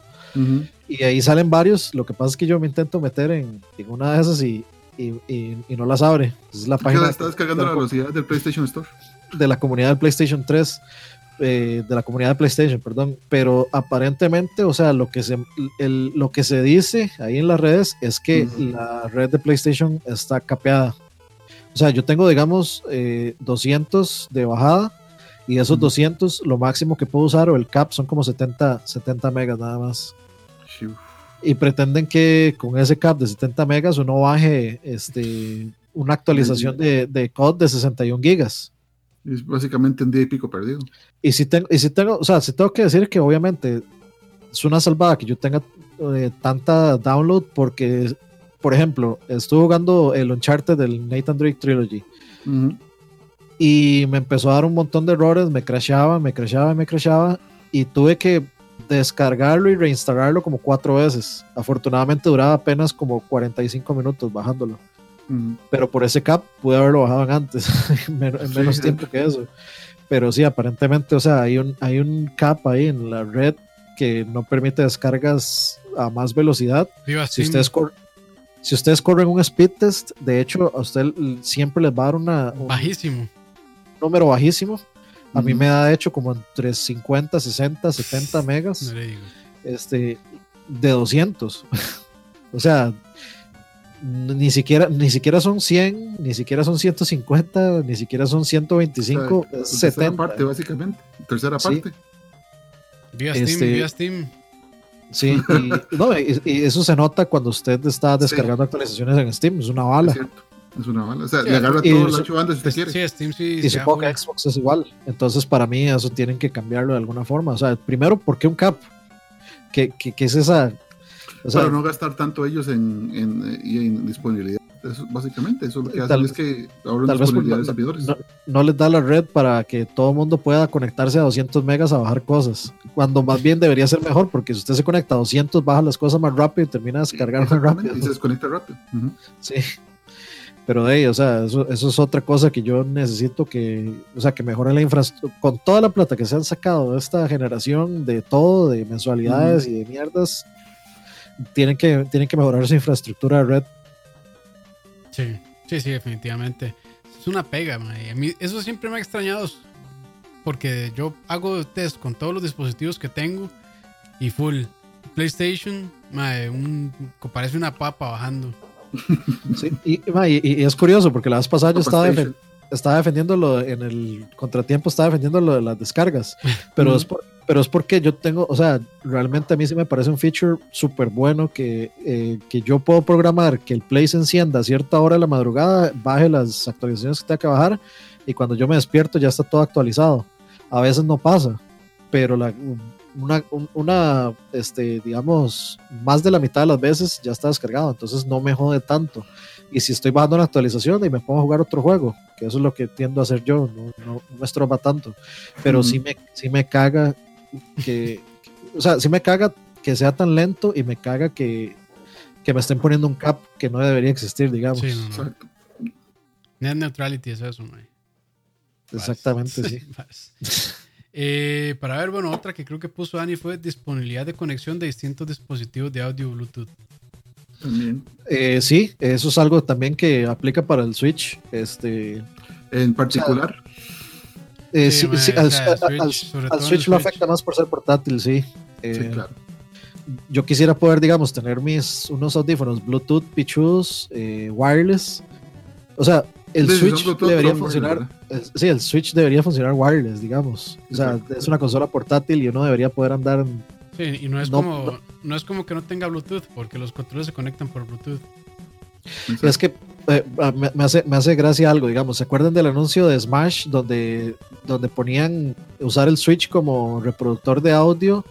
Y ahí salen varios. Lo que pasa es que yo me intento meter en, en una de esas y, y, y- y no las abre. Es la página está descargando la velocidad del PlayStation Store. de la comunidad del PlayStation 3, eh, de la comunidad de PlayStation, perdón, pero aparentemente, o sea, lo que se, el- lo que se dice ahí en las redes es que Ujú. la red de PlayStation está capeada. O sea, yo tengo, digamos, eh, 200 de bajada y esos Ujú. 200, lo máximo que puedo usar o el cap son como 70, 70 megas nada más. Y pretenden que con ese cap de 70 megas uno baje este, una actualización de, de COD de 61 gigas. Es básicamente un día y pico perdido. Y si tengo, y si tengo, o sea, si tengo que decir que obviamente es una salvada que yo tenga eh, tanta download porque, por ejemplo, estuve jugando el Uncharted del Nathan Drake Trilogy Ujú. y me empezó a dar un montón de errores, me crashaba, me crashaba, me crashaba y tuve que descargarlo y reinstalarlo como cuatro veces. Afortunadamente duraba apenas como 45 minutos bajándolo. Mm. Pero por ese cap pude haberlo bajado antes, [laughs] en Sí, menos sí. tiempo que eso. Pero sí, aparentemente, o sea, hay un, hay un cap ahí en la red que no permite descargas a más velocidad. Viva Si ustedes, cor- si ustedes corren un speed test, de hecho, a usted siempre les va a dar una, un Bajísimo. número bajísimo. A mí me da, de hecho, como entre 50, 60, 70 megas No le digo. este, de 200. [laughs] o sea, ni siquiera, ni siquiera son 100, ni siquiera son 150, ni siquiera son 125, O sea, es tercera 70. parte, básicamente. Tercera Sí. parte. Viva Steam, Este- viva Steam. Sí, y, no, y- y eso se nota cuando usted está descargando actualizaciones en Steam, es una Es bala. cierto. Es una bala. O sea, Sí, le agarra los 8 bandas si usted quiere. Sí, Steam sí. Y supongo que. Xbox es igual. Entonces, para mí, eso tienen que cambiarlo de alguna forma. O sea, primero, ¿por qué un cap? ¿Qué, qué- qué es esa? O sea, para no gastar tanto ellos en, en, disponibilidad. Eso, básicamente, eso lo que hacen es que ahorran tal vez por- disponibilidad de servidores. no, no les da la red para que todo el mundo pueda conectarse a 200 megas a bajar cosas. Cuando más bien debería ser mejor, porque si usted se conecta a 200, baja las cosas más rápido y termina de descargar más rápido. Y se desconecta rápido. Ujú. Sí. Pero de ahí, o sea, eso, eso es otra cosa que yo necesito que, o sea, que mejoren la infraestructura. Con toda la plata que se han sacado de esta generación, de todo, de mensualidades y de mierdas, tienen que, tienen que mejorar su infraestructura de red. Sí, sí, sí, definitivamente. Es una pega, mae. A mí eso siempre me ha extrañado. Porque yo hago test con todos los dispositivos que tengo y full. PlayStation, mae, un, parece una papa bajando. [laughs] Sí, y, y- y es curioso porque la vez pasada yo estaba, estaba defendiendo lo en el contratiempo, estaba defendiendo lo de las descargas, [laughs] pero, Ujú. es por- pero es porque yo tengo, o sea, realmente a mí sí me parece un feature súper bueno que, eh, que yo puedo programar que el Play se encienda a cierta hora de la madrugada, baje las actualizaciones que tenga que bajar y cuando yo me despierto ya está todo actualizado. A veces no pasa, pero la, una, un- una, este, digamos, más de la mitad de las veces ya está descargado, entonces no me jode tanto. Y si estoy bajando una actualización y me pongo a jugar otro juego, que eso es lo que tiendo a hacer yo, no, no, no me estroba tanto, pero sí, Ujú. me, sí me caga que, o sea, sí me caga que sea tan lento y me caga que, que me estén poniendo un cap que no debería existir, digamos. Sí, no. Net neutrality es eso, mae. Exactamente, sí. [laughs] Eh, para ver, bueno, otra que creo que puso Dani fue disponibilidad de conexión de distintos dispositivos de audio Bluetooth. También. Eh, sí, eso es algo también que aplica para el Switch. Este, En particular, eh, Sí, al, Switch, al- al lo Switch. afecta más por ser portátil, sí. Eh, sí, claro. Yo quisiera poder, digamos, tener mis unos audífonos Bluetooth pichudos, eh, wireless. O sea, el Switch debería funcionar. wireless, eh, Sí, el Switch debería funcionar wireless, digamos. O sea, Exacto. es una consola portátil y uno debería poder andar. en- Sí, y no es, No, como, no. no. es como que no tenga Bluetooth, porque los controles se conectan por Bluetooth. Es que eh, ah, me, me hace, me hace gracia algo, digamos. ¿Se acuerdan del anuncio de Smash donde, donde ponían usar el Switch como reproductor de audio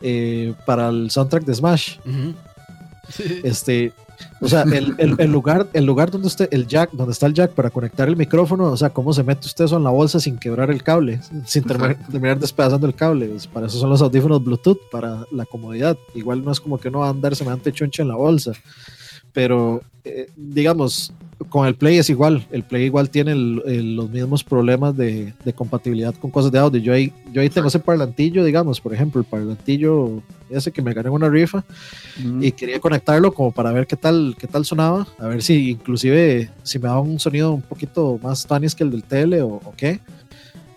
eh, para el soundtrack de Smash? Sí. Este, o sea, el, el- el lugar, el lugar donde usted, el jack, donde está el jack para conectar el micrófono, o sea, cómo se mete usted eso en la bolsa sin quebrar el cable, sin terminar, terminar despedazando el cable. Pues, para eso son los audífonos Bluetooth, para la comodidad. Igual no es como que uno va a andar semejante choncha en la bolsa. Pero, eh, digamos, con el Play es igual. El Play igual tiene el- el- los mismos problemas de, de compatibilidad con cosas de audio. Yo ahí, yo ahí tengo ese parlantillo, digamos, por ejemplo, el parlantillo ese que me gané en una rifa Ujú. y quería conectarlo como para ver qué tal qué tal sonaba, a ver si inclusive si me daba un sonido un poquito más tanis que el del tele o, o qué,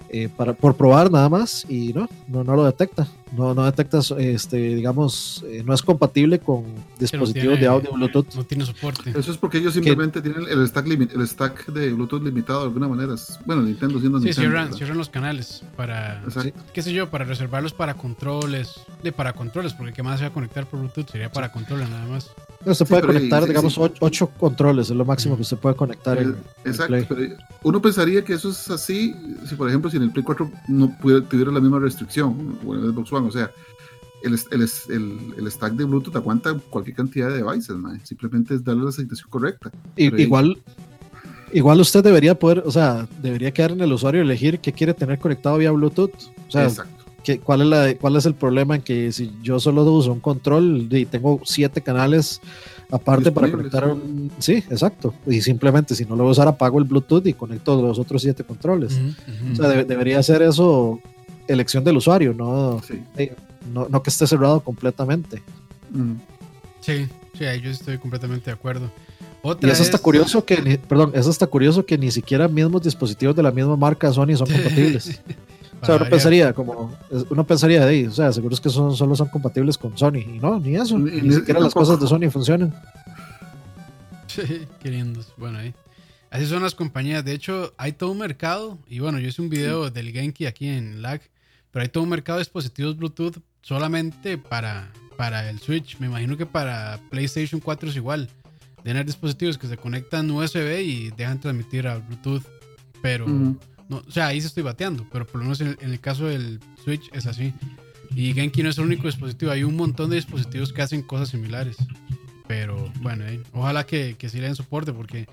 eh, para, por probar nada más y no, no, no lo detecta, no, no detecta, este, digamos, eh, no es compatible con Que dispositivos tiene- de audio Bluetooth. No tiene soporte. Eso es porque ellos simplemente tienen el stack, limi- el stack de Bluetooth limitado de alguna manera. Bueno, Nintendo siendo Sí, Nintendo. cierran, cierran los canales para, Exacto. qué sé yo, para reservarlos para controles. De para controles, porque qué más se va a conectar por Bluetooth sería para controles nada más. Usted Sí, puede conectar, sí, digamos, sí. Ocho, ocho controles, es lo máximo que usted puede conectar. en- Eh, en Exacto, Play. pero uno pensaría que eso es así si, por ejemplo, si en el Play 4 no pudiera, tuviera la misma restricción, o en el Xbox One, o sea, el, el, el, el stack de Bluetooth aguanta cualquier cantidad de devices, mae. simplemente es darle la aceptación correcta. Y- igual, igual usted debería poder, o sea, debería quedar en el usuario elegir qué quiere tener conectado vía Bluetooth. O sea, Exacto. Cuál, es la, ¿cuál es el problema en que si yo solo uso un control y tengo siete canales aparte para conectar un, sí sí exacto. Y simplemente si no lo voy a usar apago el bluetooth y conecto los otros siete controles. O sea debería ser eso elección del usuario no, no, no, que esté cerrado completamente. Sí sí ahí yo estoy completamente de acuerdo. Y eso está curioso que, perdón, eso está curioso que ni siquiera mismos dispositivos de la misma marca Sony son [laughs] compatibles. O sea, uno pensaría, como, uno pensaría de ahí, o sea, seguro es que son, solo son compatibles con Sony. Y no, ni eso, ni, siquiera las cosas de Sony funcionan. [laughs] Sí, queriendo, bueno, ahí. Así son las compañías. De hecho, hay todo un mercado, y bueno, yo hice un video del Genki aquí en Lag, pero hay todo un mercado de dispositivos Bluetooth solamente para, para el Switch. Me imagino que para PlayStation 4 es igual tener dispositivos que se conectan USB y dejan transmitir a Bluetooth, pero no, o sea, ahí se estoy bateando, pero por lo menos en, el caso del Switch es así. Y Genki no es el único dispositivo, hay un montón de dispositivos que hacen cosas similares. Pero bueno, eh, ojalá que, que sí le den soporte porque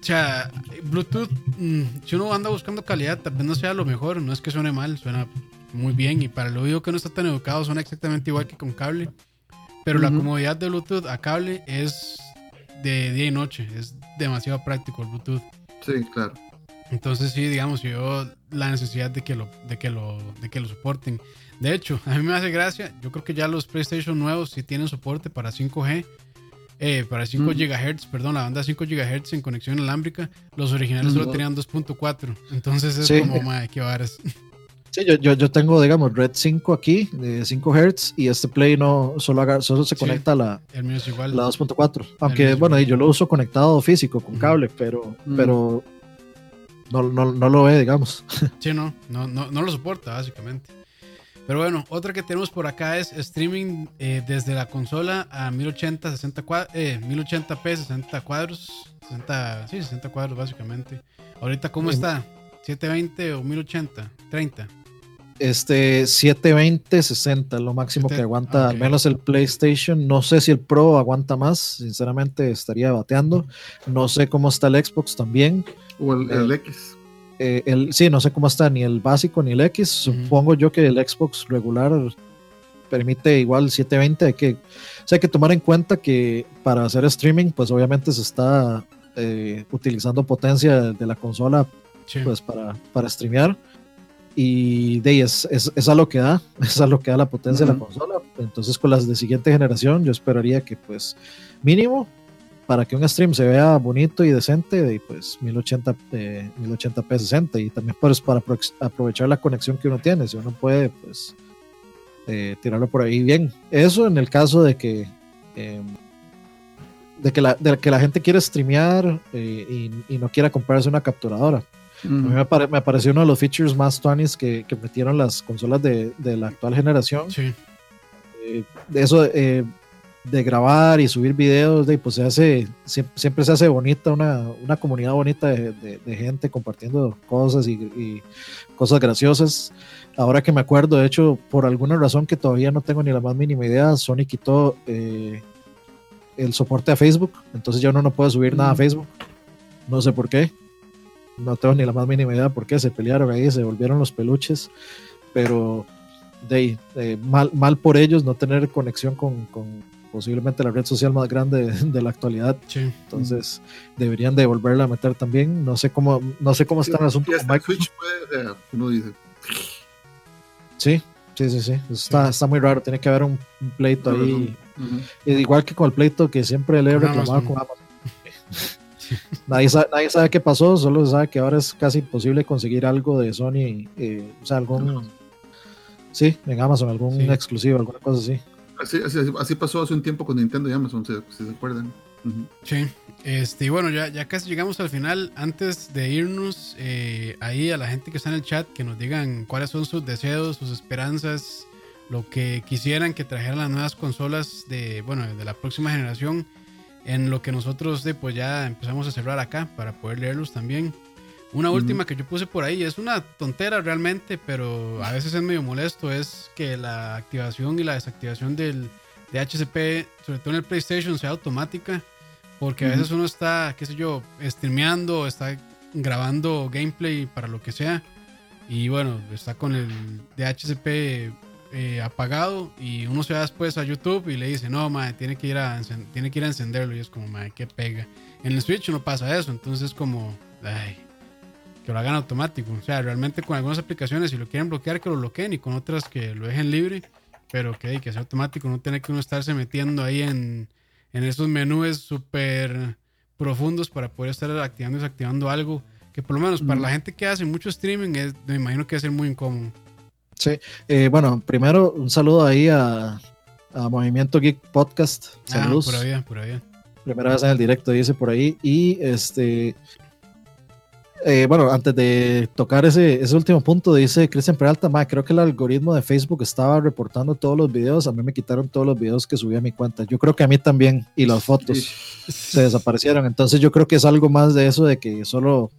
o sea, Bluetooth, mm, si uno anda buscando calidad, tal vez no sea lo mejor. No es que suene mal, suena muy bien. Y para el oído que no está tan educado, suena exactamente igual que con cable. Pero la comodidad de Bluetooth a cable es de día y noche. Es demasiado práctico el Bluetooth. Sí, claro. Entonces sí, digamos, yo la necesidad de que lo, de que lo, de que lo soporten. De hecho, [laughs] a mí me hace gracia. Yo creo que ya los PlayStation nuevos sí tienen soporte para 5G. Eh, para 5 GHz, perdón, la banda 5 GHz en conexión inalámbrica. Los originales solo tenían 2.4. Entonces es como, madre, qué varas. [laughs] Sí, yo, yo, yo, tengo, digamos, Red 5 aquí, de 5 Hz, y este Play no solo, solo se conecta a la, la 2.4. Aunque, bueno, yo lo uso conectado físico, con cable, pero, pero no, no, no, lo ve, digamos. [laughs] Sí, no, no, no, no, lo soporta, básicamente. Pero bueno, otra que tenemos por acá es streaming eh, desde la consola a 1080, 60 eh, 1080p, 60 cuadros. 60, sí, 60 cuadros, básicamente. Ahorita, ¿cómo está? ¿720 o 1080? 30. Este 720, 60, lo máximo que aguanta, al menos el PlayStation. No sé si el Pro aguanta más, sinceramente estaría bateando. No sé cómo está el Xbox también. O el, X. Eh, el, sí, no sé cómo está ni el básico ni el X. Supongo yo que el Xbox regular permite igual 720. Hay que, hay que tomar en cuenta que para hacer streaming, pues obviamente se está eh, utilizando potencia de la consola pues para, para streamear y de ahí es, es, a lo que da, [laughs] es a lo que da la potencia de la consola. Entonces con las de siguiente generación yo esperaría que pues mínimo para que un stream se vea bonito y decente, de pues 1080, eh, 1080p 60 y también pues para aprovechar la conexión que uno tiene, si uno puede pues eh, tirarlo por ahí bien. Eso en el caso de que... Em, de que, la, de que la gente quiere streamear eh, y, y, no quiera comprarse una capturadora. A mí me, pareció uno de los features más tuanis que, que metieron las consolas de, de la actual generación. Sí. Eh, de eso eh, de grabar y subir videos, de, pues se hace, siempre, se hace bonita, una, una comunidad bonita de, de, gente compartiendo cosas y, y, cosas graciosas. Ahora que me acuerdo, de hecho, por alguna razón que todavía no tengo ni la más mínima idea, Sony quitó eh, el soporte a Facebook, entonces ya uno no puede subir nada a Facebook. No sé por qué no tengo ni la más mínima idea por qué se pelearon ahí, se volvieron los peluches, pero de, mal, mal por ellos no tener conexión con, con, posiblemente la red social más grande [laughs] de, la actualidad. Entonces deberían de volverla a meter también. No sé cómo, no sé cómo están los asuntos. Switch puede, uno dice. Sí, sí, sí, sí. Está, está muy raro. Tiene que haber un, pleito ahí. Igual que con el pleito que siempre le he reclamado con Amazon. Nadie, sabe, qué pasó, solo se sabe que ahora es casi imposible conseguir algo de Sony, eh, o sea, algún. Sí, en Amazon, algún exclusivo, alguna cosa así. Así, así, pasó hace un tiempo con Nintendo y Amazon, si, se acuerdan. Sí, este, y bueno, ya, ya casi llegamos al final. Antes de irnos, eh, ahí a la gente que está en el chat, que nos digan cuáles son sus deseos, sus esperanzas, lo que quisieran que trajeran las nuevas consolas de, bueno, de la próxima generación en lo que nosotros de, pues ya empezamos a cerrar acá para poder leerlos también. Una última que yo puse por ahí, es una tontera realmente, pero a veces es medio molesto, es que la activación y la desactivación del DHCP, sobre todo en el PlayStation, sea automática, porque a veces uno está, qué sé yo, streameando, está grabando gameplay para lo que sea, y bueno, está con el DHCP eh, apagado y uno se va después a YouTube y le dice, no, madre, tiene que ir a, tiene que ir a encenderlo y es como, madre, qué pega. En el Switch no pasa eso, entonces es como, ay, que lo hagan automático. O sea, realmente con algunas aplicaciones, si lo quieren bloquear, que lo bloqueen y con otras que lo dejen libre, pero que, que sea automático, no tiene que uno estarse metiendo ahí en, en esos menús súper profundos para poder estar activando y desactivando algo que por lo menos para la gente que hace mucho streaming, es, me imagino que va a ser muy incómodo. Sí, eh, bueno, primero un saludo ahí a, a Movimiento Geek Podcast. Ah, Saludos. por ahí, por ahí. Primera vez en el directo, dice por ahí. Y este. eh, bueno, antes de tocar ese, ese último punto, dice Cristian Peralta, ma, creo que el algoritmo de Facebook estaba reportando todos los videos. A mí me quitaron todos los videos que subí a mi cuenta. Yo creo que a mí también. Y las fotos se desaparecieron. Entonces yo creo que es algo más de eso, de que solo.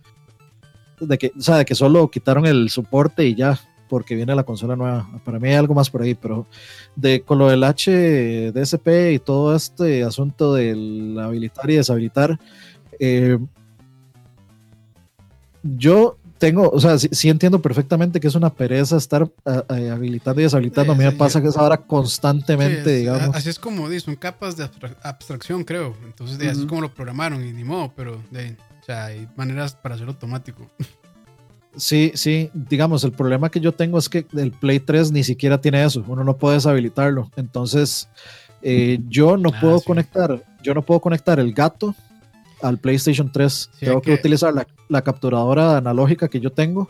De que, o sea, de que solo quitaron el soporte y ya porque viene la consola nueva. Para mí hay algo más por ahí, pero de con lo del HDSP y todo este asunto del habilitar y deshabilitar, eh, yo tengo, o sea, sí, sí, entiendo perfectamente que es una pereza estar a, a, habilitando y deshabilitando. a mí me pasa que es ahora constantemente, sí, es, digamos. Así es como, son capas de abstracción, creo. Entonces, de, uh -huh. así es como lo programaron y ni modo, pero de, o sea, hay maneras para hacerlo automático. [laughs] Sí, sí, digamos, el problema que yo tengo es que el Play 3 ni siquiera tiene eso, uno no puede deshabilitarlo. Entonces, eh, yo no ah, puedo sí. conectar, yo no puedo conectar el gato al PlayStation 3. Sí, tengo que, que, utilizar la, la, capturadora analógica que yo tengo,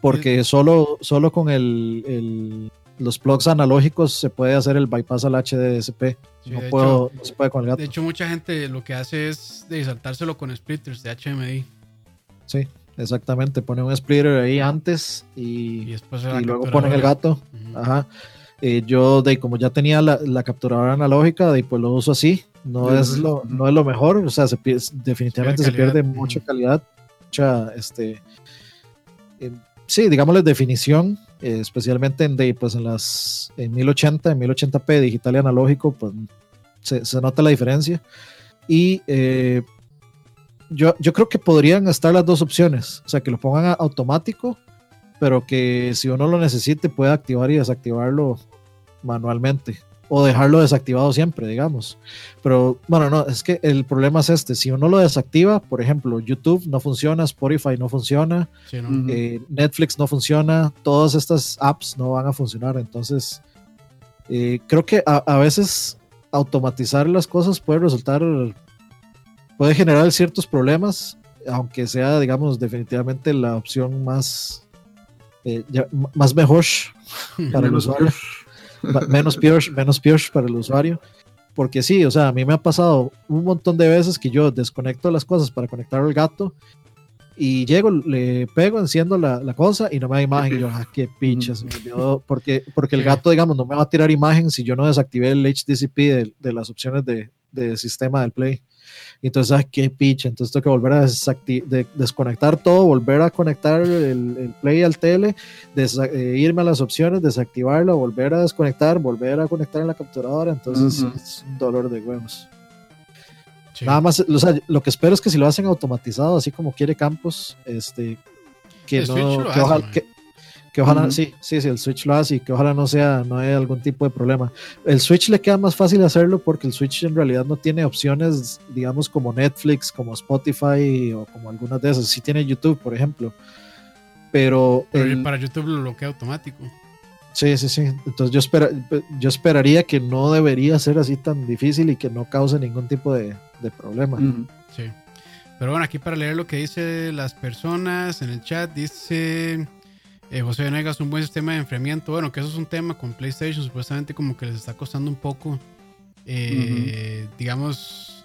porque solo, solo con el, el, los plugs analógicos se puede hacer el bypass al HDSP. no, puedo, hecho, no se puede con el gato. De hecho, mucha gente lo que hace es de saltárselo con splitters de HMI. Sí. Exactamente, pone un splitter ahí antes y, y, y luego ponen el gato. Uh -huh. Ajá. Eh, yo, de como ya tenía la, la, capturadora analógica, de pues lo uso así. No, uh -huh. es, lo, no es lo mejor, o sea, se pierde, definitivamente se pierde, mucha calidad, mucha, este, eh, sí, digámosle definición, eh, especialmente en, de, pues, en las en 1080, en 1080p digital y analógico, pues se, se nota la diferencia. Y eh, yo, yo creo que podrían estar las dos opciones, o sea, que lo pongan a automático, pero que si uno lo necesite pueda activar y desactivarlo manualmente. O dejarlo desactivado siempre, digamos. Pero bueno, no, es que el problema es este, si uno lo desactiva, por ejemplo, YouTube no funciona, Spotify no funciona, sí, ¿no? Eh, Netflix no funciona, todas estas apps no van a funcionar, entonces eh, creo que a, a veces automatizar las cosas puede resultar puede generar ciertos problemas, aunque sea, digamos, definitivamente la opción más, eh, ya, más mejor [laughs] para el usuario. menos peor, menos peor para el usuario. Porque sí, o sea, a mí me ha pasado un montón de veces que yo desconecto las cosas para conectar al gato y llego, le pego, enciendo la, la cosa y no me da imagen. Y yo, ah, qué [laughs] pinches, me olvidó, porque, porque el gato, digamos, no me va a tirar imagen si yo no desactivé el HDCP de, de las opciones de, de sistema del Play. Entonces, ah, qué picha. Entonces, tengo que volver a de, desconectar todo, volver a conectar el, el play al tele, eh, irme a las opciones, desactivarlo, volver a desconectar, volver a conectar en la capturadora. Entonces, uh -huh. es un dolor de huevos. Sí. Nada más, o sea, lo que espero es que si lo hacen automatizado, así como quiere Campos, este, que no, que, hace, ojalá, que, que ojalá, uh -huh. sí, sí, sí, el Switch lo hace y que ojalá no sea, no haya algún tipo de problema. El Switch le queda más fácil hacerlo porque el Switch en realidad no tiene opciones, digamos, como Netflix, como Spotify o como algunas de esas. Sí tiene YouTube, por ejemplo. Pero, Pero el, para YouTube lo bloquea automático. Sí, sí, sí. Entonces yo, espera, yo esperaría que no debería ser así tan difícil y que no cause ningún tipo de, de problema. Uh -huh. Sí. Pero bueno, aquí para leer lo que dicen las personas en el chat, dice eh, José Venegas, un buen sistema de enfriamiento. Bueno, que eso es un tema con PlayStation, supuestamente como que les está costando un poco, eh, uh -huh. digamos,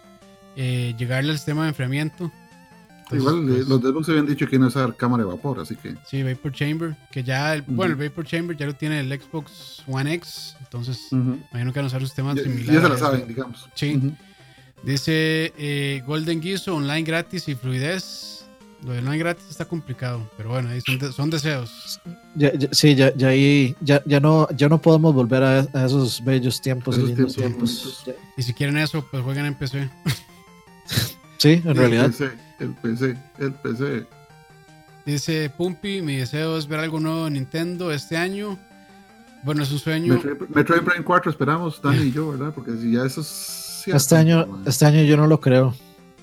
eh, llegarle al sistema de enfriamiento. Entonces, Igual pues, los Xbox se habían dicho que no usar cámara de vapor, así que. Sí, Vapor Chamber, que ya, el, uh -huh. bueno, el Vapor Chamber ya lo tiene el Xbox One X, entonces uh -huh. imagino que van a usar sistemas ya, similares. Ya se la saben, digamos. Sí. Dice eh, Golden Guiso, online gratis y fluidez. Lo de online gratis está complicado, pero bueno, ahí son, de, son deseos. Ya, ya, sí, ya, ya, ahí, ya, ya, no, ya no podemos volver a, a esos bellos tiempos. Esos tiempos, tiempos. Y si quieren eso, pues jueguen en PC. sí, en realidad. El PC, el PC, el PC. Dice Pumpi, mi deseo es ver algo nuevo en Nintendo este año. Bueno, es un sueño. Metroid, Metroid Prime 4 esperamos, Dani y yo, ¿verdad? Porque si ya eso es cierto, Este año, man. este año yo no lo creo.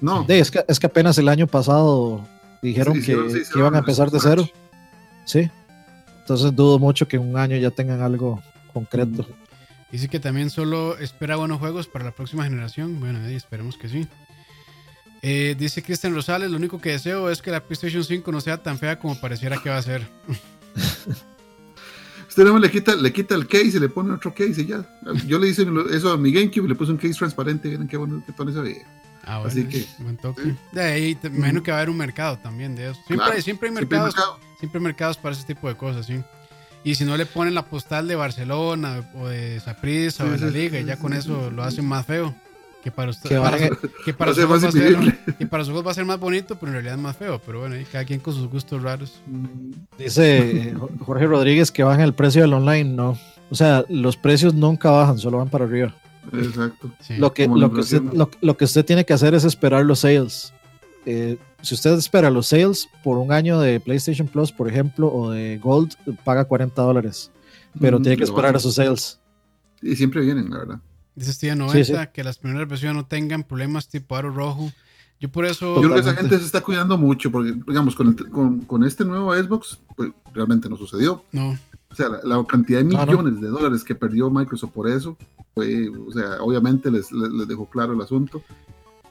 No, Sí, es, que, es que apenas el año pasado dijeron Sí, que, sí, iban a empezar de cero. Sí. Entonces dudo mucho que en un año ya tengan algo concreto. Dice que también solo espera buenos juegos para la próxima generación. Bueno, ahí esperemos que sí. Eh, dice Cristian Rosales, lo único que deseo es que la PlayStation 5 no sea tan fea como pareciera que va a ser. [laughs] Usted no le quita, le quita el case y le pone otro case y ya. Yo le hice eso a mi GameCube y le puse un case transparente. Miren qué bueno que Tony se ve. Ah, bueno, Así que- buen toque. sí. De ahí te- me imagino que va a haber un mercado también de eso. Siempre, Claro, hay, siempre hay Siempre hay mercados, mercado. siempre hay mercados para ese tipo de cosas, sí. Y si no le ponen la postal de Barcelona o de Saprissa o Sí, de la Liga, y sí, ya sí, con sí, eso sí, lo hacen más feo. Que para usted, Que para, que [laughs] para Va a sus ser ojos más va a ser, invisible. [laughs] que para sus ojos va a ser más bonito, pero en realidad es más feo. Pero bueno, ahí cada quien con sus gustos raros. Dice eh, Jorge Rodríguez que bajan el precio del online. No. O sea, los precios nunca bajan, solo van para arriba. Exacto. Sí. Lo que, lo, que usted, lo, lo que usted tiene que hacer es esperar los sales. Eh, si usted espera los sales por un año de PlayStation Plus, por ejemplo, o de Gold, paga 40 dólares. Pero Mm, tiene que esperar bueno. esos sales. Y siempre vienen, la verdad. Dice Steven 90 Sí, sí. que las primeras versiones no tengan problemas tipo aro rojo. Yo por eso. Yo creo que esa gente se está cuidando mucho porque, digamos, con, el- con, con este nuevo Xbox, pues realmente no sucedió. No. O sea, la, la cantidad de Ah, no. millones de dólares que perdió Microsoft por eso, fue, o sea, obviamente les, les, les dejó claro el asunto.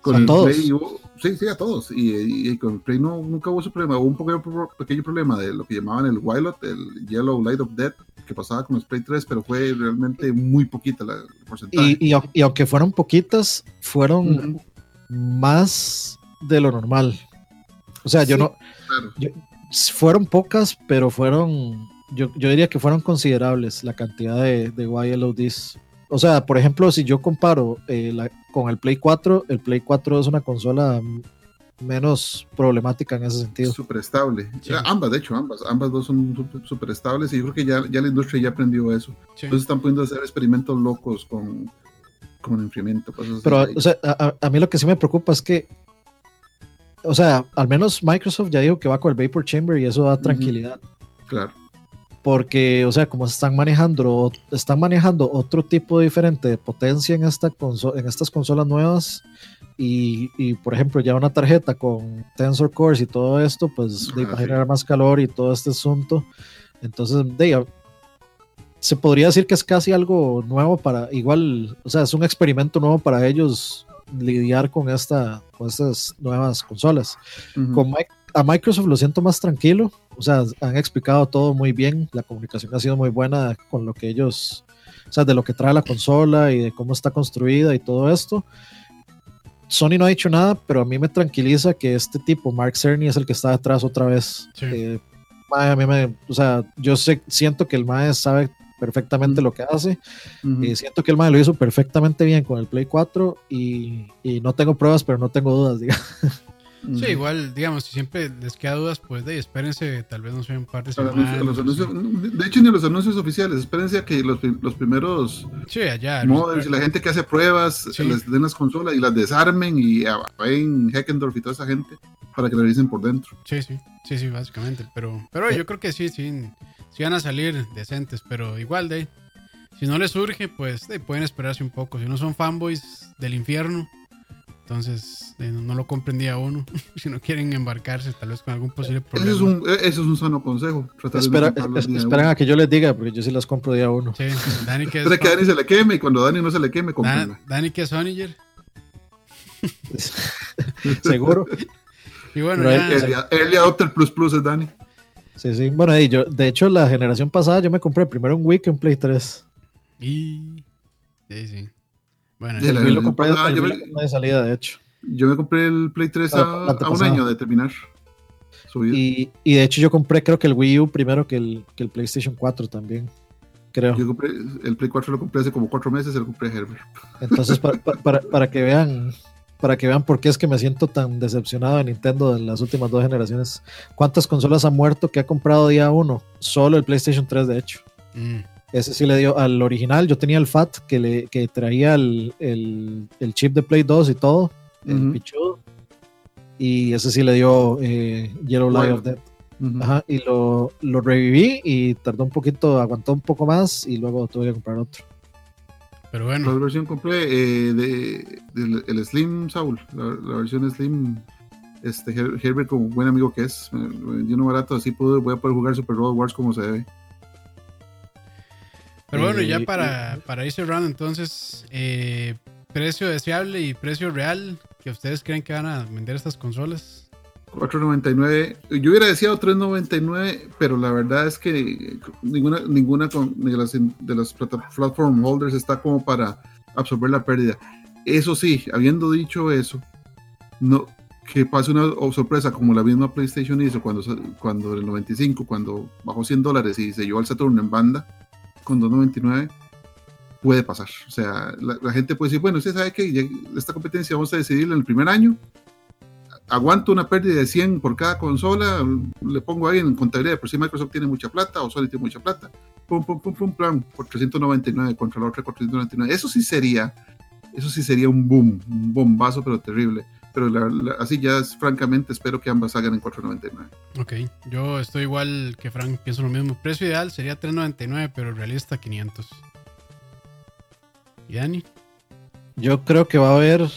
Con ¿A el todos? Play hubo- sí, sí, a todos. Y, y con el Play no, nunca hubo ese problema. Hubo un pequeño, pequeño problema de lo que llamaban el Wildot, el Yellow Light of Death, que pasaba con los Play 3, pero fue realmente muy poquita la, el porcentaje. Y, y, y aunque fueron poquitas, fueron Ujú, más de lo normal. O sea, yo Sí. no. claro. Fueron pocas, pero fueron. Yo, yo diría que fueron considerables la cantidad de, de YLODs. O sea, por ejemplo, si yo comparo eh, la- con el Play 4, el Play 4 es una consola menos problemática en ese sentido. Súper estable. Sí. Ya, Ambas, de hecho, ambas. Ambas dos son súper- estables y yo creo que ya, ya la industria ya aprendió eso. Sí. Entonces están pudiendo hacer experimentos locos con, con enfriamiento. cosas así. Pero, o sea, a, a- mí lo que sí me preocupa es que, o sea, al menos Microsoft ya dijo que va con el Vapor Chamber y eso da tranquilidad. claro. Porque, o sea, como están manejando, están manejando otro tipo diferente de potencia en, esta en estas consolas nuevas. Y, y, por ejemplo, ya una tarjeta con Tensor Cores y todo esto, pues Ah, va a sí. generar más calor y todo este asunto. Entonces, de, se podría decir que es casi algo nuevo para, igual, o sea, es un experimento nuevo para ellos lidiar con, esta, con estas nuevas consolas. Ujú. Con Mi- a Microsoft lo siento más tranquilo, o sea, han explicado todo muy bien, la comunicación ha sido muy buena con lo que ellos, o sea, de lo que trae la consola y de cómo está construida y todo esto. Sony no ha dicho nada, pero a mí me tranquiliza que este tipo, Mark Cerny, es el que está detrás otra vez. Sí. Eh, a mí me, o sea, yo sé, siento que el MAE sabe perfectamente lo que hace. Ujú. y siento que el MAE lo hizo perfectamente bien con el Play 4 y, y no tengo pruebas, pero no tengo dudas, [laughs] digamos. Sí, igual, digamos, si siempre les queda dudas, pues de espérense, tal vez no sea un par de semanas. los sé. anuncios- de hecho, ni los anuncios oficiales. Espérense a que los, los primeros Sí, allá. la gente que hace pruebas Sí. les den las consolas y las desarmen y ven Heckendorf y toda esa gente para que la revisen por dentro. Sí, sí, sí, sí, básicamente. Pero, pero yo creo que sí, sí, sí van a salir decentes, pero igual de si no les surge, pues de ahí, pueden esperarse un poco. Si no son fanboys del infierno, entonces de, no, lo compren día uno. [laughs] si no quieren embarcarse, tal vez con algún posible problema. es, un, e- eso es un sano consejo. Espera, es- esperan a que yo les diga, porque yo sí las compro día uno. Sí, Dani que es, Espera que Dani se le queme y cuando Dani no se le queme, Dan- cómprenla. Dani que es Soniger. [laughs] Seguro. Y bueno, Pero ya, él- early Adopter Plus Plus es Dani. Sí, sí. Bueno, y yo, de hecho, la generación pasada yo me compré primero un Wii que un Play 3. y sí, sí. Bueno, De El lo compré, el yo Wii me- de salida, de hecho. Yo me compré el Play 3 Ah, a, un año de terminar su vida. Y, y de hecho yo compré creo que el Wii U primero que el, que el PlayStation 4 también. Creo. Yo compré, el Play 4 lo compré hace como cuatro meses, lo compré a Herbert. Entonces, para, para- para, que vean para que vean por qué es que me siento tan decepcionado de Nintendo en las últimas dos generaciones. ¿Cuántas consolas han muerto que ha comprado día uno? Solo el PlayStation 3, de hecho. mm, Ese sí le dio al original. Yo tenía el FAT que, le, que traía el, el- el chip de Play 2 y todo, el pichudo. Y ese sí le dio eh, Yellow Light Bueno. of Death. Ajá, y lo, lo reviví y tardó un poquito, aguantó un poco más y luego tuve que comprar otro. Pero bueno. La versión compré eh, de, del- el Slim Saul, la, la versión Slim. Este Her- Herbert, como buen amigo que es, me, me uno barato, así puedo, voy a poder jugar Super Road Wars como se debe. Pero bueno, ya Eh, para, para ir cerrando, entonces, eh, precio deseable y precio real que ustedes creen que van a vender estas consolas. 4.99. Yo hubiera deseado 3.99, pero la verdad es que ninguna, ninguna con- de las, de las platform holders está como para absorber la pérdida. Eso sí, habiendo dicho eso, no que pase una sorpresa como la misma PlayStation hizo cuando, cuando en el 95, cuando bajó 100 dólares y se llevó al Saturn en banda con 2.99, puede pasar. O sea, la, la gente puede decir, bueno, usted sabe que esta competencia vamos a decidirla en el primer año aguanto una pérdida de 100 por cada consola, le pongo ahí en contabilidad, por si Microsoft tiene mucha plata o Sony tiene mucha plata, pum, pum, pum, pum, plan, por 399 contra la otra por 399. Eso sí sería, eso sí sería un boom, un bombazo, pero terrible. Pero la- la- así ya, es, francamente, espero que ambas salgan en 499. Ok, yo estoy igual que Frank, pienso lo mismo. Precio ideal sería 3.99, pero realista 500. ¿Y Dani? Yo creo que va a haber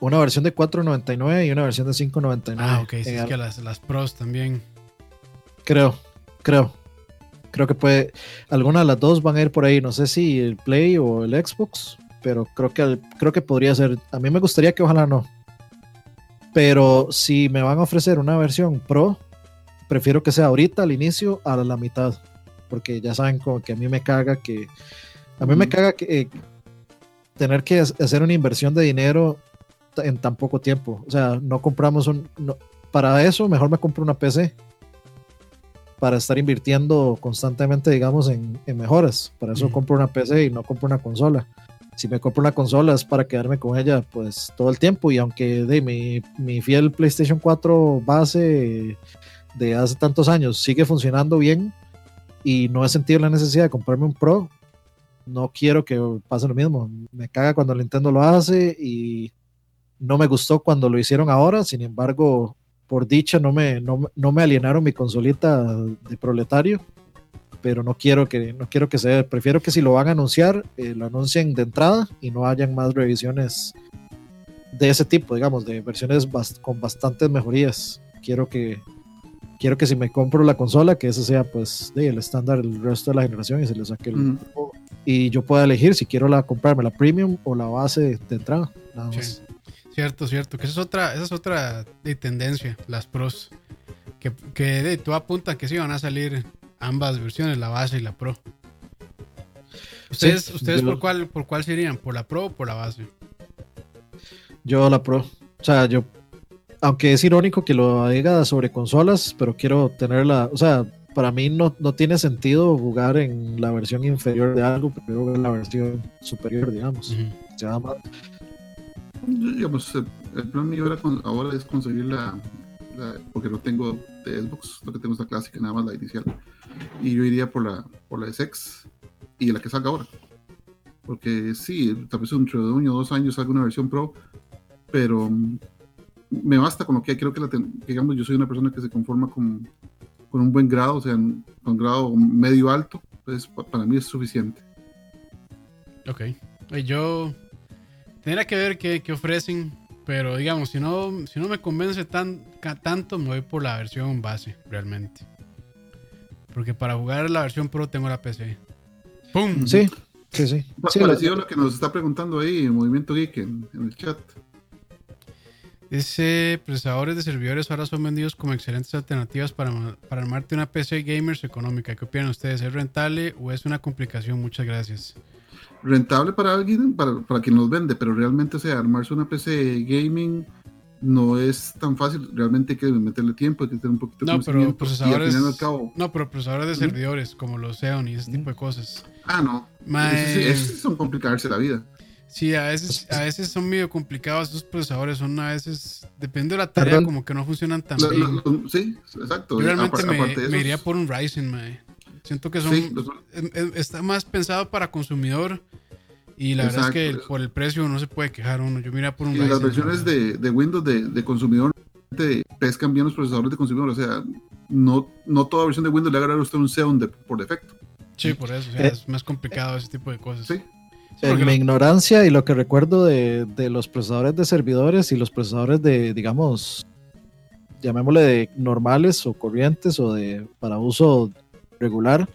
una versión de 4.99 y una versión de 5.99. Ah, ok, sí, En es al- que las, las pros también. Creo, creo. Creo que puede. Alguna de las dos van a ir por ahí. No sé si el Play o el Xbox, pero creo que, creo que podría ser. A mí me gustaría que ojalá no. Pero si me van a ofrecer una versión Pro, prefiero que sea ahorita al inicio a la mitad. Porque ya saben como que a mí me caga que. A mí me caga que eh, tener que ha- hacer una inversión de dinero en tan poco tiempo. O sea, no compramos un. no- para eso, mejor me compro una PC para estar invirtiendo constantemente, digamos, en, en mejoras. Para eso compro una PC y no compro una consola. Si me compro una consola es para quedarme con ella pues todo el tiempo. Y aunque de mi, mi fiel PlayStation 4 base de hace tantos años sigue funcionando bien y no he sentido la necesidad de comprarme un Pro, no quiero que pase lo mismo. Me caga cuando Nintendo lo hace y no me gustó cuando lo hicieron ahora, sin embargo, por dicha no me, no, no me alienaron mi consolita de proletario, pero no quiero que no quiero que se prefiero que si lo van a anunciar, eh, lo anuncien de entrada y no hayan más revisiones de ese tipo, digamos, de versiones con bastantes mejorías. Quiero que quiero que si me compro la consola, que ese sea pues de, el estándar el resto de la generación y se le saque el y yo pueda elegir si quiero la comprarme la premium o la base de entrada, nada Sí. más. Cierto, cierto. Que esa es otra, esa es otra de tendencia, las pros. Que, que de, tú apuntas que sí van a salir ambas versiones, la base y la pro. ¿Ustedes, Sí, ustedes por lo- cuál por cuál se irían? ¿Por la pro o por la base? Yo la pro. O sea, yo, aunque es irónico que lo diga sobre consolas, pero quiero tenerla, o sea, para mí no, no tiene sentido jugar en la versión inferior de algo, jugar en la versión superior, digamos. Se llama- Yo, digamos, el, plan mío con- ahora es conseguir la, la- porque no tengo de Xbox, lo que tengo es la clásica, nada más la inicial. Y yo iría por la, por la Sex y la que salga ahora. Porque sí, tal vez dentro de un año dos años salga una versión Pro, pero mm, me basta con lo que hay. Creo que, la ten- digamos, yo soy una persona que se conforma con, con un buen grado, o sea, con grado medio alto, pues pa- para mí es suficiente. Ok. Yo tendría que ver qué, qué ofrecen, pero digamos, si no, si no me convence tan, ca- tanto, me voy por la versión base, realmente. Porque para jugar la versión pro tengo la PC. ¡Pum! Sí, sí, sí. Sí, Parecido a lo que nos está preguntando ahí Movimiento Geek en, en el chat. Dice, procesadores de servidores ahora son vendidos como excelentes alternativas para, para armarte una PC gamers económica. ¿Qué opinan ustedes? ¿Es rentable o es una complicación? Muchas gracias. Rentable para alguien, para, para quien los vende, pero realmente, o sea, armarse una PC gaming no es tan fácil. Realmente hay que meterle tiempo, hay que tener un poquito de No, pero procesadores... final y al cabo, No, pero procesadores de servidores como los Xeon y ese tipo de cosas. ah, no. Mae, Eso sí, eso sí son complicarse la vida. Sí, a veces, a veces son medio complicados esos procesadores, son a veces, depende de la tarea, Perdón. como que no funcionan tan Lo- bien. lo- lo- sí, exacto. Yo realmente me, me esos- iría por un Ryzen, mae. Siento que son, sí, los- está más pensado para consumidor y la verdad es que por el precio no se puede quejar uno. Yo me iría por un y las la versiones de, de Windows de, de consumidor te pescan bien los procesadores de consumidor. O sea, no, no toda versión de Windows le agarra a usted un Xeon de, por defecto. Sí, por eso, o sea, Eh, es más complicado ese tipo de cosas. Sí. En porque mi lo- ignorancia y lo que recuerdo de, de los procesadores de servidores y los procesadores de, digamos, llamémosle de normales o corrientes o de para uso regular,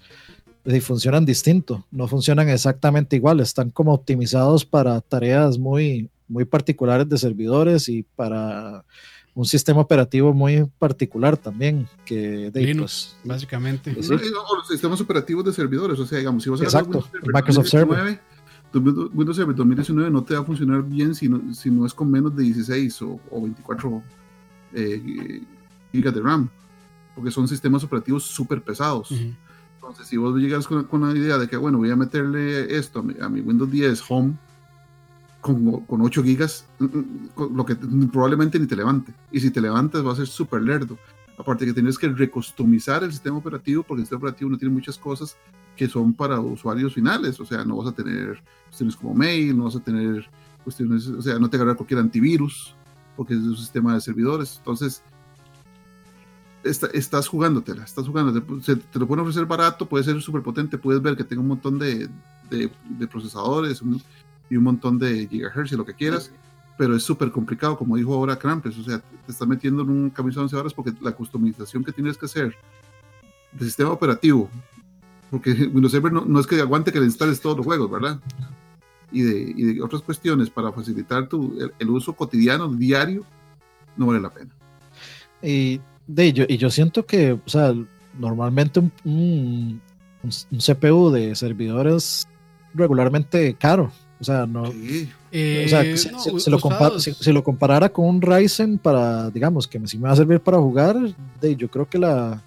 eh, funcionan distinto, no funcionan exactamente igual, están como optimizados para tareas muy, muy particulares de servidores y para un sistema operativo muy particular también, que de, Linux, pues, básicamente. Sí. O los sistemas operativos de servidores, o sea, digamos, si vas a Exacto, Windows Microsoft Server. 2019, tu Windows Windows Server 2019 no te va a funcionar bien si no, si no es con menos de 16 o, o 24 eh, gigas de RAM, porque son sistemas operativos súper pesados. Ujú. Entonces, si vos llegas con, con la idea de que, bueno, voy a meterle esto a mi, a mi Windows 10 Home con, con 8 gigas, mm, mm, con lo que probablemente ni te levante. Y si te levantas va a ser súper lerdo. Aparte que tienes que recustomizar el sistema operativo, porque el sistema operativo no tiene muchas cosas que son para usuarios finales. O sea, no vas a tener cuestiones como mail, no vas a tener cuestiones, o sea, no te agarra cualquier antivirus, porque es un sistema de servidores. Entonces, está- estás jugándotela, estás jugando, te, te lo pueden ofrecer barato, puede ser súper potente, puedes ver que tenga un montón de, de- de procesadores un- y un montón de gigahertz y lo que quieras, pero es súper complicado, como dijo ahora Krampus, o sea, te estás metiendo en un camino de 11 horas porque la customización que tienes que hacer del sistema operativo, porque [laughs] Windows Server no, no es que aguante que le instales todos los juegos, ¿verdad? Y de, y de otras cuestiones para facilitar tu, el, el uso cotidiano, diario, no vale la pena. Y, de, yo, y yo siento que, o sea, normalmente un, un- un CPU de servidores regularmente caro. O sea, no. Sí. Eh, o sea, si, no, si- si lo compara- usados. si- si lo comparara con un Ryzen para, digamos, que si me va a servir para jugar, de, yo creo que la,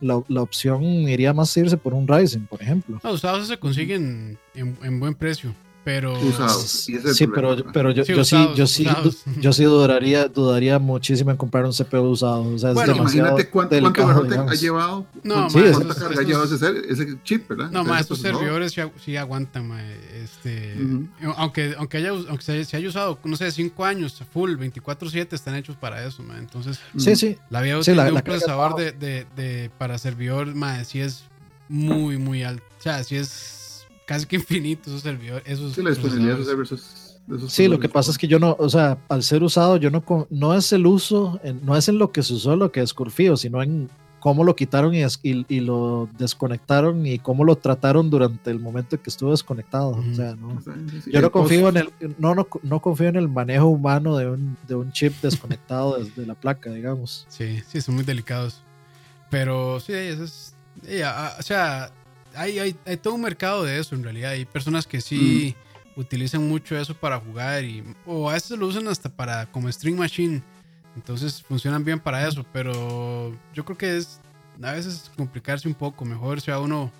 la, la opción iría más a irse por un Ryzen, por ejemplo. No, usados se consiguen en, en buen precio, pero... Usados. es Sí, pero, pero yo, Sí, yo sí, usados, yo sí, usados. [laughs] yo sí dudaría, dudaría muchísimo en comprar un CPU usado. O sea, es Bueno, Imagínate cuánto, cuánto delicado, ha digamos. llevado. No, cuánto- cuánta estos- carga ha estos- llevado ese, ese chip, ¿verdad? No, más estos servidores sí, sí aguantan, ma, este, Ujú. aunque, aunque, haya, aunque se, se haya usado, no sé, 5 años, full, 24-7, están hechos para eso, ma. entonces Sí, sí. la vida Sí, útil de un procesador es de, de, de- para servidor, ma, sí es muy, muy alto, o sea, sí es casi que infinito esos servidores, esos Sí, la disponibilidad de esos es- Sí, lo que pasa es que yo no, o sea, al ser usado, yo no, no es el uso, en- no es en lo que se usó lo que desconfío, sino en cómo lo quitaron y, es- y, y lo desconectaron y cómo lo trataron durante el momento en que estuvo desconectado. Ujú. O sea, no. Sí, Yo no confío post- en el, no, no, no confío en el manejo humano de un, de un chip desconectado desde la placa, digamos. Sí, sí, son muy delicados. Pero sí, eso es. a- o sea, hay, hay, hay todo un mercado de eso en realidad. Hay personas que sí utilizan mucho eso para jugar y, o a veces lo usan hasta para como string machine. Entonces funcionan bien para eso. Pero yo creo que es a veces complicarse un poco. Mejor sea uno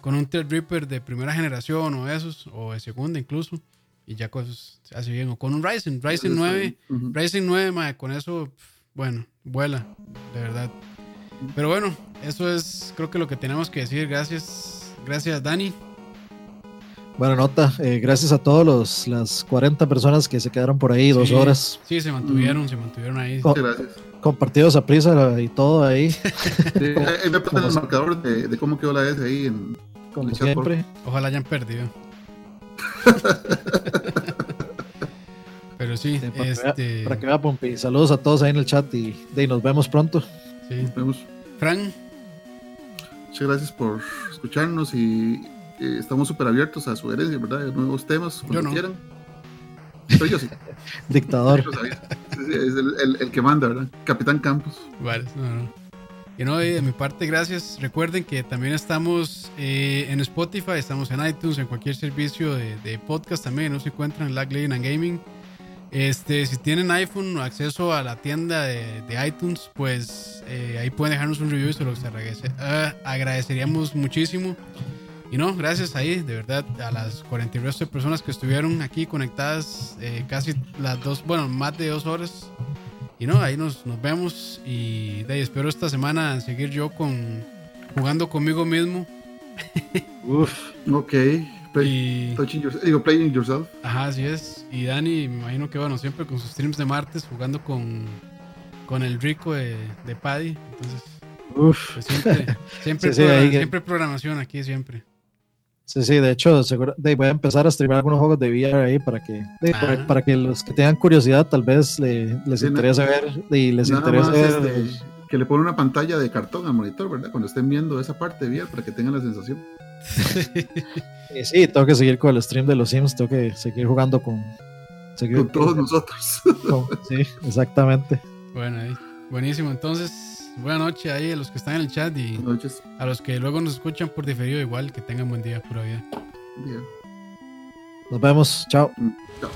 con un Threadripper de primera generación o esos, o de segunda incluso. Y ya cosas se hace bien. O con un Ryzen, Ryzen 9. Ujú. Ryzen 9, mae, con eso, bueno, vuela, de verdad. Pero bueno, eso es creo que lo que tenemos que decir. Gracias, gracias Dani. Buena nota, eh, gracias a todos los, las 40 personas que se quedaron por ahí dos horas Sí, se mantuvieron, se mantuvieron ahí. Co- gracias. compartidos a prisa y todo ahí, [laughs] Sí, ahí me ponen el como- marcador de, de cómo quedó la S ahí. En, como siempre. Ojalá hayan perdido. [laughs] Pero sí, Sí, para, que vea, este. para que vea, Pompi. Saludos a todos ahí en el chat y, y nos vemos pronto. Sí. nos vemos. Fran, Muchas gracias por escucharnos y eh, estamos súper abiertos a sugerencias, ¿verdad? De nuevos temas, cuando Yo no. quieran. Pero yo sí. [laughs] Dictador. Es el, el- el que manda, ¿verdad? Capitán Campos. Vale, no, no. Y no, y de mi parte, gracias. Recuerden que también estamos eh, en Spotify, estamos en iTunes, en cualquier servicio de, de podcast también. Nos encuentran Lag Legend and Gaming. Este, si tienen iPhone o acceso a la tienda de, de iTunes, pues eh, ahí pueden dejarnos un review y se los ah, agradeceríamos muchísimo. Y no, gracias ahí, de verdad, a las 40 y resto de personas que estuvieron aquí conectadas eh, casi las dos, bueno, más de dos horas. Y no, ahí nos, nos vemos y de ahí espero esta semana seguir yo con jugando conmigo mismo. Uf. Ok. Play, Y, touching yourself- digo, playing yourself. ajá, así es. Y Dani, me imagino que bueno, siempre con sus streams de martes jugando con, con el rico de, de Paddy. Entonces, Uf. Pues siempre, [laughs] siempre, siempre programación aquí, siempre. Sí, sí, de hecho, seguro, voy a empezar a streamar algunos juegos de VR ahí para que, para, que los que tengan curiosidad tal vez les interese ver y les interese ver. Este, que le pone una pantalla de cartón al monitor, ¿verdad? Cuando estén viendo esa parte de VR para que tengan la sensación. [laughs] sí, sí, tengo que seguir con el stream de los Sims, tengo que seguir jugando con, con todos nosotros. sí, exactamente. Bueno, ahí. buenísimo. Entonces, buena noche ahí a los que están en el chat y a los que luego nos escuchan por diferido igual, que tengan buen día, pura vida. Nos vemos, chao. Mm, chao.